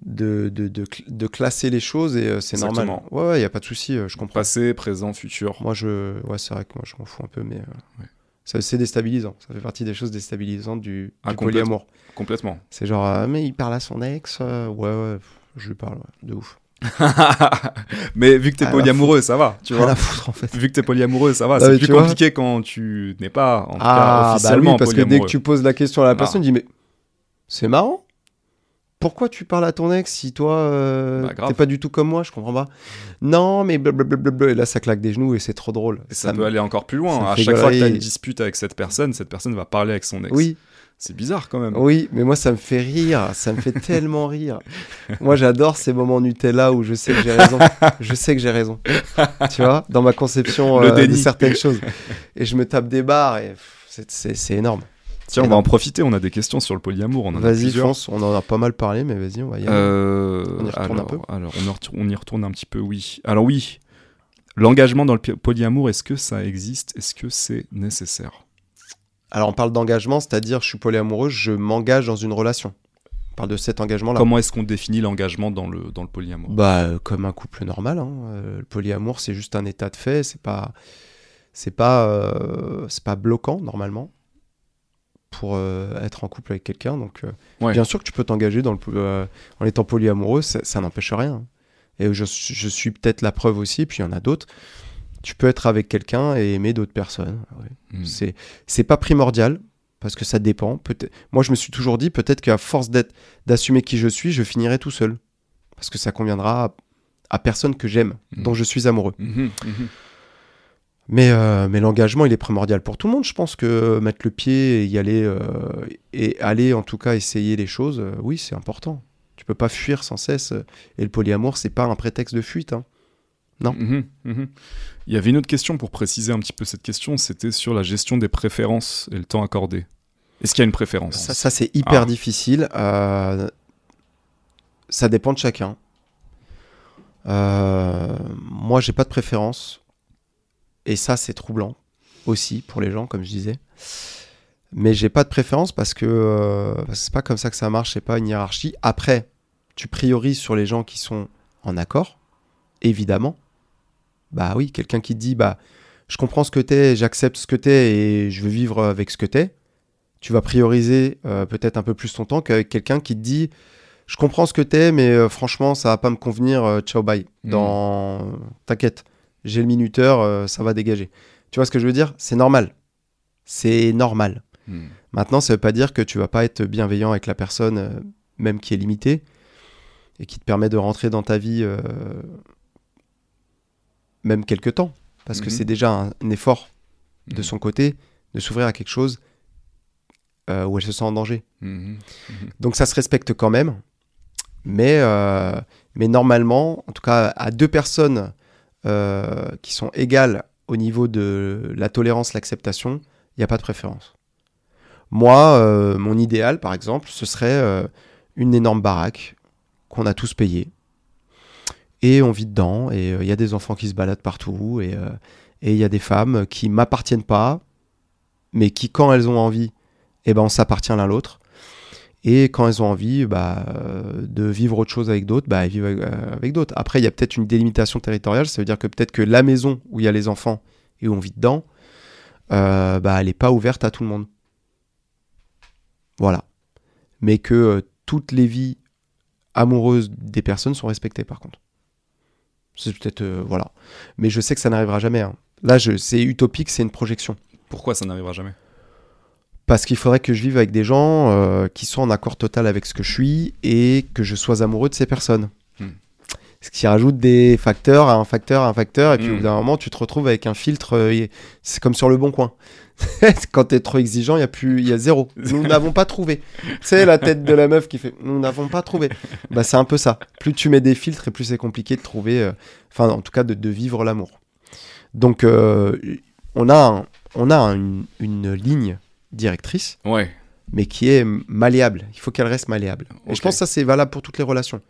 De, de, de, de classer les choses et euh, c'est normal. Ouais, ouais, il n'y a pas de souci, euh, je comprends. Passé, présent, futur. Moi, je, ouais, c'est vrai que moi, je m'en fous un peu, mais euh, Ouais. c'est déstabilisant. Ça fait partie des choses déstabilisantes du, Ah, du complètement. polyamour. Complètement. C'est genre, ah, mais il parle à son ex, euh, ouais, ouais, pff, je lui parle, ouais, de ouf. mais vu que t'es Ah, la polyamoureux, ça va. Tu vois à foutre, en fait. Vu que t'es polyamoureux, ça va. Ah, C'est plus tu vois compliqué quand tu n'es pas, en tout cas, Ah, bah officiellement oui, parce que dès que tu poses la question à la Ah. personne, il dit, mais c'est marrant. Pourquoi tu parles à ton ex si toi, euh, Bah, t'es pas du tout comme moi, je comprends pas. Non, mais blablabla, et là, ça claque des genoux et c'est trop drôle. Et ça, me- peut aller encore plus ça loin. me À chaque fois que tu as galerie. une dispute avec cette personne, cette personne va parler avec son ex. Oui, C'est bizarre quand même. Oui, mais moi ça me fait rire, ça me fait tellement rire. Moi j'adore ces moments Nutella où je sais que j'ai raison, je sais que j'ai raison. Tu vois, dans ma conception euh, de certaines choses. Et je me tape des barres et c'est énorme. Tiens, on va en profiter. On a des questions sur le polyamour. On en a Vas-y, plusieurs. fonce, on en a pas mal parlé, mais vas-y, on va y aller. Euh, On y retourne alors, un peu alors, on, y retourne, on y retourne un petit peu, oui. Alors oui, l'engagement dans le polyamour, est-ce que ça existe? Est-ce que c'est nécessaire? Alors on parle d'engagement, c'est-à-dire je suis polyamoureux, je m'engage dans une relation. On parle de cet engagement-là. Comment est-ce qu'on définit l'engagement dans le, dans le polyamour? Bah, euh, comme un couple normal. hein. Euh, le polyamour, c'est juste un état de fait. C'est pas, c'est pas, c'est pas bloquant normalement pour euh, être en couple avec quelqu'un. Donc, euh, Ouais. bien sûr que tu peux t'engager dans le, euh, en étant polyamoureux, ça, ça n'empêche rien. Et je, suis- je suis peut-être la preuve aussi. Puis il y en a d'autres. Tu peux être avec quelqu'un et aimer d'autres personnes. ouais. Hmm. C'est c'est pas primordial parce que ça dépend. Peut-être. Moi, je me suis toujours dit peut-être qu'à force d'être d'assumer qui je suis, je finirai tout seul parce que ça conviendra à, à personne que j'aime, Mhm. dont je suis amoureux. Mhm, mhm. Mais euh, mais l'engagement, il est primordial pour tout le monde. Je pense que mettre le pied et y aller euh, et aller en tout cas essayer les choses, euh, oui, c'est important. Tu peux pas fuir sans cesse. Et le polyamour, c'est pas un prétexte de fuite. hein. Non. Mhm, mhm. Il y avait une autre question pour préciser un petit peu cette question, c'était sur la gestion des préférences et le temps accordé. Est-ce qu'il y a une préférence? Ça, ça, c'est hyper Ah. difficile. Ça dépend de chacun. Moi, j'ai pas de préférence. Et ça, c'est troublant. aussi pour les gens, comme je disais. Mais j'ai pas de préférence parce que euh, c'est pas comme ça que ça marche, c'est pas une hiérarchie. Après, tu priorises sur les gens qui sont en accord, évidemment. Bah oui, quelqu'un qui te dit bah je comprends ce que t'es, j'accepte ce que t'es et je veux vivre avec ce que t'es. Tu vas prioriser euh, peut-être un peu plus ton temps qu'avec quelqu'un qui te dit je comprends ce que t'es, mais euh, franchement ça va pas me convenir. euh, ciao bye. Dans t'inquiète, j'ai le minuteur, euh, ça va dégager. Tu vois ce que je veux dire? C'est normal. C'est normal. Hmm. Maintenant, ça veut pas dire que tu vas pas être bienveillant avec la personne, euh, même qui est limitée, et qui te permet de rentrer dans ta vie, euh, même quelque temps. Parce que Mhm. c'est déjà un, un effort de Mhm. son côté de s'ouvrir à quelque chose où elle se sent en danger. Donc ça se respecte quand même. Mais, mais normalement, en tout cas à deux personnes euh, qui sont égales au niveau de la tolérance, l'acceptation, il n'y a pas de préférence. Moi, euh, mon idéal, par exemple, ce serait euh, une énorme baraque qu'on a tous payée. Et on vit dedans, et il y a des enfants qui se baladent partout, et et il y a des femmes qui m'appartiennent pas, mais qui, quand elles ont envie, eh ben, on s'appartient l'un l'autre. Et quand elles ont envie bah, euh, de vivre autre chose avec d'autres, bah, elles vivent avec, euh, avec d'autres. Après, il y a peut-être une délimitation territoriale, ça veut dire que peut-être que la maison où il y a les enfants et où on vit dedans, euh, bah, elle n'est pas ouverte à tout le monde. Voilà. Mais que toutes les vies amoureuses des personnes sont respectées, par contre. C'est peut-être. voilà. Mais je sais que ça n'arrivera jamais. hein. Là, c'est utopique, c'est une projection. Pourquoi ça n'arrivera jamais? Parce qu'il faudrait que je vive avec des gens euh, qui sont en accord total avec ce que je suis et que je sois amoureux de ces personnes. Hmm. Ce qui rajoute des facteurs à un facteur à un facteur, et puis Hmm. au bout d'un moment, tu te retrouves avec un filtre. euh, c'est comme sur le bon coin. Quand tu es trop exigeant, il y a plus, il y a zéro. Nous n'avons pas trouvé. C'est la tête de la meuf qui fait. Nous n'avons pas trouvé. Bah c'est un peu ça. Plus tu mets des filtres, et plus c'est compliqué de trouver. euh, Enfin, en tout cas, de, de vivre l'amour. Donc, on a, un- on a une- une ligne directrice Ouais. mais qui est malléable. Il faut qu'elle reste malléable. Et je pense que ça, c'est valable pour toutes les relations.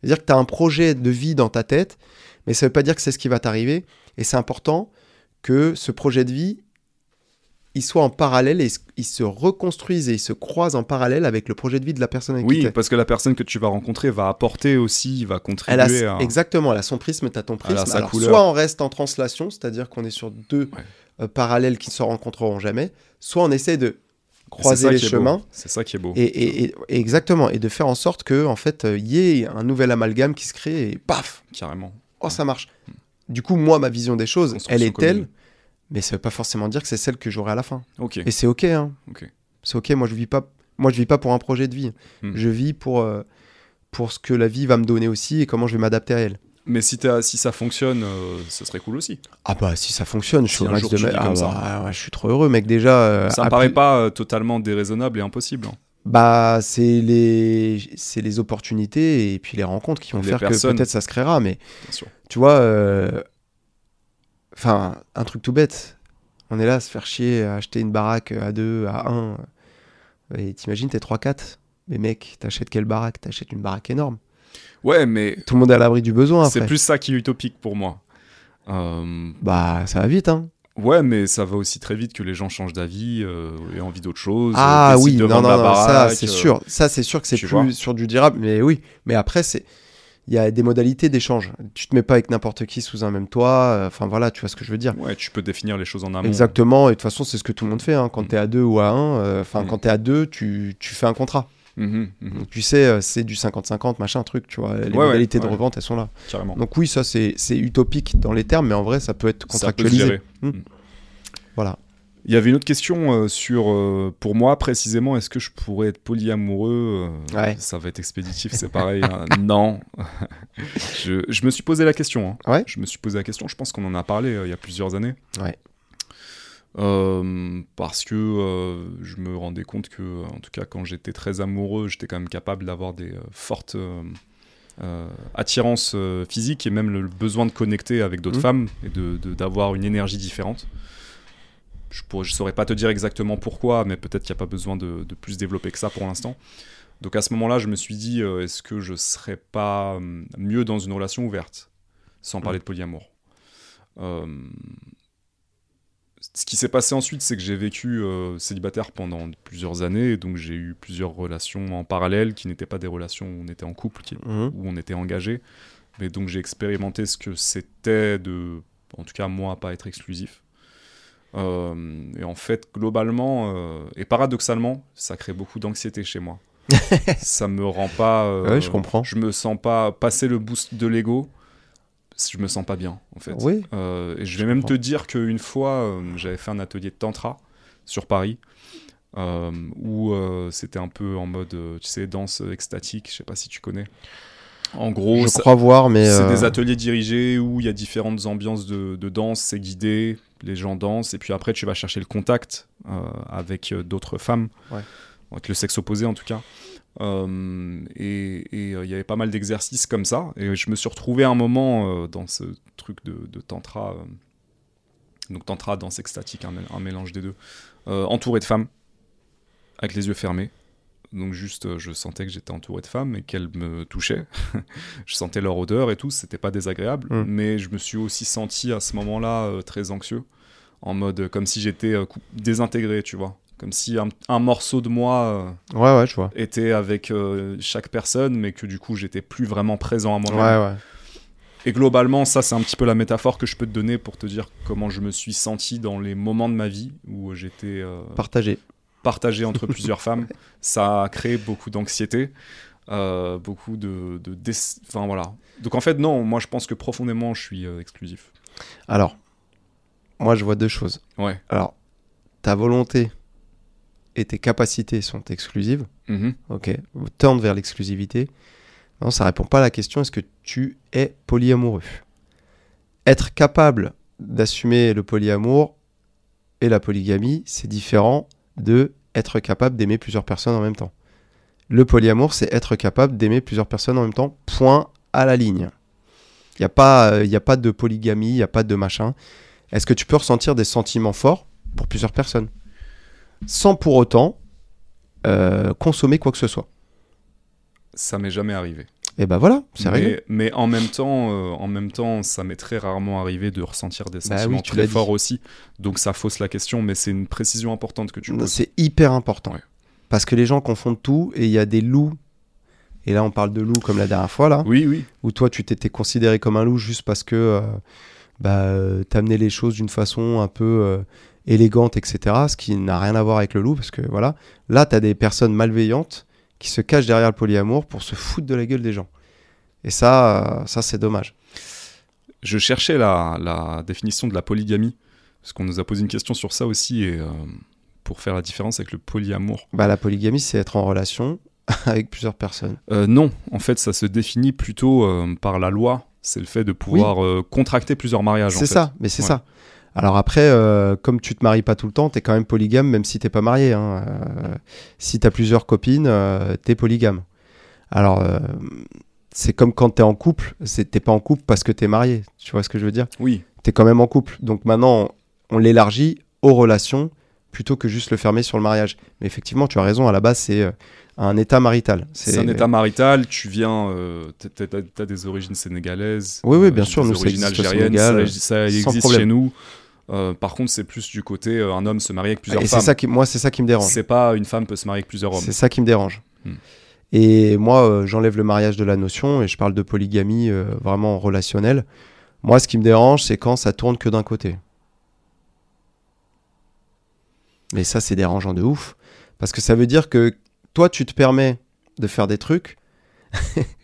C'est-à-dire que tu as un projet de vie dans ta tête, mais ça ne veut pas dire que c'est ce qui va t'arriver. Et c'est important que ce projet de vie, il soit en parallèle et s- il se reconstruise et il se croise en parallèle avec le projet de vie de la personne avec qui Oui, t'es. parce que la personne que tu vas rencontrer va apporter aussi, va Elle contribuer a, à. Exactement, elle a son prisme, tu as ton prisme. Alors, couleur. soit on reste en translation, c'est-à-dire qu'on est sur deux Ouais. euh, parallèles qui ne se rencontreront jamais, soit on essaie de croiser les chemins. C'est ça qui est beau. Et, et- et- et exactement, et de faire en sorte que en fait, il y ait un nouvel amalgame qui se crée et paf, Carrément. oh ça marche. Du coup, moi, ma vision des choses, elle est telle, mais ça veut pas forcément dire que c'est celle que j'aurai à la fin. Ok. Et c'est ok, hein. C'est ok. Moi, je vis pas, moi, je vis pas pour un projet de vie. Hmm. Je vis pour euh, pour ce que la vie va me donner aussi et comment je vais m'adapter à elle. Mais si, ça fonctionne, euh, ce serait cool aussi. Ah bah si ça fonctionne, je Si suis au max de ma- ah bah, ouais, je suis trop heureux, mec. Déjà, euh, ça me paraît pas euh, totalement déraisonnable et impossible. hein. Bah, c'est les, c'est les opportunités et puis les rencontres qui vont Les faire personnes. que peut-être ça se créera. Mais tu vois, euh, enfin, un truc tout bête. On est là à se faire chier à acheter une baraque à deux, à un. Et t'imagines, t'es 3-4. Mais mec, t'achètes quelle baraque? T'achètes une baraque énorme. Ouais, mais Tout le monde est à l'abri du besoin c'est plus ça qui est utopique pour moi. Euh, Bah, ça va vite, hein. ouais, mais ça va aussi très vite que les gens changent d'avis euh, et envie d'autre chose. Ah euh, oui, non, non, non, ça c'est euh, sûr. Ça c'est sûr que c'est plus sur du durable. Mais oui, mais après c'est, il y a des modalités d'échange. Tu te mets pas avec n'importe qui sous un même toit. euh, Enfin voilà, tu vois ce que je veux dire. Ouais, tu peux définir les choses en amont. Exactement. Et de toute façon, c'est ce que tout le monde fait. hein. Quand tu es à deux ou à un, euh, enfin Mm. quand tu es à deux, tu, tu fais un contrat. Mhm, mhm, Donc tu sais, euh, c'est du 50-50, machin truc. Tu vois, les Ouais, ouais, modalités de ouais. revente, elles sont là. carrément. Donc oui, ça c'est utopique dans les termes, mais en vrai, ça peut être peut contractualisé. gérer. Mm. Mm. Voilà. Il y avait une autre question euh, sur, euh, pour moi précisément, est-ce que je pourrais être polyamoureux Euh, Ouais. Ça va être expéditif, c'est pareil. hein. non. je, je me suis posé la question. hein. Ouais. Je me suis posé la question, je pense qu'on en a parlé il y a plusieurs années. Ouais. Euh, parce que euh, je me rendais compte que, en tout cas, quand j'étais très amoureux, j'étais quand même capable d'avoir des euh, fortes euh, euh, attirances euh, physiques et même le besoin de connecter avec d'autres Mhm. femmes et de- de- d'avoir une énergie différente. Je ne je saurais pas te dire exactement pourquoi, mais peut-être qu'il n'y a pas besoin de, de plus développer que ça pour l'instant. Donc à ce moment-là, je me suis dit, euh, est-ce que je serais pas euh, mieux dans une relation ouverte, sans parler de polyamour Euh, ce qui s'est passé ensuite, c'est que j'ai vécu euh, célibataire pendant plusieurs années, donc j'ai eu plusieurs relations en parallèle qui n'étaient pas des relations où on était en couple, qui- Mhm. où on était engagé. Mais donc j'ai expérimenté ce que c'était de, en tout cas moi, pas être exclusif. Euh, et en fait, globalement, euh, et paradoxalement, ça crée beaucoup d'anxiété chez moi. ça me rend pas. Ouais, je comprends. Je me sens pas passer le boost de l'ego. Je me sens pas bien, en fait. Oui. Euh, et je vais Je même comprends. te dire qu'une fois, euh, j'avais fait un atelier de tantra sur Paris, euh, où c'était un peu en mode, tu sais, danse extatique. Je sais pas si tu connais. En gros, je ça- crois voir, mais. c'est des ateliers dirigés où il y a différentes ambiances de, de danse, c'est guidé, les gens dansent, et puis après tu vas chercher le contact avec d'autres femmes, Ouais. avec le sexe opposé en tout cas. Euh, et euh, il y avait pas mal d'exercices comme ça, et je me suis retrouvé un moment euh, dans ce truc de, de tantra, donc tantra, danse extatique, un, mél- un mélange des deux, entouré de femmes, avec les yeux fermés. Donc juste, je sentais que j'étais entouré de femmes et qu'elles me touchaient. je sentais leur odeur et tout, c'était pas désagréable. Mm. Mais je me suis aussi senti à ce moment-là euh, très anxieux, en mode euh, comme si j'étais euh, désintégré, tu vois. Comme si un, un morceau de moi euh, Ouais, ouais, je vois. était avec euh, chaque personne, mais que du coup j'étais plus vraiment présent à moi-même. ouais. Et globalement, ça c'est un petit peu la métaphore que je peux te donner pour te dire comment je me suis senti dans les moments de ma vie où j'étais euh, Partagé. partagé entre plusieurs femmes. Ça a créé beaucoup d'anxiété, euh, beaucoup de, de Enfin voilà. Donc en fait, non, moi je pense que profondément je suis exclusif. Alors, moi, je vois deux choses. Ouais. Alors, ta volonté et tes capacités sont exclusives. Mhm. Ok. Tendre vers l'exclusivité. Non, ça répond pas à la question est-ce que tu es polyamoureux? Être capable d'assumer le polyamour et la polygamie, c'est différent de être capable d'aimer plusieurs personnes en même temps. Le polyamour, c'est être capable d'aimer plusieurs personnes en même temps. Point à la ligne. Il n'y a, pas, euh, y a pas de polygamie, il n'y a pas de machin. Est-ce que tu peux ressentir des sentiments forts pour plusieurs personnes? Sans pour autant euh, consommer quoi que ce soit Ça m'est jamais arrivé. Et ben voilà, c'est mais, mais en même temps, euh, en même temps, ça m'est très rarement arrivé de ressentir des Bah sentiments oui, très dit. forts aussi. Donc ça fausse la question, mais c'est une précision importante que tu poses. C'est hyper important. Ouais. Parce que les gens confondent tout et il y a des loups. Et là, on parle de loups comme la dernière fois, là, Oui, oui. où toi, tu t'étais considéré comme un loup juste parce que euh, bah, euh, t'amenais les choses d'une façon un peu élégante, etc. Ce qui n'a rien à voir avec le loup, parce que voilà. Là, t'as des personnes malveillantes qui se cachent derrière le polyamour pour se foutre de la gueule des gens. Et ça, euh, ça c'est dommage. Je cherchais la, la définition de la polygamie, parce qu'on nous a posé une question sur ça aussi, et euh, pour faire la différence avec le polyamour. Bah, la polygamie, c'est être en relation avec plusieurs personnes. Euh, non, en fait, ça se définit plutôt euh, par la loi. C'est le fait de pouvoir contracter plusieurs mariages. C'est fait. ça, mais c'est Ouais. ça. Alors après, euh, comme tu te maries pas tout le temps, t'es quand même polygame, même si t'es pas marié. hein. Euh, si t'as plusieurs copines, euh, t'es polygame. Alors, c'est comme quand t'es en couple, t'es pas en couple parce que t'es marié. Tu vois ce que je veux dire? Oui, T'es quand même en couple. Donc maintenant, on l'élargit aux relations plutôt que juste le fermer sur le mariage. Mais effectivement, tu as raison, à la base, c'est un état marital. c'est un état marital. Tu viens, euh, t'as t'as des origines sénégalaises. Oui, oui, bien sûr, nous, ça origines existe au algériennes. Sénégal, ça, ça sans existe problème. chez nous. Euh, par contre, c'est plus du côté euh, un homme se marie avec plusieurs Et femmes. ça qui, moi, c'est ça qui me dérange. C'est pas une femme peut se marier avec plusieurs hommes. C'est ça qui me dérange. Hmm. Et moi, euh, j'enlève le mariage de la notion et je parle de polygamie vraiment relationnelle. Moi, ce qui me dérange, c'est quand ça tourne que d'un côté. Mais ça, c'est dérangeant de ouf. Parce que ça veut dire que toi, tu te permets de faire des trucs.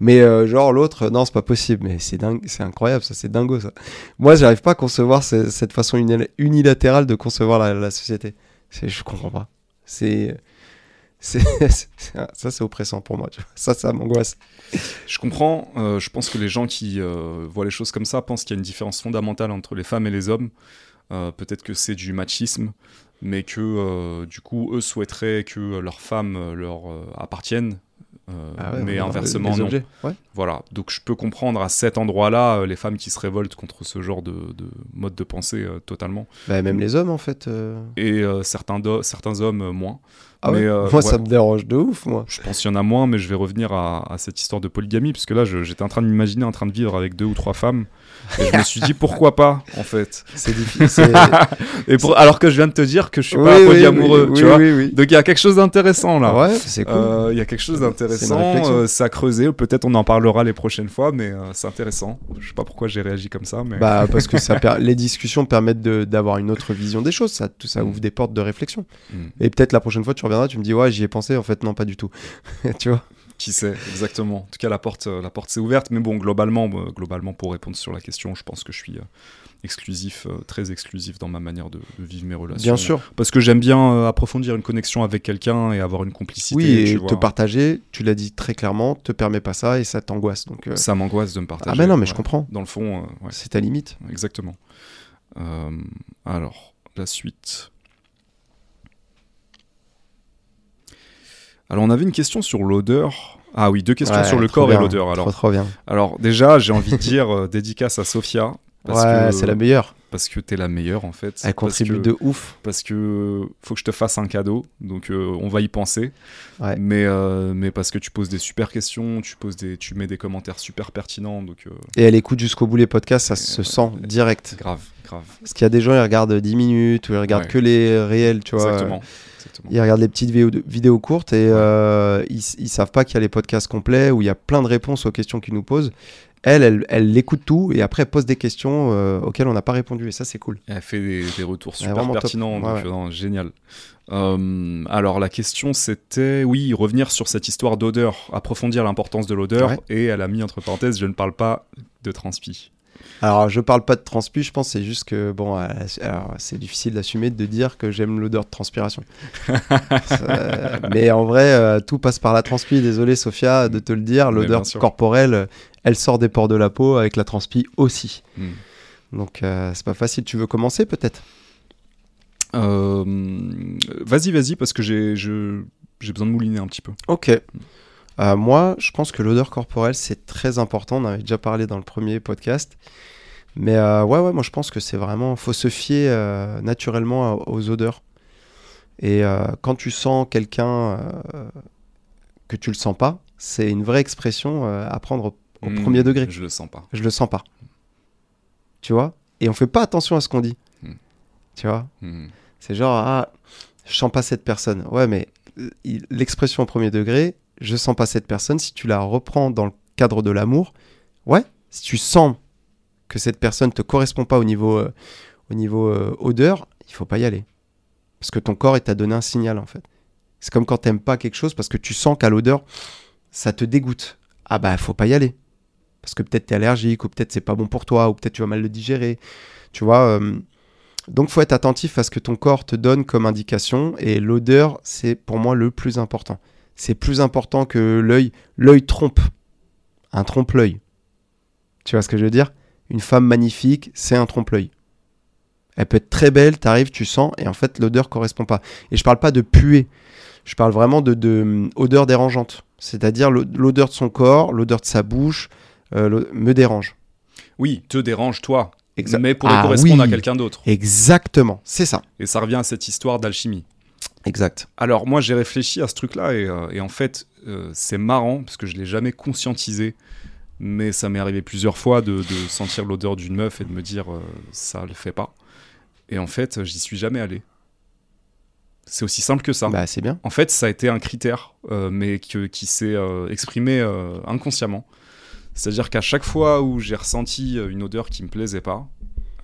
mais euh, genre l'autre, non, c'est pas possible. Mais c'est dingue, c'est incroyable, ça, c'est dingo ça. Moi, j'arrive pas à concevoir ce- cette façon uni- unilatérale de concevoir la, société. Je comprends pas. C'est. ça, c'est oppressant pour moi. Ça, ça m'angoisse. Je comprends. euh, je pense que les gens qui euh, voient les choses comme ça pensent qu'il y a une différence fondamentale entre les femmes et les hommes. Peut-être que c'est du machisme, mais que du coup, eux souhaiteraient que leurs femmes leur appartiennent euh, Ah ouais, mais inversement non. ouais. Voilà, donc je peux comprendre à cet endroit-là euh, les femmes qui se révoltent contre ce genre de, de mode de pensée euh, totalement, Bah, même les hommes, en fait. et certains, certains hommes moins. Ah Mais, ouais Moi, ça me dérange de ouf, moi. Je pense qu'il y en a moins, mais je vais revenir à, à cette histoire de polygamie, puisque là, j'étais en train de m'imaginer en train de vivre avec deux ou trois femmes. Et je me suis dit, pourquoi pas, en fait C'est difficile. c'est- et pour, Alors que je viens de te dire que je suis Oui, pas oui, polyamoureux, oui, tu oui, vois. oui, oui. Donc il y a quelque chose d'intéressant là. Ouais, c'est cool. Euh, Il y a quelque chose d'intéressant, euh, à creuser. Peut-être on en parlera les prochaines fois, mais euh, c'est intéressant. Je sais pas pourquoi j'ai réagi comme ça, mais Bah, parce que ça per- les discussions permettent d'avoir une autre vision des choses. Ça, tout ça Mm. ouvre des portes de réflexion. Hmm. Et peut-être la prochaine fois, tu reviendras, tu me dis, ouais, j'y ai pensé. En fait, non, pas du tout. tu vois? Qui sait exactement. En tout cas, la porte, euh, la porte s'est ouverte, mais bon, globalement, euh, globalement, pour répondre sur la question, je pense que je suis euh, exclusif, très exclusif dans ma manière de, de vivre mes relations. Bien sûr. Parce que j'aime bien approfondir une connexion avec quelqu'un et avoir une complicité. Oui, et vois. te partager, tu l'as dit très clairement, te permet pas ça et ça t'angoisse. Donc, euh, Ça m'angoisse de me partager. ah, ben non, mais je comprends. Dans le fond, euh, ouais. C'est ta limite. Exactement. Euh, alors, la suite. Alors, on avait une question sur l'odeur. Ah oui, deux questions Ouais, sur le corps et l'odeur. Alors, Trop, trop bien. alors déjà, j'ai envie de dire euh, dédicace à Sophia. Parce Ouais, que, c'est la meilleure. Parce que t'es la meilleure, en fait. Elle contribue que- de ouf. Parce que faut que je te fasse un cadeau. Donc, euh, on va y penser. Ouais. Mais, euh, mais parce que tu poses des super questions, tu, poses des, tu mets des commentaires super pertinents. Donc, euh, Et elle écoute jusqu'au bout les podcasts, ça se euh, sent direct. grave, grave. Parce qu'il y a des gens, ils regardent 10 minutes ou ils regardent Ouais. que les réels, tu vois. Exactement. Exactement. Ils regardent les petites vidéos, courtes et euh, ils, ils savent pas qu'il y a les podcasts complets où il y a plein de réponses aux questions qu'ils nous posent. Elle, elle, elle écoute tout et après elle pose des questions euh, auxquelles on n'a pas répondu et ça c'est cool. Elle fait des, des retours super pertinents, donc ouais. non, génial. Euh, alors la question c'était, oui, revenir sur cette histoire d'odeur, approfondir l'importance de l'odeur, Ouais. et elle a mis entre parenthèses, je ne parle pas de transpi. Alors je parle pas de transpi, je pense c'est juste que bon, euh, alors, c'est difficile d'assumer de dire que j'aime l'odeur de transpiration. Ça- mais en vrai, euh, tout passe par la transpi. Désolé Sophia de te le dire, l'odeur corporelle, elle sort des pores de la peau avec la transpi aussi. Hmm. Donc euh, c'est pas facile. Tu veux commencer peut-être? Euh, vas-y, vas-y, parce que j'ai je- j'ai besoin de mouliner un petit peu. Ok. Euh, moi, je pense que l'odeur corporelle, c'est très important. On en avait déjà parlé dans le premier podcast. Mais euh, ouais, ouais, moi je pense que c'est vraiment. faut se fier euh, naturellement aux odeurs. Et quand tu sens quelqu'un que tu le sens pas, c'est une vraie expression à prendre au, au Hmm, premier degré. Je le sens pas. Je le sens pas. Tu vois? Et on fait pas attention à ce qu'on dit. Hmm. Tu vois? Hmm. c'est genre, ah, je sens pas cette personne. Ouais, mais il- l'expression au premier degré, je sens pas cette personne, si tu la reprends dans le cadre de l'amour, ouais, si tu sens que cette personne te correspond pas au niveau, euh, au niveau euh, odeur, il faut pas y aller. Parce que ton corps, il t'a donné un signal, en fait. C'est comme quand t'aimes pas quelque chose parce que tu sens qu'à l'odeur, ça te dégoûte. Ah bah, faut pas y aller. Parce que peut-être t'es allergique, ou peut-être c'est pas bon pour toi, ou peut-être tu vas mal le digérer. Tu vois, euh, donc, faut être attentif à ce que ton corps te donne comme indication. Et l'odeur, c'est pour moi le plus important. C'est plus important que l'œil. L'œil trompe. Un trompe-l'œil. Tu vois ce que je veux dire? Une femme magnifique, c'est un trompe-l'œil. Elle peut être très belle, t'arrives, tu sens, et en fait, l'odeur correspond pas. Et je parle pas de puer. Je parle vraiment de, de odeur dérangeante. C'est-à-dire l'o- l'odeur de son corps, l'odeur de sa bouche, euh, me dérange. Oui, te dérange toi, Exa- mais pourrait Ah correspondre à quelqu'un d'autre. Exactement, c'est ça. Et ça revient à cette histoire d'alchimie. Exact. Alors moi j'ai réfléchi à ce truc-là et, euh, et en fait euh, c'est marrant parce que je l'ai jamais conscientisé, mais ça m'est arrivé plusieurs fois de, de sentir l'odeur d'une meuf et de me dire euh, ça le fait pas. Et en fait j'y suis jamais allé. C'est aussi simple que ça. Bah, c'est bien. En fait ça a été un critère, euh, mais que- qui s'est exprimé inconsciemment. C'est-à-dire qu'à chaque fois où j'ai ressenti une odeur qui me plaisait pas,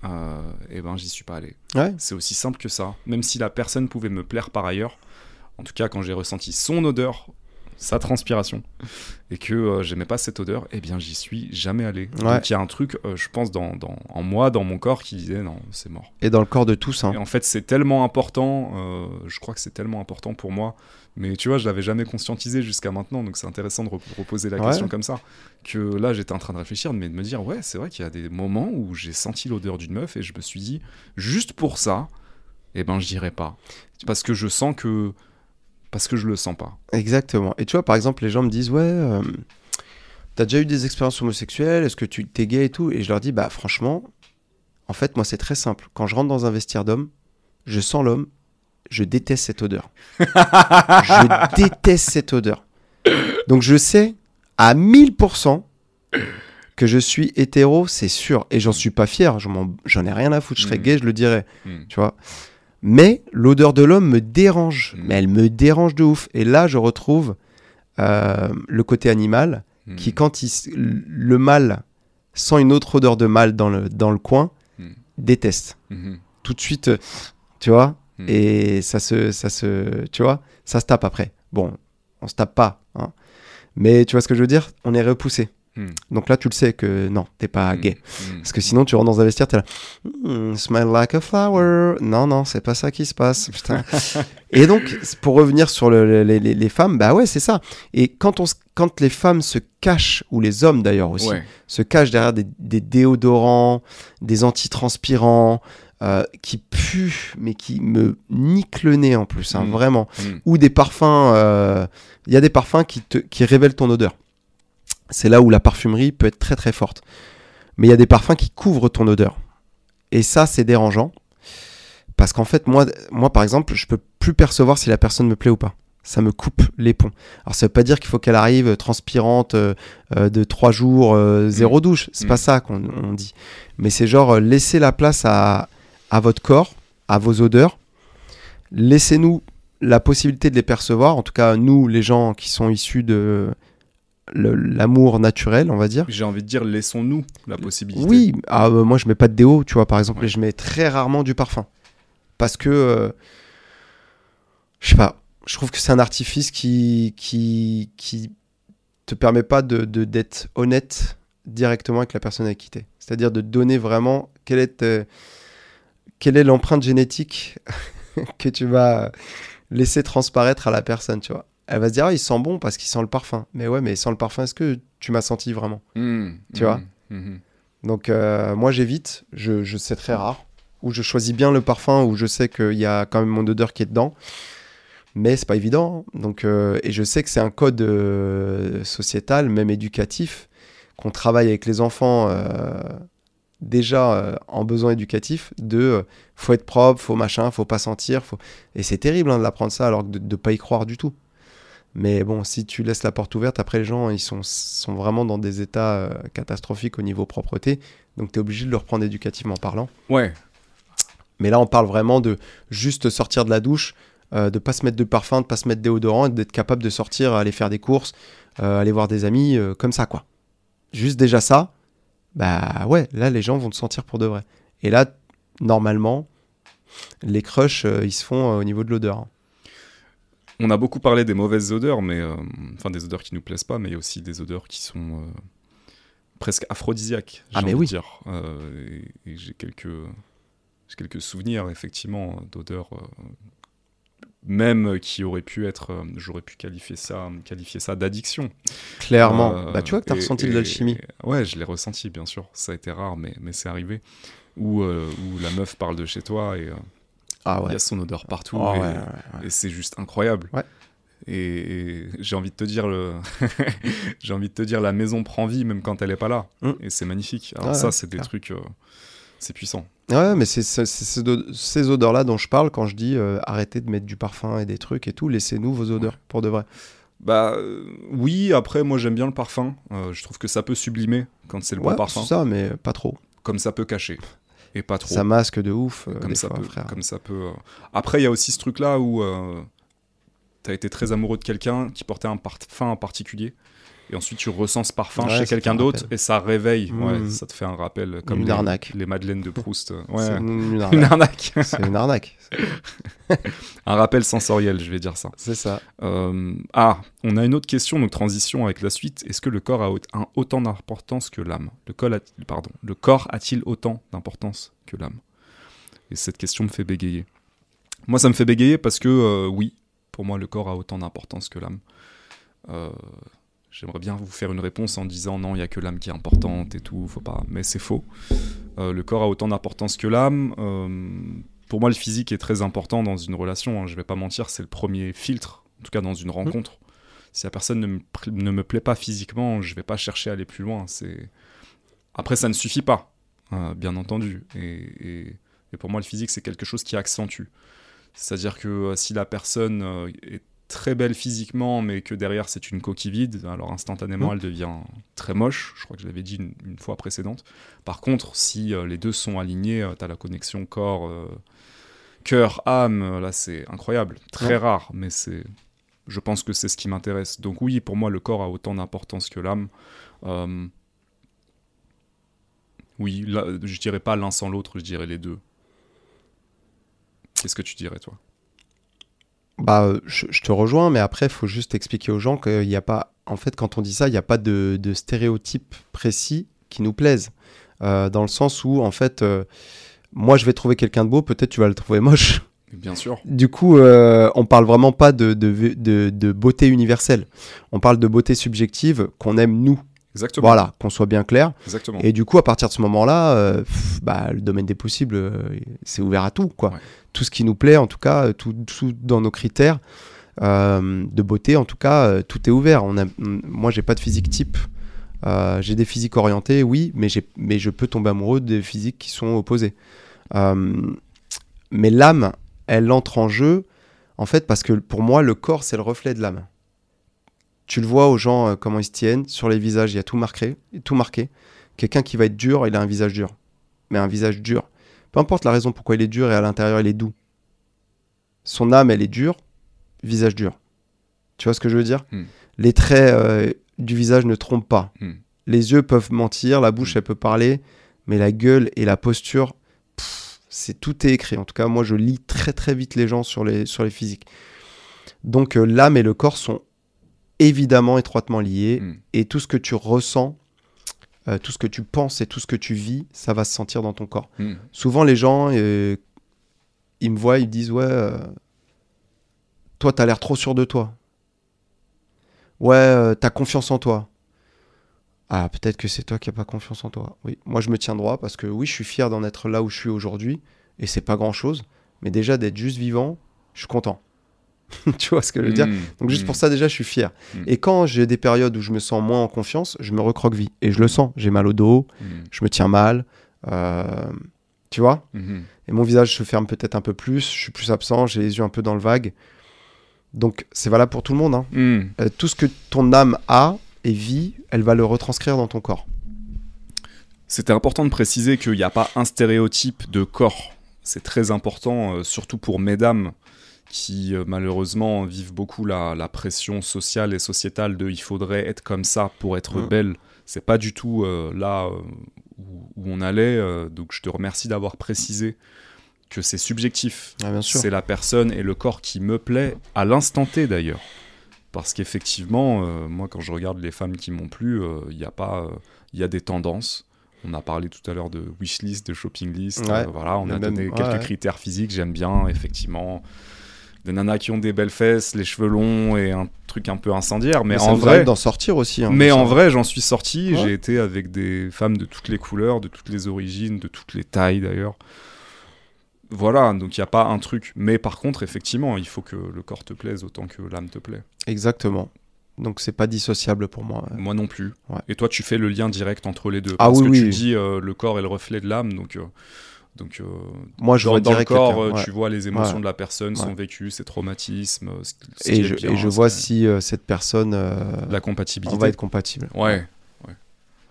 euh, et ben j'y suis pas allé. Ouais. C'est aussi simple que ça. Même si la personne pouvait me plaire par ailleurs, en tout cas quand j'ai ressenti son odeur, sa transpiration, et que euh, j'aimais pas cette odeur, eh bien j'y suis jamais allé. Ouais. Donc il y a un truc, euh, je pense, dans, dans- en moi, dans mon corps, qui disait non, c'est mort. Et dans le corps de tous. Hein. Et en fait, c'est tellement important, je crois que c'est tellement important pour moi, mais tu vois, je l'avais jamais conscientisé jusqu'à maintenant, donc c'est intéressant de rep- reposer la Ouais. question comme ça. Que là, j'étais en train de réfléchir, mais de me dire, ouais, c'est vrai qu'il y a des moments où j'ai senti l'odeur d'une meuf et je me suis dit, juste pour ça, eh ben, je dirais pas. Parce que je sens que parce que je le sens pas. Exactement. Et tu vois, par exemple, les gens me disent, ouais, euh, t'as déjà eu des expériences homosexuelles, est-ce que tu t'es gay et tout? Et je leur dis, bah franchement, en fait, moi, c'est très simple. Quand je rentre dans un vestiaire d'homme, je sens l'homme, je déteste cette odeur. je déteste cette odeur. Donc je sais à 1000% que je suis hétéro, c'est sûr. Et j'en suis pas fier, j'en ai rien à foutre. Je serais Mm. gay, je le dirais, Hmm. tu vois? Mais l'odeur de l'homme me dérange. Mm. Mais elle me dérange de ouf. Et là, je retrouve euh, le côté animal qui, quand il, le mâle sent une autre odeur de mâle dans le, dans le coin, déteste. Tout de suite, tu vois, et ça se, ça se, tu vois, ça se tape après. Bon, on se tape pas. Mais tu vois ce que je veux dire? On est repoussé. Hmm. Donc là, tu le sais que non, t'es pas Hmm. gay. Hmm. Parce que sinon, tu rentres dans un vestiaire, t'es là, Hmm, smell like a flower. Non, non, c'est pas ça qui se passe. Putain. et donc, pour revenir sur le- le- les, les- les femmes, bah ouais, c'est ça. Et quand, on, quand les femmes se cachent, ou les hommes d'ailleurs aussi, Ouais. se cachent derrière des, des déodorants, des antitranspirants, euh, qui puent, mais qui me niquent le nez en plus, hein, Mm. vraiment. Hmm. Ou des parfums, euh, il y a des parfums qui, te, qui révèlent ton odeur. C'est là où la parfumerie peut être très très forte. Mais il y a des parfums qui couvrent ton odeur. Et ça, c'est dérangeant. Parce qu'en fait, moi, moi, par exemple, je peux plus percevoir si la personne me plaît ou pas. Ça me coupe les ponts. Alors, ça veut pas dire qu'il faut qu'elle arrive transpirante euh, euh, de trois jours, euh, zéro douche. C'est Mm. pas ça qu'on on dit. Mais c'est genre euh, laisser la place à, à votre corps, à vos odeurs. Laissez-nous la possibilité de les percevoir. En tout cas, nous, les gens qui sont issus de l'amour naturel, on va dire. J'ai envie de dire, laissons-nous la possibilité. Oui, ah, euh, moi je mets pas de déo, tu vois, par exemple, Ouais. et je mets très rarement du parfum. Parce que, euh, je sais pas, je trouve que c'est un artifice qui, qui, qui te permet pas de de- d'être honnête directement avec la personne avec qui t'es. C'est-à-dire de donner vraiment quelle est, euh, quelle est l'empreinte génétique que tu vas laisser transparaître à la personne, tu vois. Elle va se dire, ah, il sent bon parce qu'il sent le parfum. Mais ouais, mais sans le parfum, est-ce que tu m'as senti vraiment? Hmm. Tu vois? Mhm. donc euh, moi j'évite, je, je sais très rare, où je choisis bien le parfum, où je sais qu'il y a quand même mon odeur qui est dedans, mais c'est pas évident. hein. Donc, euh, et je sais que c'est un code euh, sociétal, même éducatif, qu'on travaille avec les enfants déjà euh, en besoin éducatif, de euh, faut être propre, faut machin, faut pas sentir, faut... et c'est terrible hein, de l'apprendre ça alors que de, pas y croire du tout. Mais bon, si tu laisses la porte ouverte, après les gens, ils sont, sont vraiment dans des états euh, catastrophiques au niveau propreté. Donc tu es obligé de le reprendre éducativement parlant. Ouais. Mais là, on parle vraiment de juste sortir de la douche, de pas se mettre de parfum, de pas se mettre de déodorant, et d'être capable de sortir, aller faire des courses, aller voir des amis, comme ça, quoi. Juste déjà ça, bah ouais, là, les gens vont te sentir pour de vrai. Et là, normalement, les crushs, euh, ils se font euh, au niveau de l'odeur. hein. On a beaucoup parlé des mauvaises odeurs, mais euh, enfin des odeurs qui nous plaisent pas, mais il y a aussi des odeurs qui sont presque aphrodisiaques. Ah, mais de dire. Et et j'ai quelques, souvenirs effectivement d'odeurs, même qui auraient pu être, euh, j'aurais pu qualifier ça, qualifier ça d'addiction. Clairement. Euh, bah tu vois que tu as et- ressenti de l'alchimie. Ouais, je l'ai ressenti, bien sûr. Ça a été rare, mais, mais c'est arrivé. Où, euh, où la meuf parle de chez toi et euh, Ah il ouais. y a son odeur partout. Oh, et, ouais, ouais, ouais. et c'est juste incroyable. Ouais. Et, et j'ai envie de te dire le, j'ai envie de te dire la maison prend vie même quand elle est pas là. Mm. Et c'est magnifique. Alors Ouais, ça, c'est des trucs, euh, c'est puissant. Ouais, mais c'est ces odeurs-là dont je parle quand je dis euh, arrêtez de mettre du parfum et des trucs et tout, laissez-nous vos odeurs pour de vrai. Bah euh, oui. Après, moi j'aime bien le parfum. Euh, je trouve que ça peut sublimer quand c'est le bon parfum, ça, mais pas trop. comme ça peut cacher et pas trop. Ça masque de ouf. comme ça fois, peut, frère. comme ça peut. Après, il y a aussi ce truc-là où t'as été très amoureux de quelqu'un qui portait un parfum en particulier, et ensuite tu ressens ce parfum Ouais, chez quelqu'un d'autre et ça réveille. Ouais, Mhm. ça te fait un rappel, comme Une les, arnaque. les madeleines de Proust. Ouais, C'est ouais. une, une arnaque. C'est une arnaque. un rappel sensoriel, je vais dire ça. C'est ça. Euh, ah, on a une autre question, donc transition avec la suite. Est-ce que le corps a un- autant d'importance que l'âme? Le, pardon, le corps a-t-il autant d'importance que l'âme? Et cette question me fait bégayer. Moi, ça me fait bégayer parce que euh, oui, pour moi, le corps a autant d'importance que l'âme. Euh, J'aimerais bien vous faire une réponse en disant non, il n'y a que l'âme qui est importante et tout, faut pas. Mais c'est faux. Euh, le corps a autant d'importance que l'âme. Euh, pour moi, le physique est très important dans une relation. hein, je vais pas mentir, c'est le premier filtre En tout cas, dans une rencontre. Si la personne ne me, ne me plaît pas physiquement, je vais pas chercher à aller plus loin. C'est Après, ça ne suffit pas, euh, bien entendu. Et, et- et pour moi, le physique, c'est quelque chose qui accentue. C'est-à-dire que si la personne est très belle physiquement, mais que derrière c'est une coquille vide, alors instantanément Mm. elle devient très moche. Je crois que je l'avais dit une, une fois précédente. Par contre, si euh, les deux sont alignés, tu as la connexion corps, euh, cœur, âme, euh, là c'est incroyable. Très Ouais. rare, mais c'est. Je pense que c'est ce qui m'intéresse. Donc oui, pour moi, le corps a autant d'importance que l'âme. Euh, Oui, là, je dirais pas l'un sans l'autre, je dirais les deux. Qu'est-ce que tu dirais, toi? Bah, je, je te rejoins, mais après, il faut juste expliquer aux gens qu'il n'y a pas. En fait, quand on dit ça, il n'y a pas de, de stéréotype précis qui nous plaise. Euh, dans le sens où, en fait, euh, moi, je vais trouver quelqu'un de beau, peut-être tu vas le trouver moche. Bien sûr. Du coup, euh, on parle vraiment pas de, de, de- de beauté universelle. On parle de beauté subjective qu'on aime nous. Exactement. Voilà, qu'on soit bien clair. Exactement. Et du coup, à partir de ce moment-là, euh, bah, le domaine des possibles, c'est ouvert à tout. Quoi. Ouais. Tout ce qui nous plaît, en tout cas, euh, tout, dans nos critères euh, de beauté, en tout cas, euh, tout est ouvert. On a, moi, j'ai pas de physique type. J'ai des physiques orientées, oui, mais, je peux tomber amoureux des physiques qui sont opposées. Mais l'âme, elle entre en jeu, en fait, parce que pour moi, le corps, c'est le reflet de l'âme. Tu le vois aux gens, comment ils se tiennent, sur les visages, il y a tout marqué. Tout marqué. Quelqu'un qui va être dur, il a un visage dur. Mais un visage dur. Peu importe la raison pourquoi il est dur et à l'intérieur, il est doux. Son âme, elle est dure, visage dur. Tu vois ce que je veux dire? Hmm. Les traits euh, du visage ne trompent pas. Hmm. Les yeux peuvent mentir, la bouche, Hmm. elle peut parler, mais la gueule et la posture, c'est tout est écrit. En tout cas, moi, je lis très très vite les gens sur les, sur les physiques. Donc, euh, l'âme et le corps sont évidemment étroitement liés et tout ce que tu ressens, euh, tout ce que tu penses et tout ce que tu vis, ça va se sentir dans ton corps. Hmm. Souvent, les gens, euh, ils me voient, ils me disent Ouais, euh, toi, t'as l'air trop sûr de toi. Ouais, t'as confiance en toi. Ah, peut-être que c'est toi qui n'as pas confiance en toi. Oui, moi, je me tiens droit parce que oui, je suis fier d'en être là où je suis aujourd'hui et c'est pas grand chose. Mais déjà, d'être juste vivant, je suis content. tu vois ce que je veux dire Hmm. donc juste Hmm. pour ça déjà je suis fier. Mm. Et quand j'ai des périodes où je me sens moins en confiance, je me recroqueville. Et je le sens. J'ai mal au dos, je me tiens mal. euh, tu vois Mhm. Et mon visage se ferme peut-être un peu plus, je suis plus absent, j'ai les yeux un peu dans le vague. Donc c'est valable pour tout le monde. hein. Euh, tout ce que ton âme a et vit, elle va le retranscrire dans ton corps. C'était important de préciser qu'il n'y a pas un stéréotype de corps. C'est très important, euh, surtout pour mesdames qui euh, malheureusement vivent beaucoup la, la pression sociale et sociétale de il faudrait être comme ça pour être Mm. belle. C'est pas du tout euh, là euh, où, où on allait. donc je te remercie d'avoir précisé que c'est subjectif. Ah, bien sûr. C'est la personne et le corps qui me plaît à l'instant T d'ailleurs. Parce qu'effectivement, euh, moi quand je regarde les femmes qui m'ont plu, euh, il y a pas, euh, il y a des tendances. On a parlé tout à l'heure de wishlist, de shopping list. Ouais. voilà, on a même- donné ouais, quelques ouais. critères physiques. J'aime bien, effectivement, des nanas qui ont des belles fesses, les cheveux longs et un truc un peu incendiaire. Mais, en vrai, d'en sortir aussi. hein, mais en vrai, j'en suis sorti. Ouais. J'ai été avec des femmes de toutes les couleurs, de toutes les origines, de toutes les tailles d'ailleurs. Voilà, donc il n'y a pas un truc. Mais par contre, effectivement, il faut que le corps te plaise autant que l'âme te plaît. Exactement. Donc c'est pas dissociable pour moi. Moi non plus. Ouais. Et toi, tu fais le lien direct entre les deux. Ah parce oui, que tu dis euh, le corps est le reflet de l'âme, donc. euh, donc, euh, Moi je dans, vois dans le corps, euh, ouais. tu vois les émotions Ouais. de la personne, son Ouais. vécu, ses traumatismes. euh, ce- ce Et qui est je, bien, et je vois si euh, cette personne euh, la on compatibilité. va être compatible. Ouais.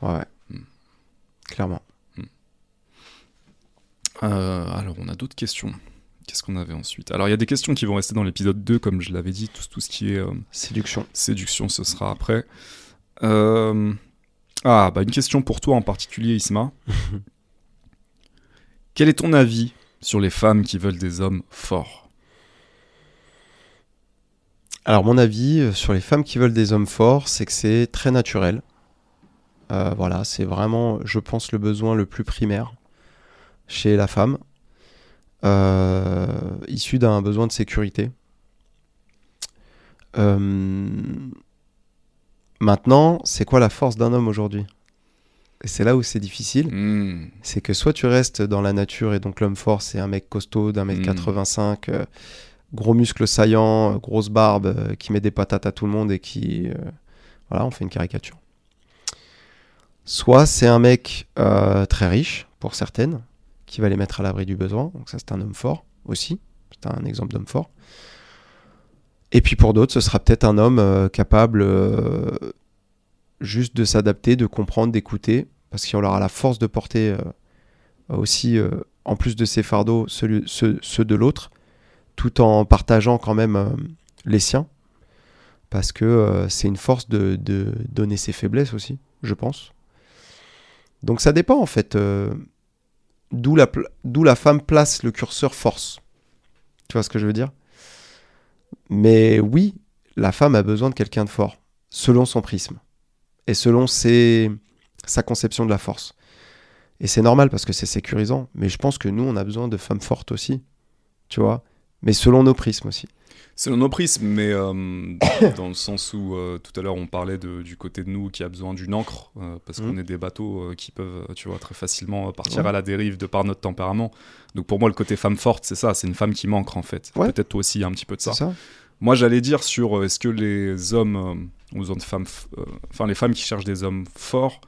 Ouais. Hmm. Clairement. Euh, alors, on a d'autres questions. Qu'est-ce qu'on avait ensuite? Alors, il y a des questions qui vont rester dans l'épisode 2, comme je l'avais dit, tout, tout ce qui est euh, Séduction. séduction, ce sera après. Euh, Ah, bah une question pour toi en particulier, Isma. Quel est ton avis sur les femmes qui veulent des hommes forts? Alors mon avis euh, sur les femmes qui veulent des hommes forts, c'est que c'est très naturel. Euh, voilà, c'est vraiment, je pense, le besoin le plus primaire chez la femme, euh, issu d'un besoin de sécurité. Maintenant, c'est quoi la force d'un homme aujourd'hui? Et c'est là où c'est difficile. Hmm, c'est que soit tu restes dans la nature et donc l'homme fort c'est un mec costaud d'un mètre Mm. 85 euh, gros muscles saillants, grosse barbe, qui met des patates à tout le monde et qui. voilà, on fait une caricature. Soit c'est un mec très riche, pour certaines, qui va les mettre à l'abri du besoin. Donc ça, c'est un homme fort aussi. C'est un exemple d'homme fort. Et puis pour d'autres, ce sera peut-être un homme euh, capable euh, juste de s'adapter, de comprendre, d'écouter, parce qu'il aura la force de porter euh, aussi, en plus de ses fardeaux, ceux, de l'autre, tout en partageant quand même les siens, parce que c'est une force de, de, donner ses faiblesses aussi, je pense. Donc ça dépend en fait D'où la, la femme place le curseur force. Tu vois ce que je veux dire? Mais oui, la femme a besoin de quelqu'un de fort, selon son prisme, et selon ses, sa conception de la force. Et c'est normal parce que c'est sécurisant, mais je pense que nous, on a besoin de femmes fortes aussi, tu vois, mais selon nos prismes aussi. Selon nos prismes, mais euh, dans le sens où euh, tout à l'heure on parlait de, du côté de nous qui a besoin d'une encre, euh, parce qu'on mmh. est des bateaux qui peuvent, tu vois, très facilement partir à la dérive de par notre tempérament. Donc pour moi, le côté femme forte, c'est ça, c'est une femme qui manque en fait. Peut-être toi aussi, il y a un petit peu de ça. ça. Moi, j'allais dire sur est-ce que les hommes ont besoin de femmes, enfin les femmes qui cherchent des hommes forts,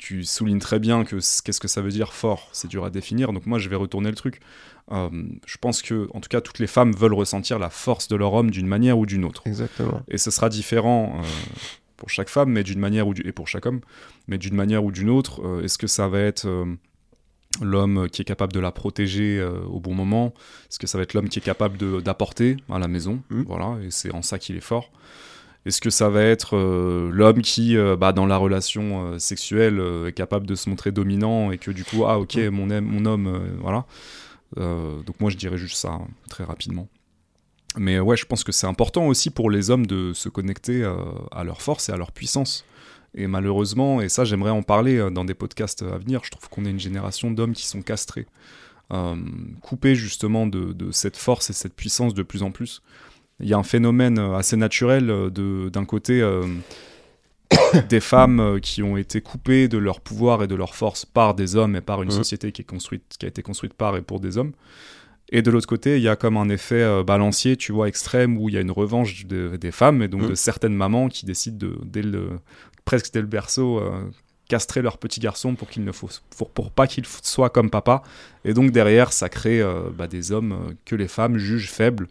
tu soulignes très bien que qu'est-ce que ça veut dire fort, c'est dur à définir. Donc moi, je vais retourner le truc. Euh, je pense que, en tout cas, toutes les femmes veulent ressentir la force de leur homme d'une manière ou d'une autre. Exactement. Et ce sera différent euh, pour chaque femme, mais d'une manière ou et pour chaque homme, mais d'une manière ou d'une autre. Euh, est-ce que ça va être l'homme qui est capable de la protéger au bon moment? Est-ce que ça va être l'homme qui est capable d'apporter à la maison? Mmh. Voilà, et c'est en ça qu'il est fort. Est-ce que ça va être l'homme qui, bah, dans la relation sexuelle, est capable de se montrer dominant et que du coup, ah ok, mmh. mon, mon homme, voilà. Euh, donc moi je dirais juste ça hein, très rapidement. Mais ouais, je pense que c'est important aussi pour les hommes de se connecter euh, à leur force et à leur puissance. Et malheureusement, et ça j'aimerais en parler euh, dans des podcasts à venir, je trouve qu'on est une génération d'hommes qui sont castrés, coupés justement de, de, cette force et cette puissance de plus en plus. Il y a un phénomène assez naturel d'un côté des femmes euh, qui ont été coupées de leur pouvoir et de leur force par des hommes et par une société qui, est construite, qui a été construite par et pour des hommes. Et de l'autre côté, il y a comme un effet euh, balancier, tu vois, extrême, où il y a une revanche des femmes et donc de certaines mamans qui décident de, dès le, presque dès le berceau, euh, castrer leur petit garçon pour qu'il ne faut, pour, pas qu'il soit comme papa. Et donc derrière, ça crée bah, des hommes que les femmes jugent faibles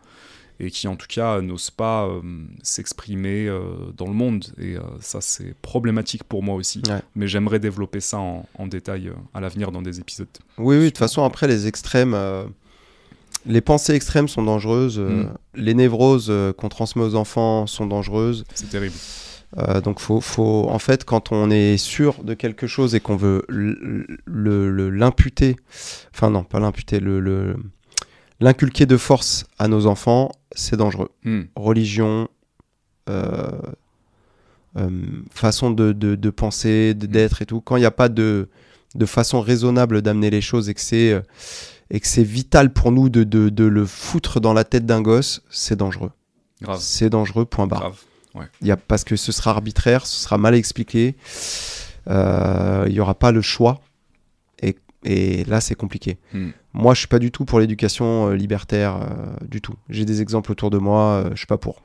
et qui en tout cas n'osent pas euh, s'exprimer euh, dans le monde. Et euh, ça, c'est problématique pour moi aussi. Mais j'aimerais développer ça en, détail à l'avenir dans des épisodes. Oui, oui, de toute façon, après, les extrêmes, les pensées extrêmes sont dangereuses. Mm. Les névroses qu'on transmet aux enfants sont dangereuses. C'est terrible. donc, faut, faut, en fait, quand on est sûr de quelque chose et qu'on veut l'imputer, enfin, non, pas l'imputer, le L'inculquer de force à nos enfants, c'est dangereux. Hmm. Religion, euh, euh, façon de, de, penser, hmm. d'être et tout. Quand il n'y a pas de, de façon raisonnable d'amener les choses et que c'est euh, et que c'est vital pour nous de, de, le foutre dans la tête d'un gosse, c'est dangereux. C'est dangereux, point barre. Il y a, parce que ce sera arbitraire, ce sera mal expliqué, il n'y aura pas le choix. Et, et là, c'est compliqué. Hmm. Moi, je suis pas du tout pour l'éducation euh, libertaire, euh, du tout. J'ai des exemples autour de moi, euh, je suis pas pour.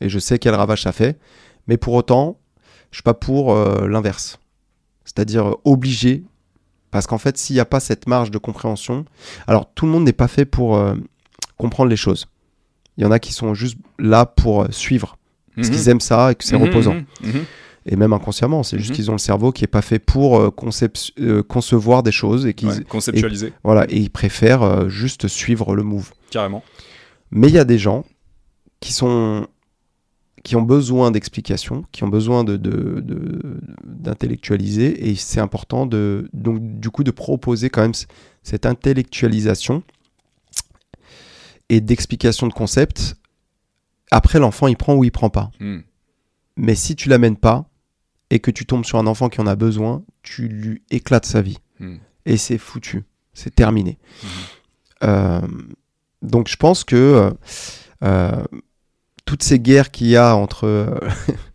Et je sais quel ravage ça fait. Mais pour autant, je suis pas pour l'inverse. C'est-à-dire obligé. Parce qu'en fait, s'il n'y a pas cette marge de compréhension, alors tout le monde n'est pas fait pour comprendre les choses. Il y en a qui sont juste là pour suivre. Parce mhm. qu'ils aiment ça et que c'est mhm, reposant. Mhm, et même inconsciemment. C'est juste mhm. qu'ils ont le cerveau qui est pas fait pour euh, euh, concevoir des choses et qui conceptualiser. voilà, et ils préfèrent euh, juste suivre le move. Carrément. Mais il y a des gens qui sont qui ont besoin d'explications, qui ont besoin de, d'intellectualiser et c'est important de donc du coup de proposer quand même cette intellectualisation et d'explication de concepts. Après l'enfant il prend ou il prend pas. Hmm. Mais si tu l'amènes pas, et que tu tombes sur un enfant qui en a besoin, tu lui éclates sa vie. Hmm. Et c'est foutu. C'est terminé. Hmm. Euh, donc je pense que euh, euh, toutes ces guerres qu'il y a entre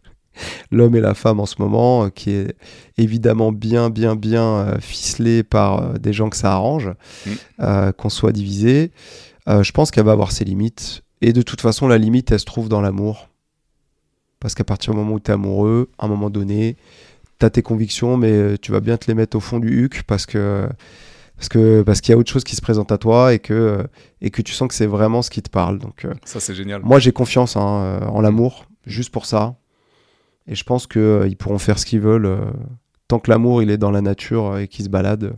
l'homme et la femme en ce moment, qui est évidemment bien, bien, bien ficelée par des gens que ça arrange, hmm. qu'on soit divisé, je pense qu'elle va avoir ses limites. Et de toute façon, la limite, elle se trouve dans l'amour. Parce qu'à partir du moment où tu es amoureux, à un moment donné, tu as tes convictions, mais euh, tu vas bien te les mettre au fond du huc parce que parce que parce qu'il y a autre chose qui se présente à toi et que euh, et que tu sens que c'est vraiment ce qui te parle. Donc euh, Ça, c'est génial. moi j'ai confiance hein, en l'amour juste pour ça. Et je pense que euh, ils pourront faire ce qu'ils veulent euh, tant que l'amour il est dans la nature et qu'il se balade.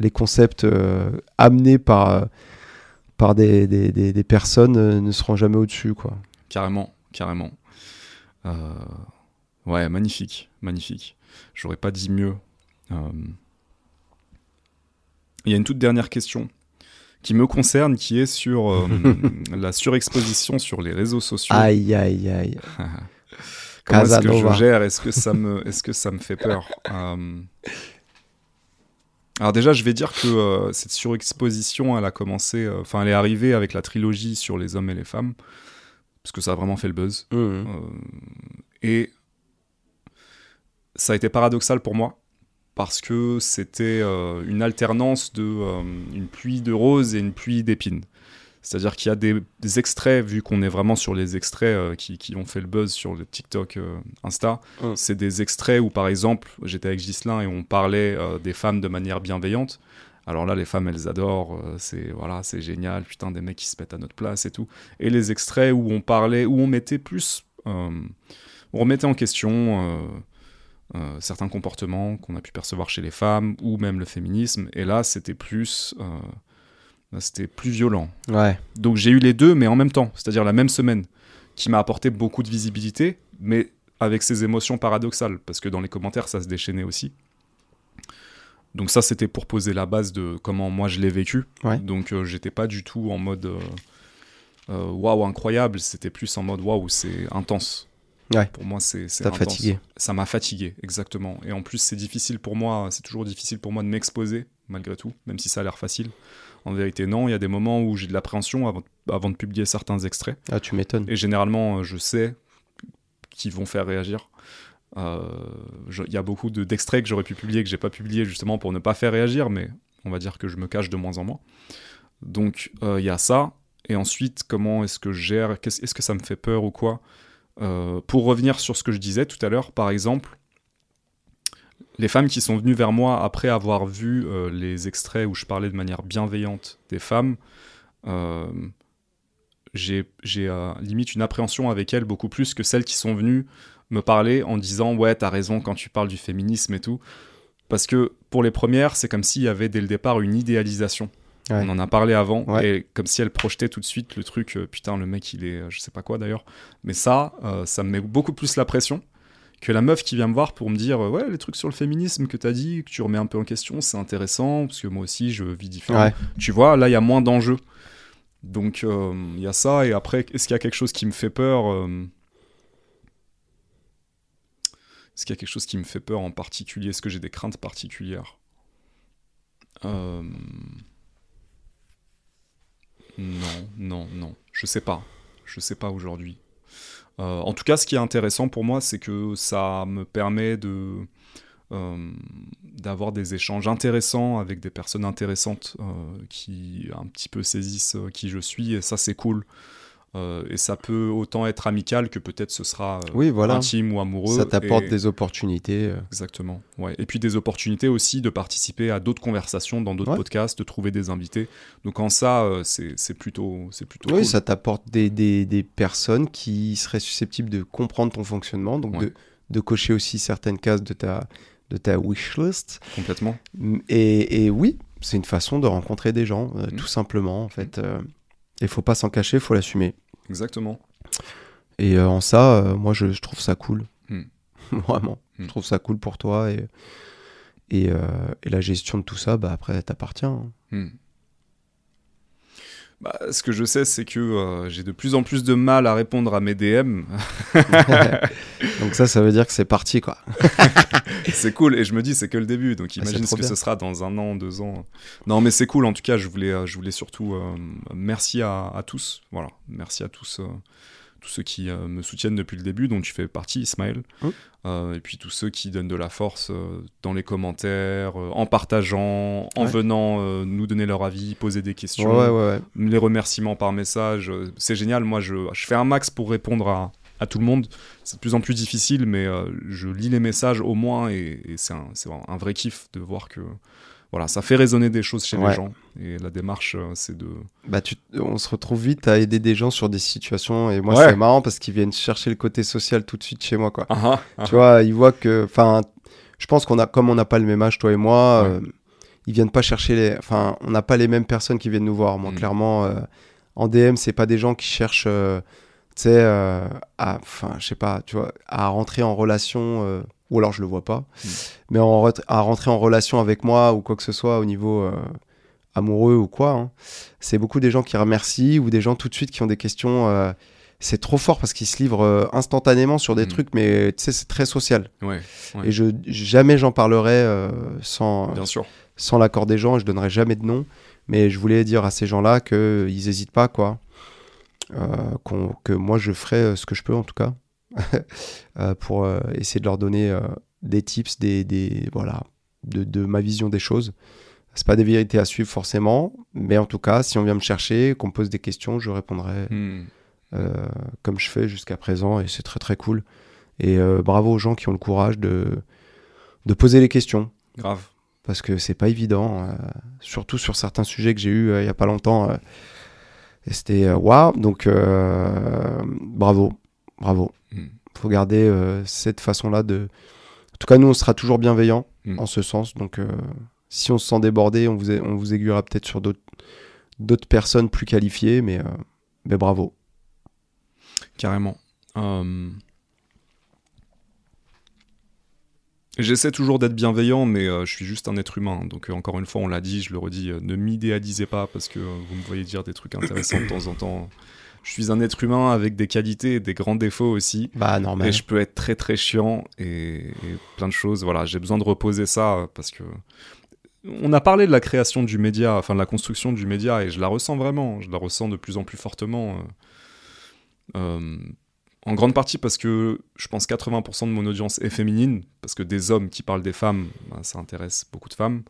Les concepts euh, amenés par par des, des, des- des personnes ne seront jamais au-dessus quoi. Carrément, carrément. Euh, Ouais, magnifique, magnifique. J'aurais pas dit mieux. Euh, Il y a une toute dernière question qui me concerne, qui est sur euh, la surexposition sur les réseaux sociaux. Aïe aïe aïe. Comment est-ce que je gère? Est-ce que ça me, est-ce que ça me fait peur? Euh, Alors déjà, je vais dire que euh, cette surexposition, elle a commencé, enfin, elle est arrivée avec la trilogie sur les hommes et les femmes, parce que ça a vraiment fait le buzz. Mhm. Euh, et ça a été paradoxal pour moi parce que c'était euh, une alternance de euh, une pluie de roses et une pluie d'épines. C'est-à-dire qu'il y a des, des extraits, vu qu'on est vraiment sur les extraits qui, qui ont fait le buzz sur le TikTok, Insta, Mm. c'est des extraits où, par exemple, j'étais avec Ghislain et on parlait des femmes de manière bienveillante. Alors là, les femmes, elles adorent, euh, c'est voilà, c'est génial, putain, des mecs qui se mettent à notre place et tout. Et les extraits où on parlait, où on mettait plus, euh, on remettait en question euh, euh, certains comportements qu'on a pu percevoir chez les femmes ou même le féminisme. Et là, c'était plus, c'était plus violent. Ouais. Donc j'ai eu les deux, mais en même temps, c'est-à-dire la même semaine, qui m'a apporté beaucoup de visibilité, mais avec ces émotions paradoxales, parce que dans les commentaires, ça se déchaînait aussi. Donc ça, c'était pour poser la base de comment moi je l'ai vécu. Ouais. Donc euh, j'étais pas du tout en mode euh, euh, waouh incroyable, c'était plus en mode waouh c'est intense. Ouais. Pour moi, c'est intense. fatigué. Ça m'a fatigué, exactement. Et en plus, c'est difficile pour moi, c'est toujours difficile pour moi de m'exposer, malgré tout, même si ça a l'air facile. En vérité, non, il y a des moments où j'ai de l'appréhension avant, avant de publier certains extraits. Ah, tu m'étonnes. Et généralement, euh, je sais qu'ils vont faire réagir. Euh, Il y a beaucoup de- d'extraits que j'aurais pu publier, que j'ai pas publié justement pour ne pas faire réagir, mais on va dire que je me cache de moins en moins. Donc euh, il y a ça. Et ensuite, comment est-ce que je gère Est-ce que ça me fait peur ou quoi? Euh, Pour revenir sur ce que je disais tout à l'heure, par exemple, les femmes qui sont venues vers moi après avoir vu les extraits où je parlais de manière bienveillante des femmes, j'ai limite une appréhension avec elles beaucoup plus que celles qui sont venues me parler en disant ouais t'as raison quand tu parles du féminisme et tout parce que pour les premières c'est comme s'il y avait dès le départ une idéalisation Ouais. on en a parlé avant Ouais. et comme si elles projetaient tout de suite le truc euh, putain le mec il est euh, je sais pas quoi d'ailleurs mais ça euh, ça me met beaucoup plus la pression que la meuf qui vient me voir pour me dire euh, ouais les trucs sur le féminisme que t'as dit que tu remets un peu en question c'est intéressant parce que moi aussi je vis différemment Ouais. tu vois, là, il y a moins d'enjeux. Donc, il y a ça. Et après, est-ce qu'il y a quelque chose qui me fait peur euh, Est-ce qu'il y a quelque chose qui me fait peur en particulier? Est-ce que j'ai des craintes particulières? Euh, Non, non, non. Je sais pas. Je sais pas aujourd'hui. Euh, en tout cas, ce qui est intéressant pour moi, c'est que ça me permet de euh, d'avoir des échanges intéressants avec des personnes intéressantes qui un petit peu saisissent qui je suis et ça c'est cool Euh, et ça peut autant être amical que peut-être ce sera euh, Oui, voilà. intime ou amoureux Ça t'apporte et- des opportunités. euh. exactement ouais et puis des opportunités aussi de participer à d'autres conversations dans d'autres Ouais. podcasts de trouver des invités donc en ça euh, c'est plutôt c'est plutôt Oui, cool. ça t'apporte des, des, des personnes qui seraient susceptibles de comprendre ton fonctionnement, donc Ouais. de, de cocher aussi certaines cases de ta, de ta wishlist. complètement Et, et oui, c'est une façon de rencontrer des gens, euh, Mm. tout simplement, en fait. Il faut pas s'en cacher, il faut l'assumer. exactement Et euh, en ça, euh, moi, je, je trouve ça cool. Mm. Vraiment. Mm. Je trouve ça cool pour toi. Et, et, euh, et la gestion de tout ça, bah, après, t'appartient. hein. Hmm. Bah, ce que je sais, c'est que euh, j'ai de plus en plus de mal à répondre à mes DM. Donc ça, ça veut dire que c'est parti, quoi. c'est cool, et je me dis, c'est que le début, donc Ah, imagine ce que bien. ce sera dans un an, deux ans. Non, mais c'est cool, en tout cas, je voulais, euh, je voulais surtout euh, merci à, à tous, voilà, merci à tous, euh, tous ceux qui euh, me soutiennent depuis le début, dont tu fais partie, Ismaël. Euh, et puis tous ceux qui donnent de la force euh, dans les commentaires, en partageant, en Ouais. venant nous donner leur avis, poser des questions, ouais, ouais. les remerciements par message. C'est génial, moi je, je fais un max pour répondre à, à tout le monde. C'est de plus en plus difficile, mais je lis les messages au moins, et, et c'est un, c'est un vrai kiff de voir que voilà, ça fait résonner des choses chez Ouais. les gens. Et la démarche, euh, c'est de... Bah, tu, on se retrouve vite à aider des gens sur des situations. Et moi, Ouais. c'est marrant parce qu'ils viennent chercher le côté social tout de suite chez moi. Quoi. Ah, ah, Tu vois, ils voient que. Enfin, je pense qu'on a, comme on n'a pas le même âge, toi et moi, Ouais. euh, ils viennent pas chercher les. Enfin, on n'a pas les mêmes personnes qui viennent nous voir. Moi, Mm. clairement, euh, en DM, c'est pas des gens qui cherchent. euh, tu sais, à. Enfin, je sais pas, tu vois, à rentrer en relation. Ou alors je le vois pas. Mm. Mais en à rentrer en relation avec moi ou quoi que ce soit au niveau. euh, amoureux ou quoi, hein. c'est beaucoup des gens qui remercient ou des gens tout de suite qui ont des questions. euh, c'est trop fort parce qu'ils se livrent euh, instantanément sur des Mm. trucs, mais tu sais, c'est très social. ouais, Ouais. Et je jamais j'en parlerai sans, bien sûr. sans l'accord des gens et je donnerai jamais de nom. Mais je voulais dire à ces gens-là qu'ils n'hésitent pas, quoi. Que moi je ferai ce que je peux en tout cas pour euh, essayer de leur donner euh, des tips, des, des voilà, de, de ma vision des choses. C'est pas des vérités à suivre forcément, mais en tout cas, si on vient me chercher, qu'on me pose des questions, je répondrai Hmm. euh, comme je fais jusqu'à présent et c'est très très cool. Et euh, bravo aux gens qui ont le courage de, de poser les questions Grave. parce que c'est pas évident, euh, surtout sur certains sujets que j'ai eu il y a pas longtemps. euh, et c'était euh, waouh, donc euh, bravo, bravo. Hmm. Faut garder euh, cette façon-là de. En tout cas, nous, on sera toujours bienveillants Mm. en ce sens. Donc, euh, si on se sent débordé, on vous, a- on vous aiguillera peut-être sur d'autres personnes plus qualifiées, mais, euh, mais bravo. Carrément. Euh, J'essaie toujours d'être bienveillant, mais euh, je suis juste un être humain. Donc, euh, encore une fois, on l'a dit, je le redis, euh, ne m'idéalisez pas parce que vous me voyez dire des trucs intéressants de temps en temps. Je suis un être humain avec des qualités et des grands défauts aussi. Bah, normal. Et je peux être très très chiant et, et plein de choses. Voilà, j'ai besoin de reposer ça parce que on a parlé de la création du média, enfin de la construction du média, et je la ressens vraiment. Je la ressens de plus en plus fortement. euh, euh, en grande partie parce que je pense 80% de mon audience est féminine, parce que des hommes qui parlent des femmes, ben, ça intéresse beaucoup de femmes.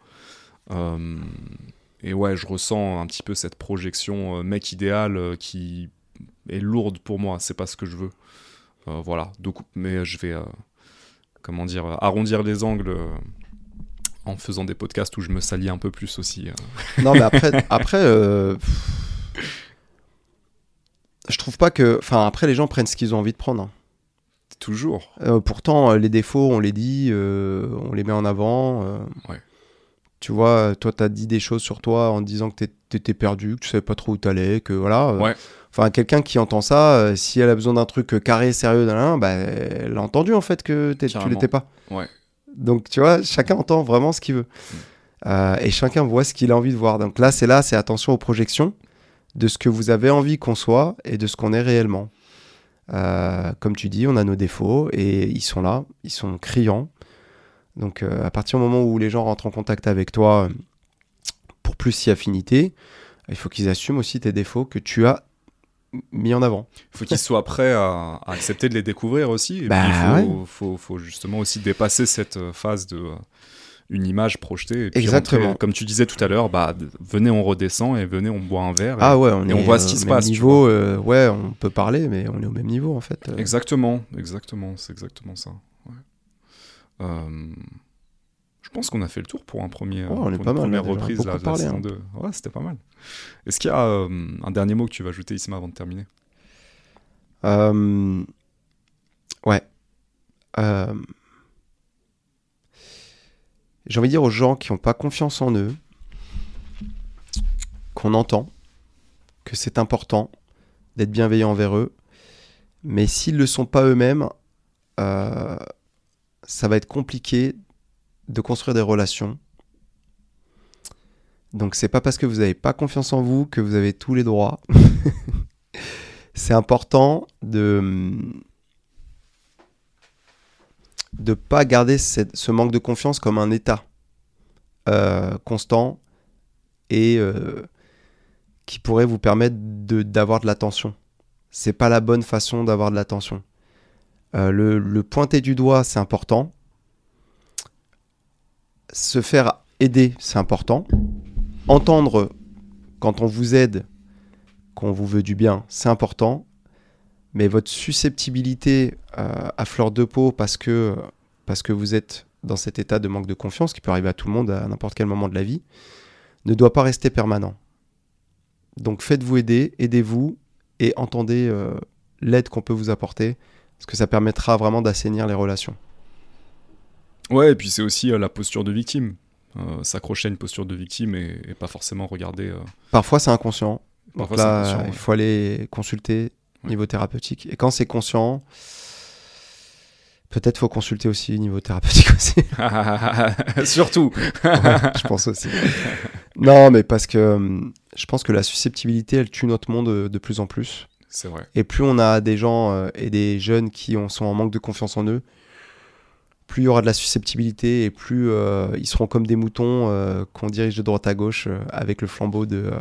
Euh, et ouais, je ressens un petit peu cette projection mec idéal qui est lourde pour moi. C'est pas ce que je veux. Euh, voilà. Donc, mais je vais, euh, comment dire, arrondir les angles euh, en faisant des podcasts où je me salis un peu plus aussi. Non, mais après, après je trouve pas que. Enfin, après, les gens prennent ce qu'ils ont envie de prendre. hein. Toujours. Euh, pourtant, les défauts, on les dit, euh, on les met en avant. euh. Ouais. Tu vois, toi, t'as dit des choses sur toi en disant que t'é- t'étais perdu, que tu savais pas trop où t'allais, que voilà. Ouais. Enfin, quelqu'un qui entend ça, euh, si elle a besoin d'un truc euh, carré, sérieux, bah, elle a entendu en fait que tu l'étais pas. Ouais. Donc, tu vois, chacun entend vraiment ce qu'il veut. Euh, et chacun voit ce qu'il a envie de voir. Donc là, c'est là, c'est attention aux projections de ce que vous avez envie qu'on soit et de ce qu'on est réellement. Euh, comme tu dis, on a nos défauts et ils sont là, ils sont criants. Donc à partir du moment où les gens rentrent en contact avec toi pour plus si affinité, il faut qu'ils assument aussi tes défauts que tu as mis en avant. Il faut qu'ils soient prêts à, à accepter de les découvrir aussi. Et Bah puis, il faut, ouais. faut, faut justement aussi dépasser cette euh, phase de euh, une image projetée. Et puis Exactement. rentrer, comme tu disais tout à l'heure, bah, venez, on redescend et venez, on boit un verre. et- Ah ouais, on et est on voit euh, ce qui se passe, Niveau, euh, ouais, on peut parler, mais on est au même niveau en fait. Exactement, exactement, c'est exactement ça. ouais. Euh, je pense qu'on a fait le tour pour un premier, Oh, on est pour pas une mal, première là, reprise là, de la saison hein. 2. Ouais, c'était pas mal. Est-ce qu'il y a euh, un dernier mot que tu vas ajouter, Isma, avant de terminer? Euh, ouais. Euh, J'ai envie de dire aux gens qui n'ont pas confiance en eux, qu'on entend, que c'est important d'être bienveillant envers eux, mais s'ils ne le sont pas eux-mêmes, ça va être compliqué de construire des relations. Donc c'est pas parce que vous n'avez pas confiance en vous que vous avez tous les droits. c'est important de de pas garder ce manque de confiance comme un état euh, constant et euh, qui pourrait vous permettre de- d'avoir de l'attention. c'est pas la bonne façon d'avoir de l'attention. Euh, le pointer du doigt, c'est important. Se faire aider, c'est important. Entendre quand on vous aide, qu'on vous veut du bien, c'est important. Mais votre susceptibilité euh, à fleur de peau parce que, parce que vous êtes dans cet état de manque de confiance, qui peut arriver à tout le monde à n'importe quel moment de la vie, ne doit pas rester permanent. Donc faites-vous aider, aidez-vous et entendez euh, l'aide qu'on peut vous apporter, parce que ça permettra vraiment d'assainir les relations. Ouais, et puis c'est aussi euh, la posture de victime. Euh, S'accrocher à une posture de victime et, et pas forcément regarder. euh, Parfois c'est inconscient. Donc Parfois, c'est là, inconscient, il faut aller consulter Ouais. niveau thérapeutique. Et quand c'est conscient, peut-être faut consulter aussi niveau thérapeutique aussi. Surtout. Ouais, je pense aussi. Non, mais parce que je pense que la susceptibilité, elle tue notre monde de plus en plus. C'est vrai. Et plus on a des gens et des jeunes qui ont- sont en manque de confiance en eux, plus il y aura de la susceptibilité et plus euh, ils seront comme des moutons euh, qu'on dirige de droite à gauche euh, avec le flambeau de,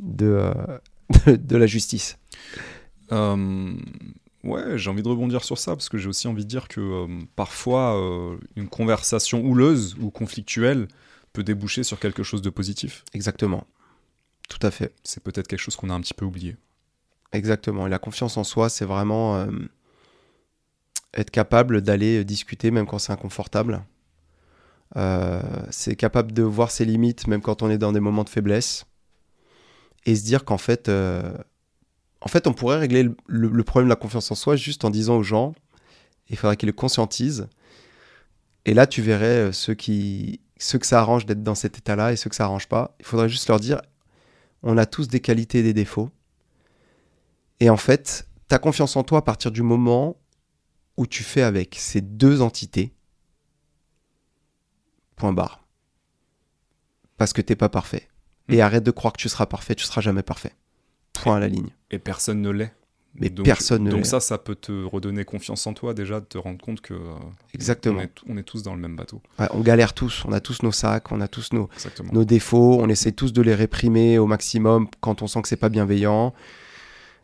de, de, la justice. Ouais, j'ai envie de rebondir sur ça parce que j'ai aussi envie de dire que parfois une conversation houleuse ou conflictuelle peut déboucher sur quelque chose de positif. Exactement. Tout à fait. C'est peut-être quelque chose qu'on a un petit peu oublié. Exactement. Et la confiance en soi, c'est vraiment être capable d'aller discuter même quand c'est inconfortable. Euh, c'est capable de voir ses limites même quand on est dans des moments de faiblesse. Et se dire qu'en fait, euh, en fait, on pourrait régler le, le- problème de la confiance en soi juste en disant aux gens, il faudrait qu'ils le conscientisent. Et là, tu verrais euh, ceux, qui, ceux que ça arrange d'être dans cet état-là et ceux que ça arrange pas. Il faudrait juste leur dire, on a tous des qualités et des défauts. Et en fait, ta confiance en toi à partir du moment où tu fais avec ces deux entités, point barre. Parce que t'es pas parfait. Et Mm. arrête de croire que tu seras parfait, tu seras jamais parfait. Point à la ligne. Et personne ne l'est. Mais Donc- personne ne Donc ça, ça peut te redonner confiance en toi déjà, de te rendre compte que euh, Exactement. on, est, on est tous dans le même bateau. Ouais, on galère tous, on a tous nos sacs, on a tous nos, Exactement. nos défauts, on essaie tous de les réprimer au maximum quand on sent que c'est pas bienveillant.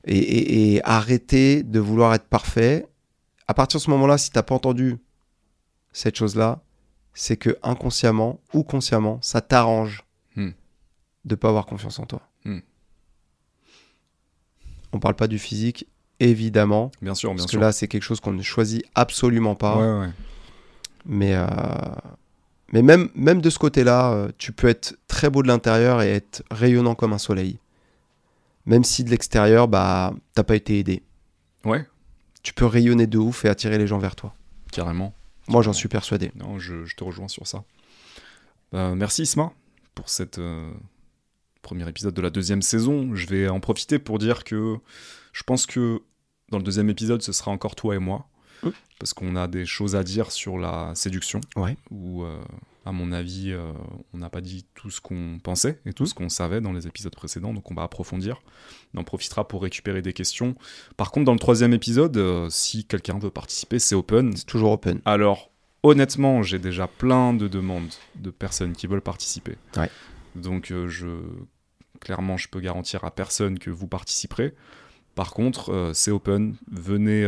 Et, et- et arrêter de vouloir être parfait. À partir de ce moment-là, si t'as pas entendu cette chose-là, c'est que inconsciemment ou consciemment, ça t'arrange Hmm. de pas avoir confiance en toi. Hmm. On parle pas du physique, évidemment, Bien sûr, bien parce que là, c'est quelque chose qu'on ne choisit absolument pas. Ouais, ouais. Mais, euh, mais même, même de ce côté-là, euh, tu peux être très beau de l'intérieur et être rayonnant comme un soleil. Même si de l'extérieur, bah, t'as pas été aidé. Ouais, Tu peux rayonner de ouf et attirer les gens vers toi. carrément. Moi, j'en suis persuadé. Non, je, je te rejoins sur ça. Euh, merci Isma pour cet premier épisode de la deuxième saison. Je vais en profiter pour dire que je pense que dans le deuxième épisode, ce sera encore toi et moi. Parce qu'on a des choses à dire sur la séduction. Ouais. Où, euh, à mon avis, euh, on n'a pas dit tout ce qu'on pensait et tout ce qu'on savait dans les épisodes précédents. Donc on va approfondir. On en profitera pour récupérer des questions. Par contre, dans le troisième épisode, euh, si quelqu'un veut participer, c'est open. C'est toujours open. Alors, honnêtement, j'ai déjà plein de demandes de personnes qui veulent participer. Ouais. Donc, euh, je clairement, je peux garantir à personne que vous participerez. Par contre, c'est open. Venez,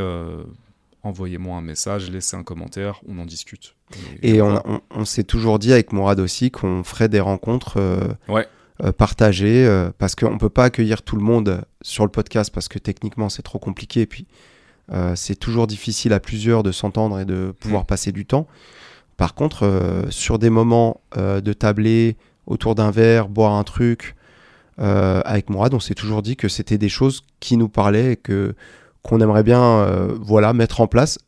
envoyez-moi un message, laissez un commentaire, on en discute. Et on, voilà. on- on s'est toujours dit avec Mourad aussi qu'on ferait des rencontres euh, Ouais. euh, partagées euh, parce qu'on ne peut pas accueillir tout le monde sur le podcast parce que techniquement c'est trop compliqué. Et puis c'est toujours difficile à plusieurs de s'entendre et de pouvoir Mm. passer du temps. Par contre, sur des moments de tabler autour d'un verre, boire un truc avec Mourad, on s'est toujours dit que c'était des choses qui nous parlaient et que qu'on aimerait bien euh, voilà mettre en place.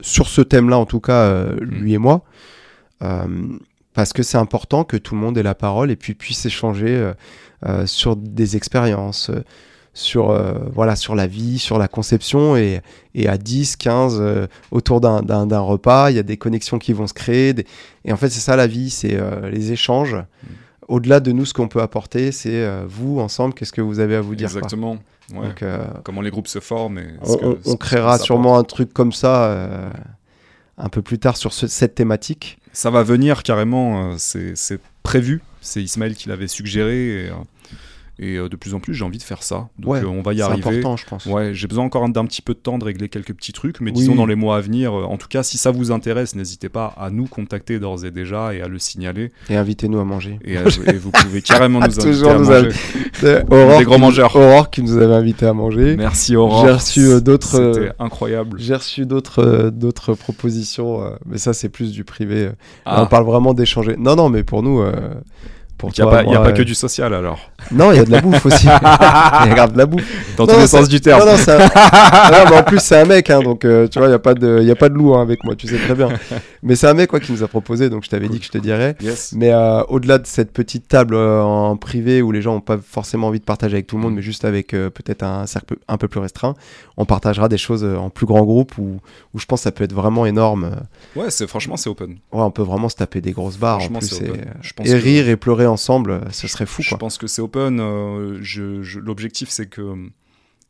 Sur ce thème-là en tout cas euh, lui et moi Euh, parce que c'est important que tout le monde ait la parole et puis puisse échanger sur des expériences sur voilà sur la vie sur la conception et, et à 10 15 euh, autour d'un- repas il y a des connexions qui vont se créer des- et en fait c'est ça la vie c'est les échanges au-delà de nous ce qu'on peut apporter c'est euh, vous ensemble qu'est-ce que vous avez à vous dire. Exactement. Ouais. Donc, euh, Comment les groupes se forment. et on, que- créera sûrement apporte. un truc comme ça euh, un peu plus tard sur ce- cette thématique. Ça va venir carrément, c'est prévu. C'est Ismaël qui l'avait suggéré. Et, Et euh, de plus en plus, j'ai envie de faire ça. Donc Ouais, euh, on va y C'est arriver. important, je pense. Ouais, j'ai besoin encore d'un petit peu de temps de régler quelques petits trucs, mais Oui. disons dans les mois à venir. euh, en tout cas, si ça vous intéresse, n'hésitez pas à nous contacter d'ores et déjà et à le signaler. Et invitez-nous à manger. Et, à- et vous pouvez carrément nous inviter Toujours à nous manger. C'est Aurore des grands mangeurs. Aurore qui nous avait invités à manger. Merci Aurore. J'ai reçu, euh, d'autres, euh, C'était incroyable. J'ai reçu d'autres euh, d'autres propositions, mais ça c'est plus du privé. Ah, On parle vraiment d'échanger. Non, non, mais pour nous, pour il n'y a, pas- a que euh, du social alors. Non, il y a de la bouffe aussi. Il y a grave de la bouffe. Dans Non, tous les sens du terme. Non, non, c'est un- non, mais en plus c'est un mec, hein, donc euh, tu vois, il y a pas de, y a pas de loup hein, avec moi, tu sais très bien. Mais c'est un mec quoi qui nous a proposé, donc je t'avais dit que je te dirais. Yes. Mais euh, au-delà de cette petite table euh, en privé où les gens n'ont pas forcément envie de partager avec tout le monde, mais juste avec peut-être un cercle un peu plus restreint, on partagera des choses en plus grand groupe où, où je pense que ça peut être vraiment énorme. Ouais, franchement c'est open. Ouais, on peut vraiment se taper des grosses barres en plus. Et. Je pense et que- rire et pleurer ensemble, euh, ce serait fou Je quoi. pense que c'est open. euh, je- je- L'objectif, c'est que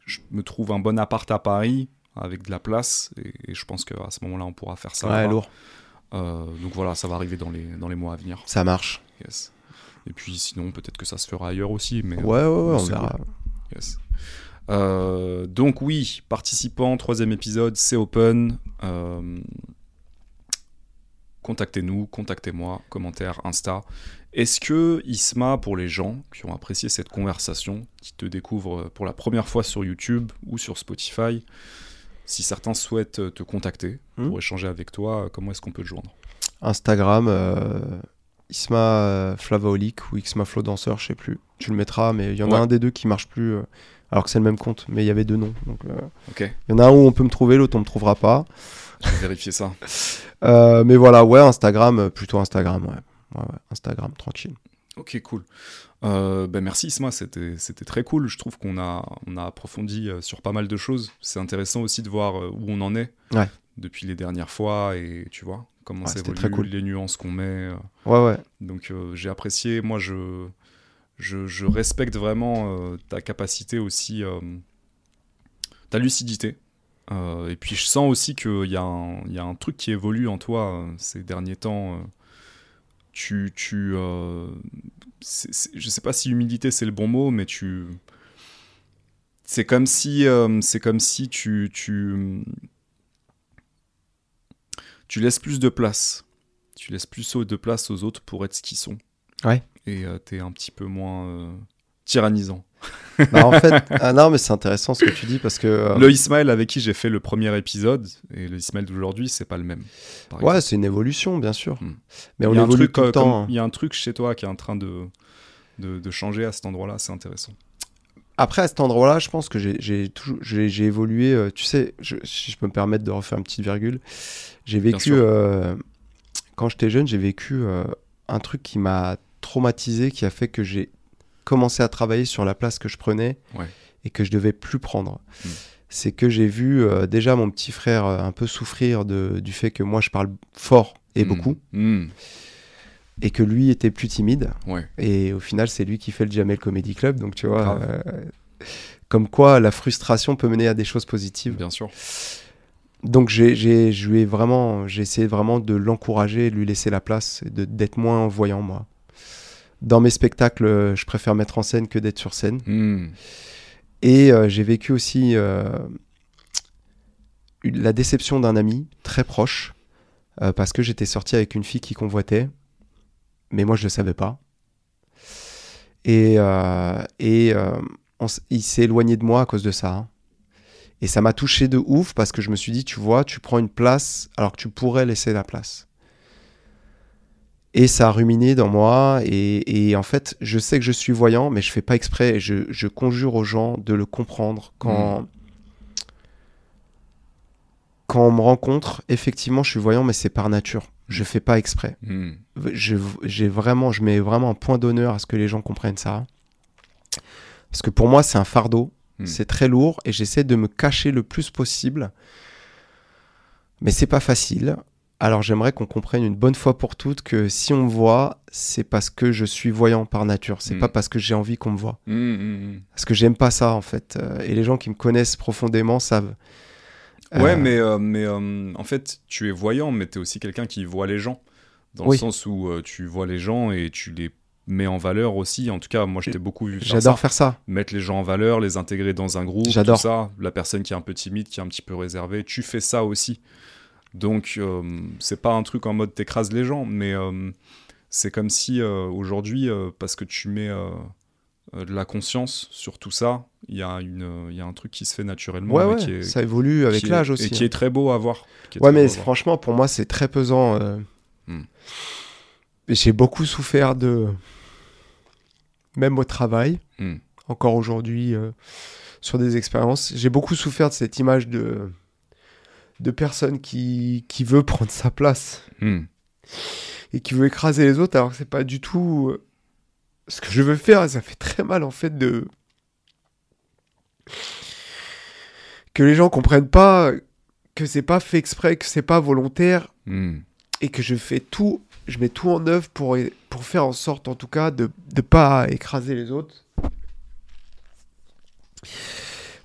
je me trouve un bon appart à Paris avec de la place. Et, et je pense qu'à ce moment-là, on pourra faire ça. Ouais, lourd. Euh, donc voilà, ça va arriver dans les, dans les mois à venir. Ça marche. Yes. Et puis sinon, peut-être que ça se fera ailleurs aussi. Mais, Ouais, ouais, ouais, on c'est verra. Yes. Euh, donc oui, participants, troisième épisode, c'est open. Euh, contactez-nous, contactez-moi, commentaire, Insta. Est-ce que Isma, pour les gens qui ont apprécié cette conversation, qui te découvrent pour la première fois sur YouTube ou sur Spotify, si certains souhaitent te contacter Hmm. pour échanger avec toi, comment est-ce qu'on peut te joindre? Instagram, euh, Isma euh, Flavaolique ou Isma Flow Danseur, je sais plus. Tu le mettras, mais il y en a un des deux qui marche plus, euh, alors que c'est le même compte, mais il y avait deux noms. Donc, euh, il y en a un où on peut me trouver, l'autre on me trouvera pas. je vais vérifier ça. Mais voilà, ouais, Instagram, plutôt Instagram, ouais. Ouais, Instagram, tranquille. Ok, cool. Euh, ben merci Isma, c'était très cool. Je trouve qu'on a, on a approfondi euh, sur pas mal de choses. C'est intéressant aussi de voir euh, où on en est Ouais. depuis les dernières fois et tu vois comment Ouais, évolue, très cool. les nuances qu'on met. Ouais, ouais. Donc euh, j'ai apprécié. Moi, je, je, je respecte vraiment euh, ta capacité aussi, ta lucidité. Et puis je sens aussi qu'il y, a un- il y a un truc qui évolue en toi ces derniers temps. Tu, tu, euh, je sais pas si humilité c'est le bon mot, mais tu, c'est comme si, euh, c'est comme si tu, tu, tu laisses plus de place. Tu laisses plus de place aux autres pour être ce qu'ils sont. Ouais. Et euh, t'es un petit peu moins euh, tyrannisant. Bah, en fait, ah non, mais c'est intéressant ce que tu dis parce que. euh, Le Ismaël avec qui j'ai fait le premier épisode et le Ismaël d'aujourd'hui, c'est pas le même. Ouais, c'est une évolution, bien sûr. Hmm. Mais on évolue truc, tout le euh, temps. hein. Il y a un truc chez toi qui est en train de, de, de changer à cet endroit-là, c'est intéressant. Après, à cet endroit-là, je pense que j'ai- évolué. euh, tu sais, je- si je peux me permettre de refaire une petite virgule, j'ai vécu, euh, quand j'étais jeune, j'ai vécu un truc qui m'a traumatisé, qui a fait que j'ai commencé à travailler sur la place que je prenais Ouais. et que je devais plus prendre. Mm. C'est que j'ai vu euh, déjà mon petit frère euh, un peu souffrir de, du fait que moi je parle fort et Hmm. beaucoup, Hmm. et que lui était plus timide. Ouais. Et au final, c'est lui qui fait le Jamel Comedy Club. Donc, tu vois, euh, comme quoi la frustration peut mener à des choses positives. Bien sûr. Donc, j'ai, essayé vraiment de l'encourager, de lui laisser la place d'être moins voyant, moi. Dans mes spectacles, euh, je préfère mettre en scène que d'être sur scène. Hmm. Et euh, j'ai vécu aussi euh, la déception d'un ami très proche euh, parce que j'étais sorti avec une fille qui convoitait, mais moi je le savais pas. Et, et on il s'est éloigné de moi à cause de ça. hein. Et ça m'a touché de ouf parce que je me suis dit, tu vois, tu prends une place alors que tu pourrais laisser la place. Et ça a ruminé dans moi. Et, et en fait, je sais que je suis voyant, mais je fais pas exprès. Et je, je conjure aux gens de le comprendre quand. Quand on me rencontre, effectivement, je suis voyant, mais c'est par nature. Je fais pas exprès. Hmm. Je, j'ai vraiment, je mets vraiment un point d'honneur à ce que les gens comprennent ça. Parce que pour moi, c'est un fardeau. Hmm. C'est très lourd et j'essaie de me cacher le plus possible. Mais c'est pas facile. Alors j'aimerais qu'on comprenne une bonne fois pour toutes que si on me voit, c'est parce que je suis voyant par nature. C'est Hmm. pas parce que j'ai envie qu'on me voit. Hmm, hmm, hmm. Parce que j'aime pas ça en fait. Euh, Et les gens qui me connaissent profondément savent. Ouais, Euh, mais, euh, mais euh, en fait, tu es voyant, mais tu es aussi quelqu'un qui voit les gens. Dans Oui. le sens où tu vois les gens et tu les met en valeur aussi. En tout cas, moi, je t'ai beaucoup vu faire J'adore faire ça. Mettre les gens en valeur, les intégrer dans un groupe, J'adore. ça. La personne qui est un peu timide, qui est un petit peu réservée, tu fais ça aussi. Donc, euh, c'est pas un truc en mode t'écrases les gens, mais euh, c'est comme si euh, aujourd'hui, parce que tu mets de la conscience sur tout ça, il y, a une, y a un truc qui se fait naturellement. Ouais, mais ouais, qui est, ça évolue avec l'âge aussi. Et qui hein. est très beau à voir. Ouais, mais franchement, pour moi, c'est très pesant. Hmm. J'ai beaucoup souffert de. Même au travail, Hmm. encore aujourd'hui, euh, sur des expériences, j'ai beaucoup souffert de cette image de, de personne qui, qui veut prendre sa place Hmm. et qui veut écraser les autres, alors que c'est pas du tout euh, ce que je veux faire. Ça fait très mal, en fait, de. Que les gens comprennent pas que c'est pas fait exprès, que c'est pas volontaire Hmm. et que je fais tout, je mets tout en œuvre pour, pour faire en sorte, en tout cas, de ne pas écraser les autres.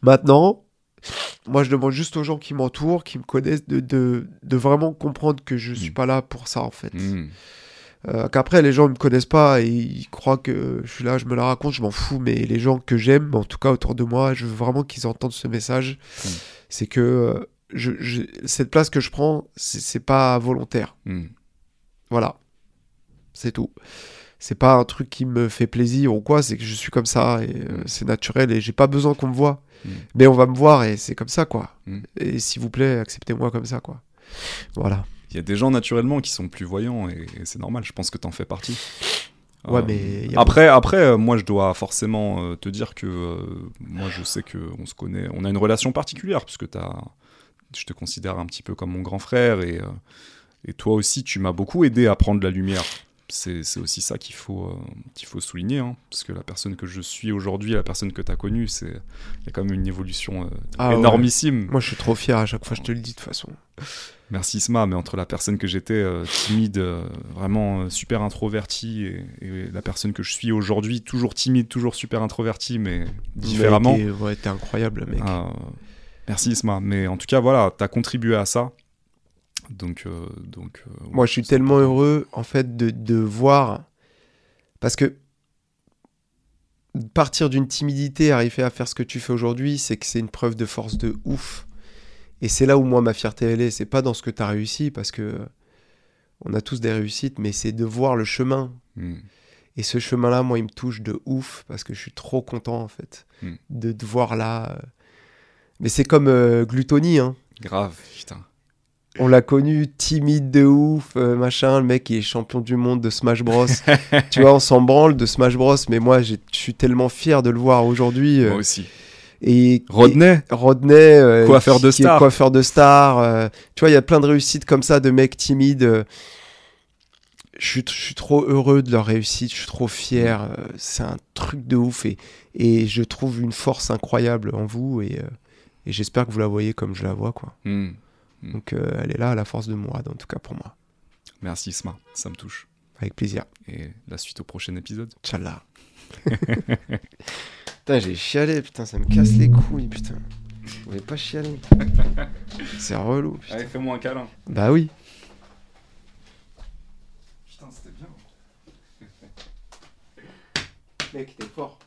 Maintenant, moi, je demande juste aux gens qui m'entourent, qui me connaissent, de, de, de vraiment comprendre que je suis Mm. pas là pour ça, en fait. Hmm. Euh, Qu'après, les gens ne me connaissent pas et ils croient que je suis là, je me la raconte, je m'en fous. Mais les gens que j'aime, en tout cas autour de moi, je veux vraiment qu'ils entendent ce message. Mm. C'est que euh, je, je- cette place que je prends, c'est pas volontaire. Voilà. C'est tout. C'est pas un truc qui me fait plaisir ou quoi, c'est que je suis comme ça et euh, Mm. c'est naturel et j'ai pas besoin qu'on me voit. Mm. Mais on va me voir et c'est comme ça quoi. Mm. Et s'il vous plaît, acceptez-moi comme ça quoi. Voilà. Il y a des gens naturellement qui sont plus voyants et, et c'est normal, je pense que t'en fais partie. Ouais, Euh, mais a- Après, après euh, moi je dois forcément euh, te dire que euh, moi je sais que on se connaît, on a une relation particulière puisque t'as, je te considère un petit peu comme mon grand frère et, euh, et toi aussi tu m'as beaucoup aidé à prendre la lumière. C'est aussi ça qu'il faut, euh, qu'il faut souligner, hein, parce que la personne que je suis aujourd'hui, la personne que tu as connue, c'est il y a quand même une évolution euh, Ah ouais. énormissime. Moi je suis trop fier à chaque fois, je te le dis de toute façon. Merci Isma, mais entre la personne que j'étais euh, timide, vraiment super introvertie, et, et la personne que je suis aujourd'hui, toujours timide, toujours super introvertie, mais différemment. Mais t'es- ouais, incroyable mec. euh, merci Isma, mais en tout cas, voilà, tu as contribué à ça. Donc, euh, donc euh, Moi, je suis tellement heureux, en fait, de, de voir. Parce que partir d'une timidité, arriver à faire ce que tu fais aujourd'hui, c'est que c'est une preuve de force de ouf. Et c'est là où moi, ma fierté, elle est. C'est pas dans ce que tu as réussi, parce que on a tous des réussites, mais c'est de voir le chemin. hmm, Et ce chemin-là, moi, il me touche de ouf, parce que je suis trop content, en fait, Mm. de te voir là. Mais c'est comme euh, Gluttony, hein. grave, putain. On l'a connu timide de ouf, euh, machin. Le mec, il est champion du monde de Smash Bros. tu vois, on s'en branle de Smash Bros. Mais moi, je suis tellement fier de le voir aujourd'hui. euh, Moi aussi. et, Rodney et Rodney, euh, Coiffeur qui- de qui est star. coiffeur de star. tu vois, il y a plein de réussites comme ça de mecs timides. je, suis, je suis trop heureux de leur réussite. Je suis trop fier. c'est un truc de ouf. Et, et je trouve une force incroyable en vous. Et, et j'espère que vous la voyez comme je la vois. quoi. Hmm, Donc, euh, elle est là, la force de Mourad, en tout cas pour moi. Merci Isma, ça me touche. Avec plaisir. Et la suite au prochain épisode. Tchallah. putain, j'ai chialé, putain, ça me casse les couilles, putain. Je voulais pas chialer. C'est relou. putain. Allez, fais-moi un câlin. Bah oui. Putain, c'était bien. Mec, t'es fort.